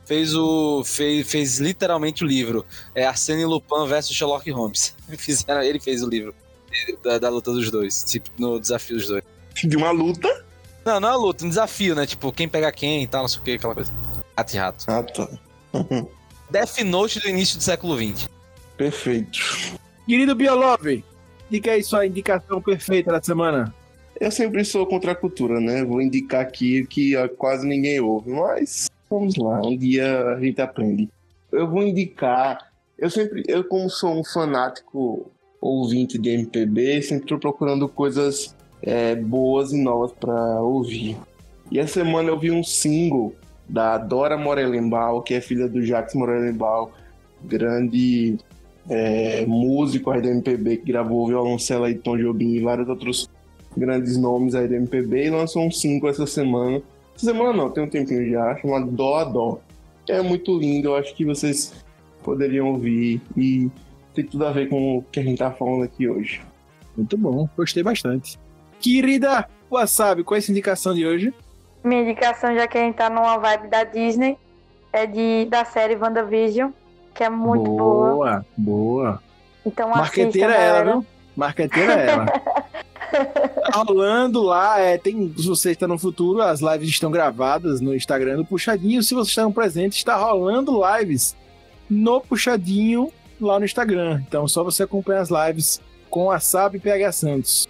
fez, o, fez, fez literalmente o livro. É Arsène Lupin versus Sherlock Holmes. Fizeram, ele fez o livro da, da luta dos dois. Tipo, no desafio dos dois. De uma luta. Não, não é uma luta, um desafio, né? Tipo, quem pega quem e tal, não sei o que, aquela coisa. Rato e rato. Ah, tá. Death Note do início do século XX. Perfeito. Querido Biolove, diga aí sua indicação perfeita da semana. Eu sempre sou contra a cultura, né? Vou indicar aqui que quase ninguém ouve, mas vamos lá, um dia a gente aprende. Eu vou indicar. Eu sempre, eu como sou um fanático ouvinte de MPB, sempre estou procurando coisas é, boas e novas para ouvir. E essa semana eu vi um single da Dora Morelenbaum, que é filha do Jacques Morelenbaum, grande é, músico aí da MPB que gravou Violoncelo aí Tom Jobim e vários outros grandes nomes aí da MPB e lançou um single essa semana. Semana não, tem um tempinho já, chamado Dó a Dó. É muito lindo, eu acho que vocês poderiam ouvir e tem tudo a ver com o que a gente tá falando aqui hoje. Muito bom, gostei bastante. Querida Wasabi, qual é essa indicação de hoje? Minha indicação, já que a gente tá numa vibe da Disney, é de, da série WandaVision, que é muito boa. boa. Boa. Então Marqueteira assista, é ela, galera. viu? Marqueteira é ela. Tá rolando lá, é, tem, se você está no futuro, as lives estão gravadas no Instagram do Puxadinho. Se você está no presente, está rolando lives no Puxadinho lá no Instagram. Então, só você acompanha as lives com a SAB e PH Santos,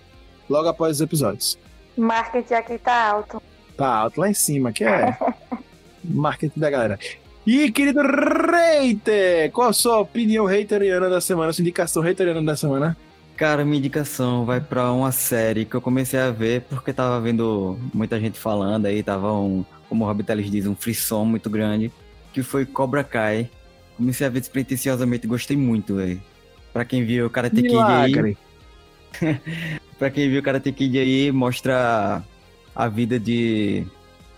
logo após os episódios. Marketing aqui tá alto. Tá alto lá em cima, que é marketing da galera. E, querido Reiter, qual a sua opinião reiteriana da semana, sua indicação reiteriana da semana? Cara, minha indicação vai pra uma série que eu comecei a ver porque tava vendo muita gente falando aí, tava um, como o Rob Teles diz, um frisson muito grande, que foi Cobra Kai. Comecei a ver despretensiosamente gostei muito, velho. Pra quem viu o Karate Kid aí, pra quem viu o Karate Kid aí, mostra a vida de,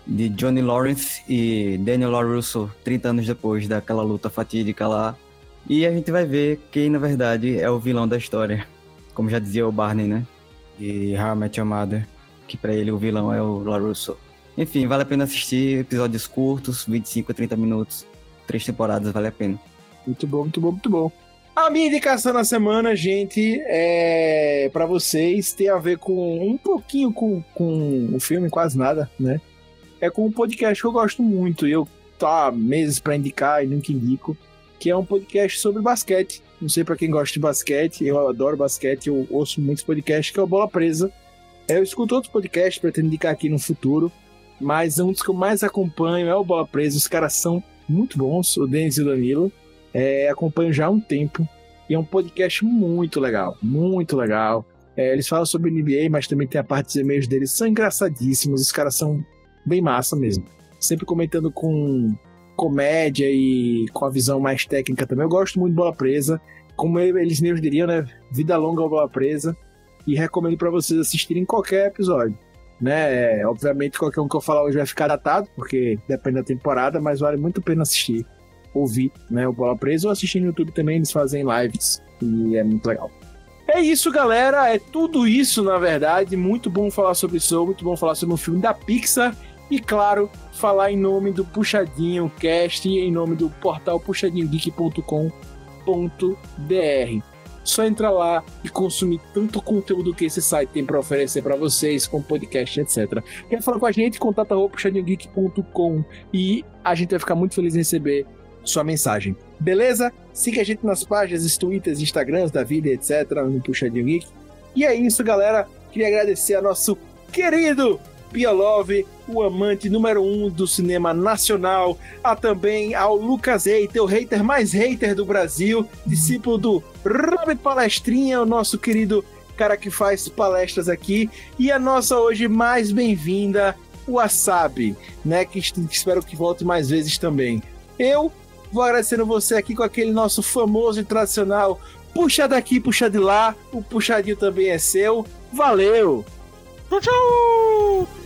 de Johnny Lawrence e Daniel LaRusso 30 anos depois daquela luta fatídica lá. E a gente vai ver quem, na verdade, é o vilão da história. Como já dizia o Barney, né? De How Met Your Mother. Que pra ele o vilão é o LaRusso. Enfim, vale a pena assistir episódios curtos, 25 a 30 minutos. Três temporadas, vale a pena. Muito bom, muito bom, muito bom. A minha indicação na semana, gente, é para vocês, tem a ver com um pouquinho com, com o filme, quase nada, né? É com um podcast que eu gosto muito, e eu tá meses para indicar e nunca indico, que é um podcast sobre basquete. Não sei para quem gosta de basquete, eu adoro basquete, eu ouço muitos podcasts, que é o Bola Presa. Eu escuto outros podcasts, pretendo indicar aqui no futuro, mas um dos que eu mais acompanho é o Bola Presa. Os caras são muito bons, o Denis e o Danilo. É, acompanho já há um tempo e é um podcast muito legal, muito legal. É, eles falam sobre NBA, mas também tem a parte dos e-mails deles, são engraçadíssimos, os caras são bem massa mesmo. Sempre comentando com comédia e com a visão mais técnica também. Eu gosto muito de Bola Presa, como eles mesmos diriam, né? Vida longa ou Bola Presa. E recomendo para vocês assistirem qualquer episódio. Né? É, obviamente, qualquer um que eu falar hoje vai ficar datado, porque depende da temporada, mas vale muito a pena assistir, ouvir né, o Bola Presa ou assistir no YouTube também, eles fazem lives e é muito legal. É isso, galera. É tudo isso, na verdade. Muito bom falar sobre isso, muito bom falar sobre um filme da Pixar. E claro, falar em nome do Puxadinho Cast e em nome do portal puxadinhogeek.com.br. Só entrar lá e consumir tanto conteúdo que esse site tem para oferecer para vocês, com podcast, etc. Quer falar com a gente? Contato puxadinhogeek.com e a gente vai ficar muito feliz em receber sua mensagem. Beleza? Siga a gente nas páginas, Twitters, Instagrams da vida, etc. no Puxadinho Geek. E é isso, galera. Queria agradecer a nosso querido Pia Love, o amante número um do cinema nacional, a também ao Lucas Hater, o hater mais hater do Brasil, discípulo do Rob Palestrinha, o nosso querido cara que faz palestras aqui, e a nossa hoje mais bem-vinda, o Wasabi, né, que espero que volte mais vezes também. Eu vou agradecendo você aqui com aquele nosso famoso e tradicional puxa daqui, puxa de lá, o puxadinho também é seu. Valeu! Tchau, tchau!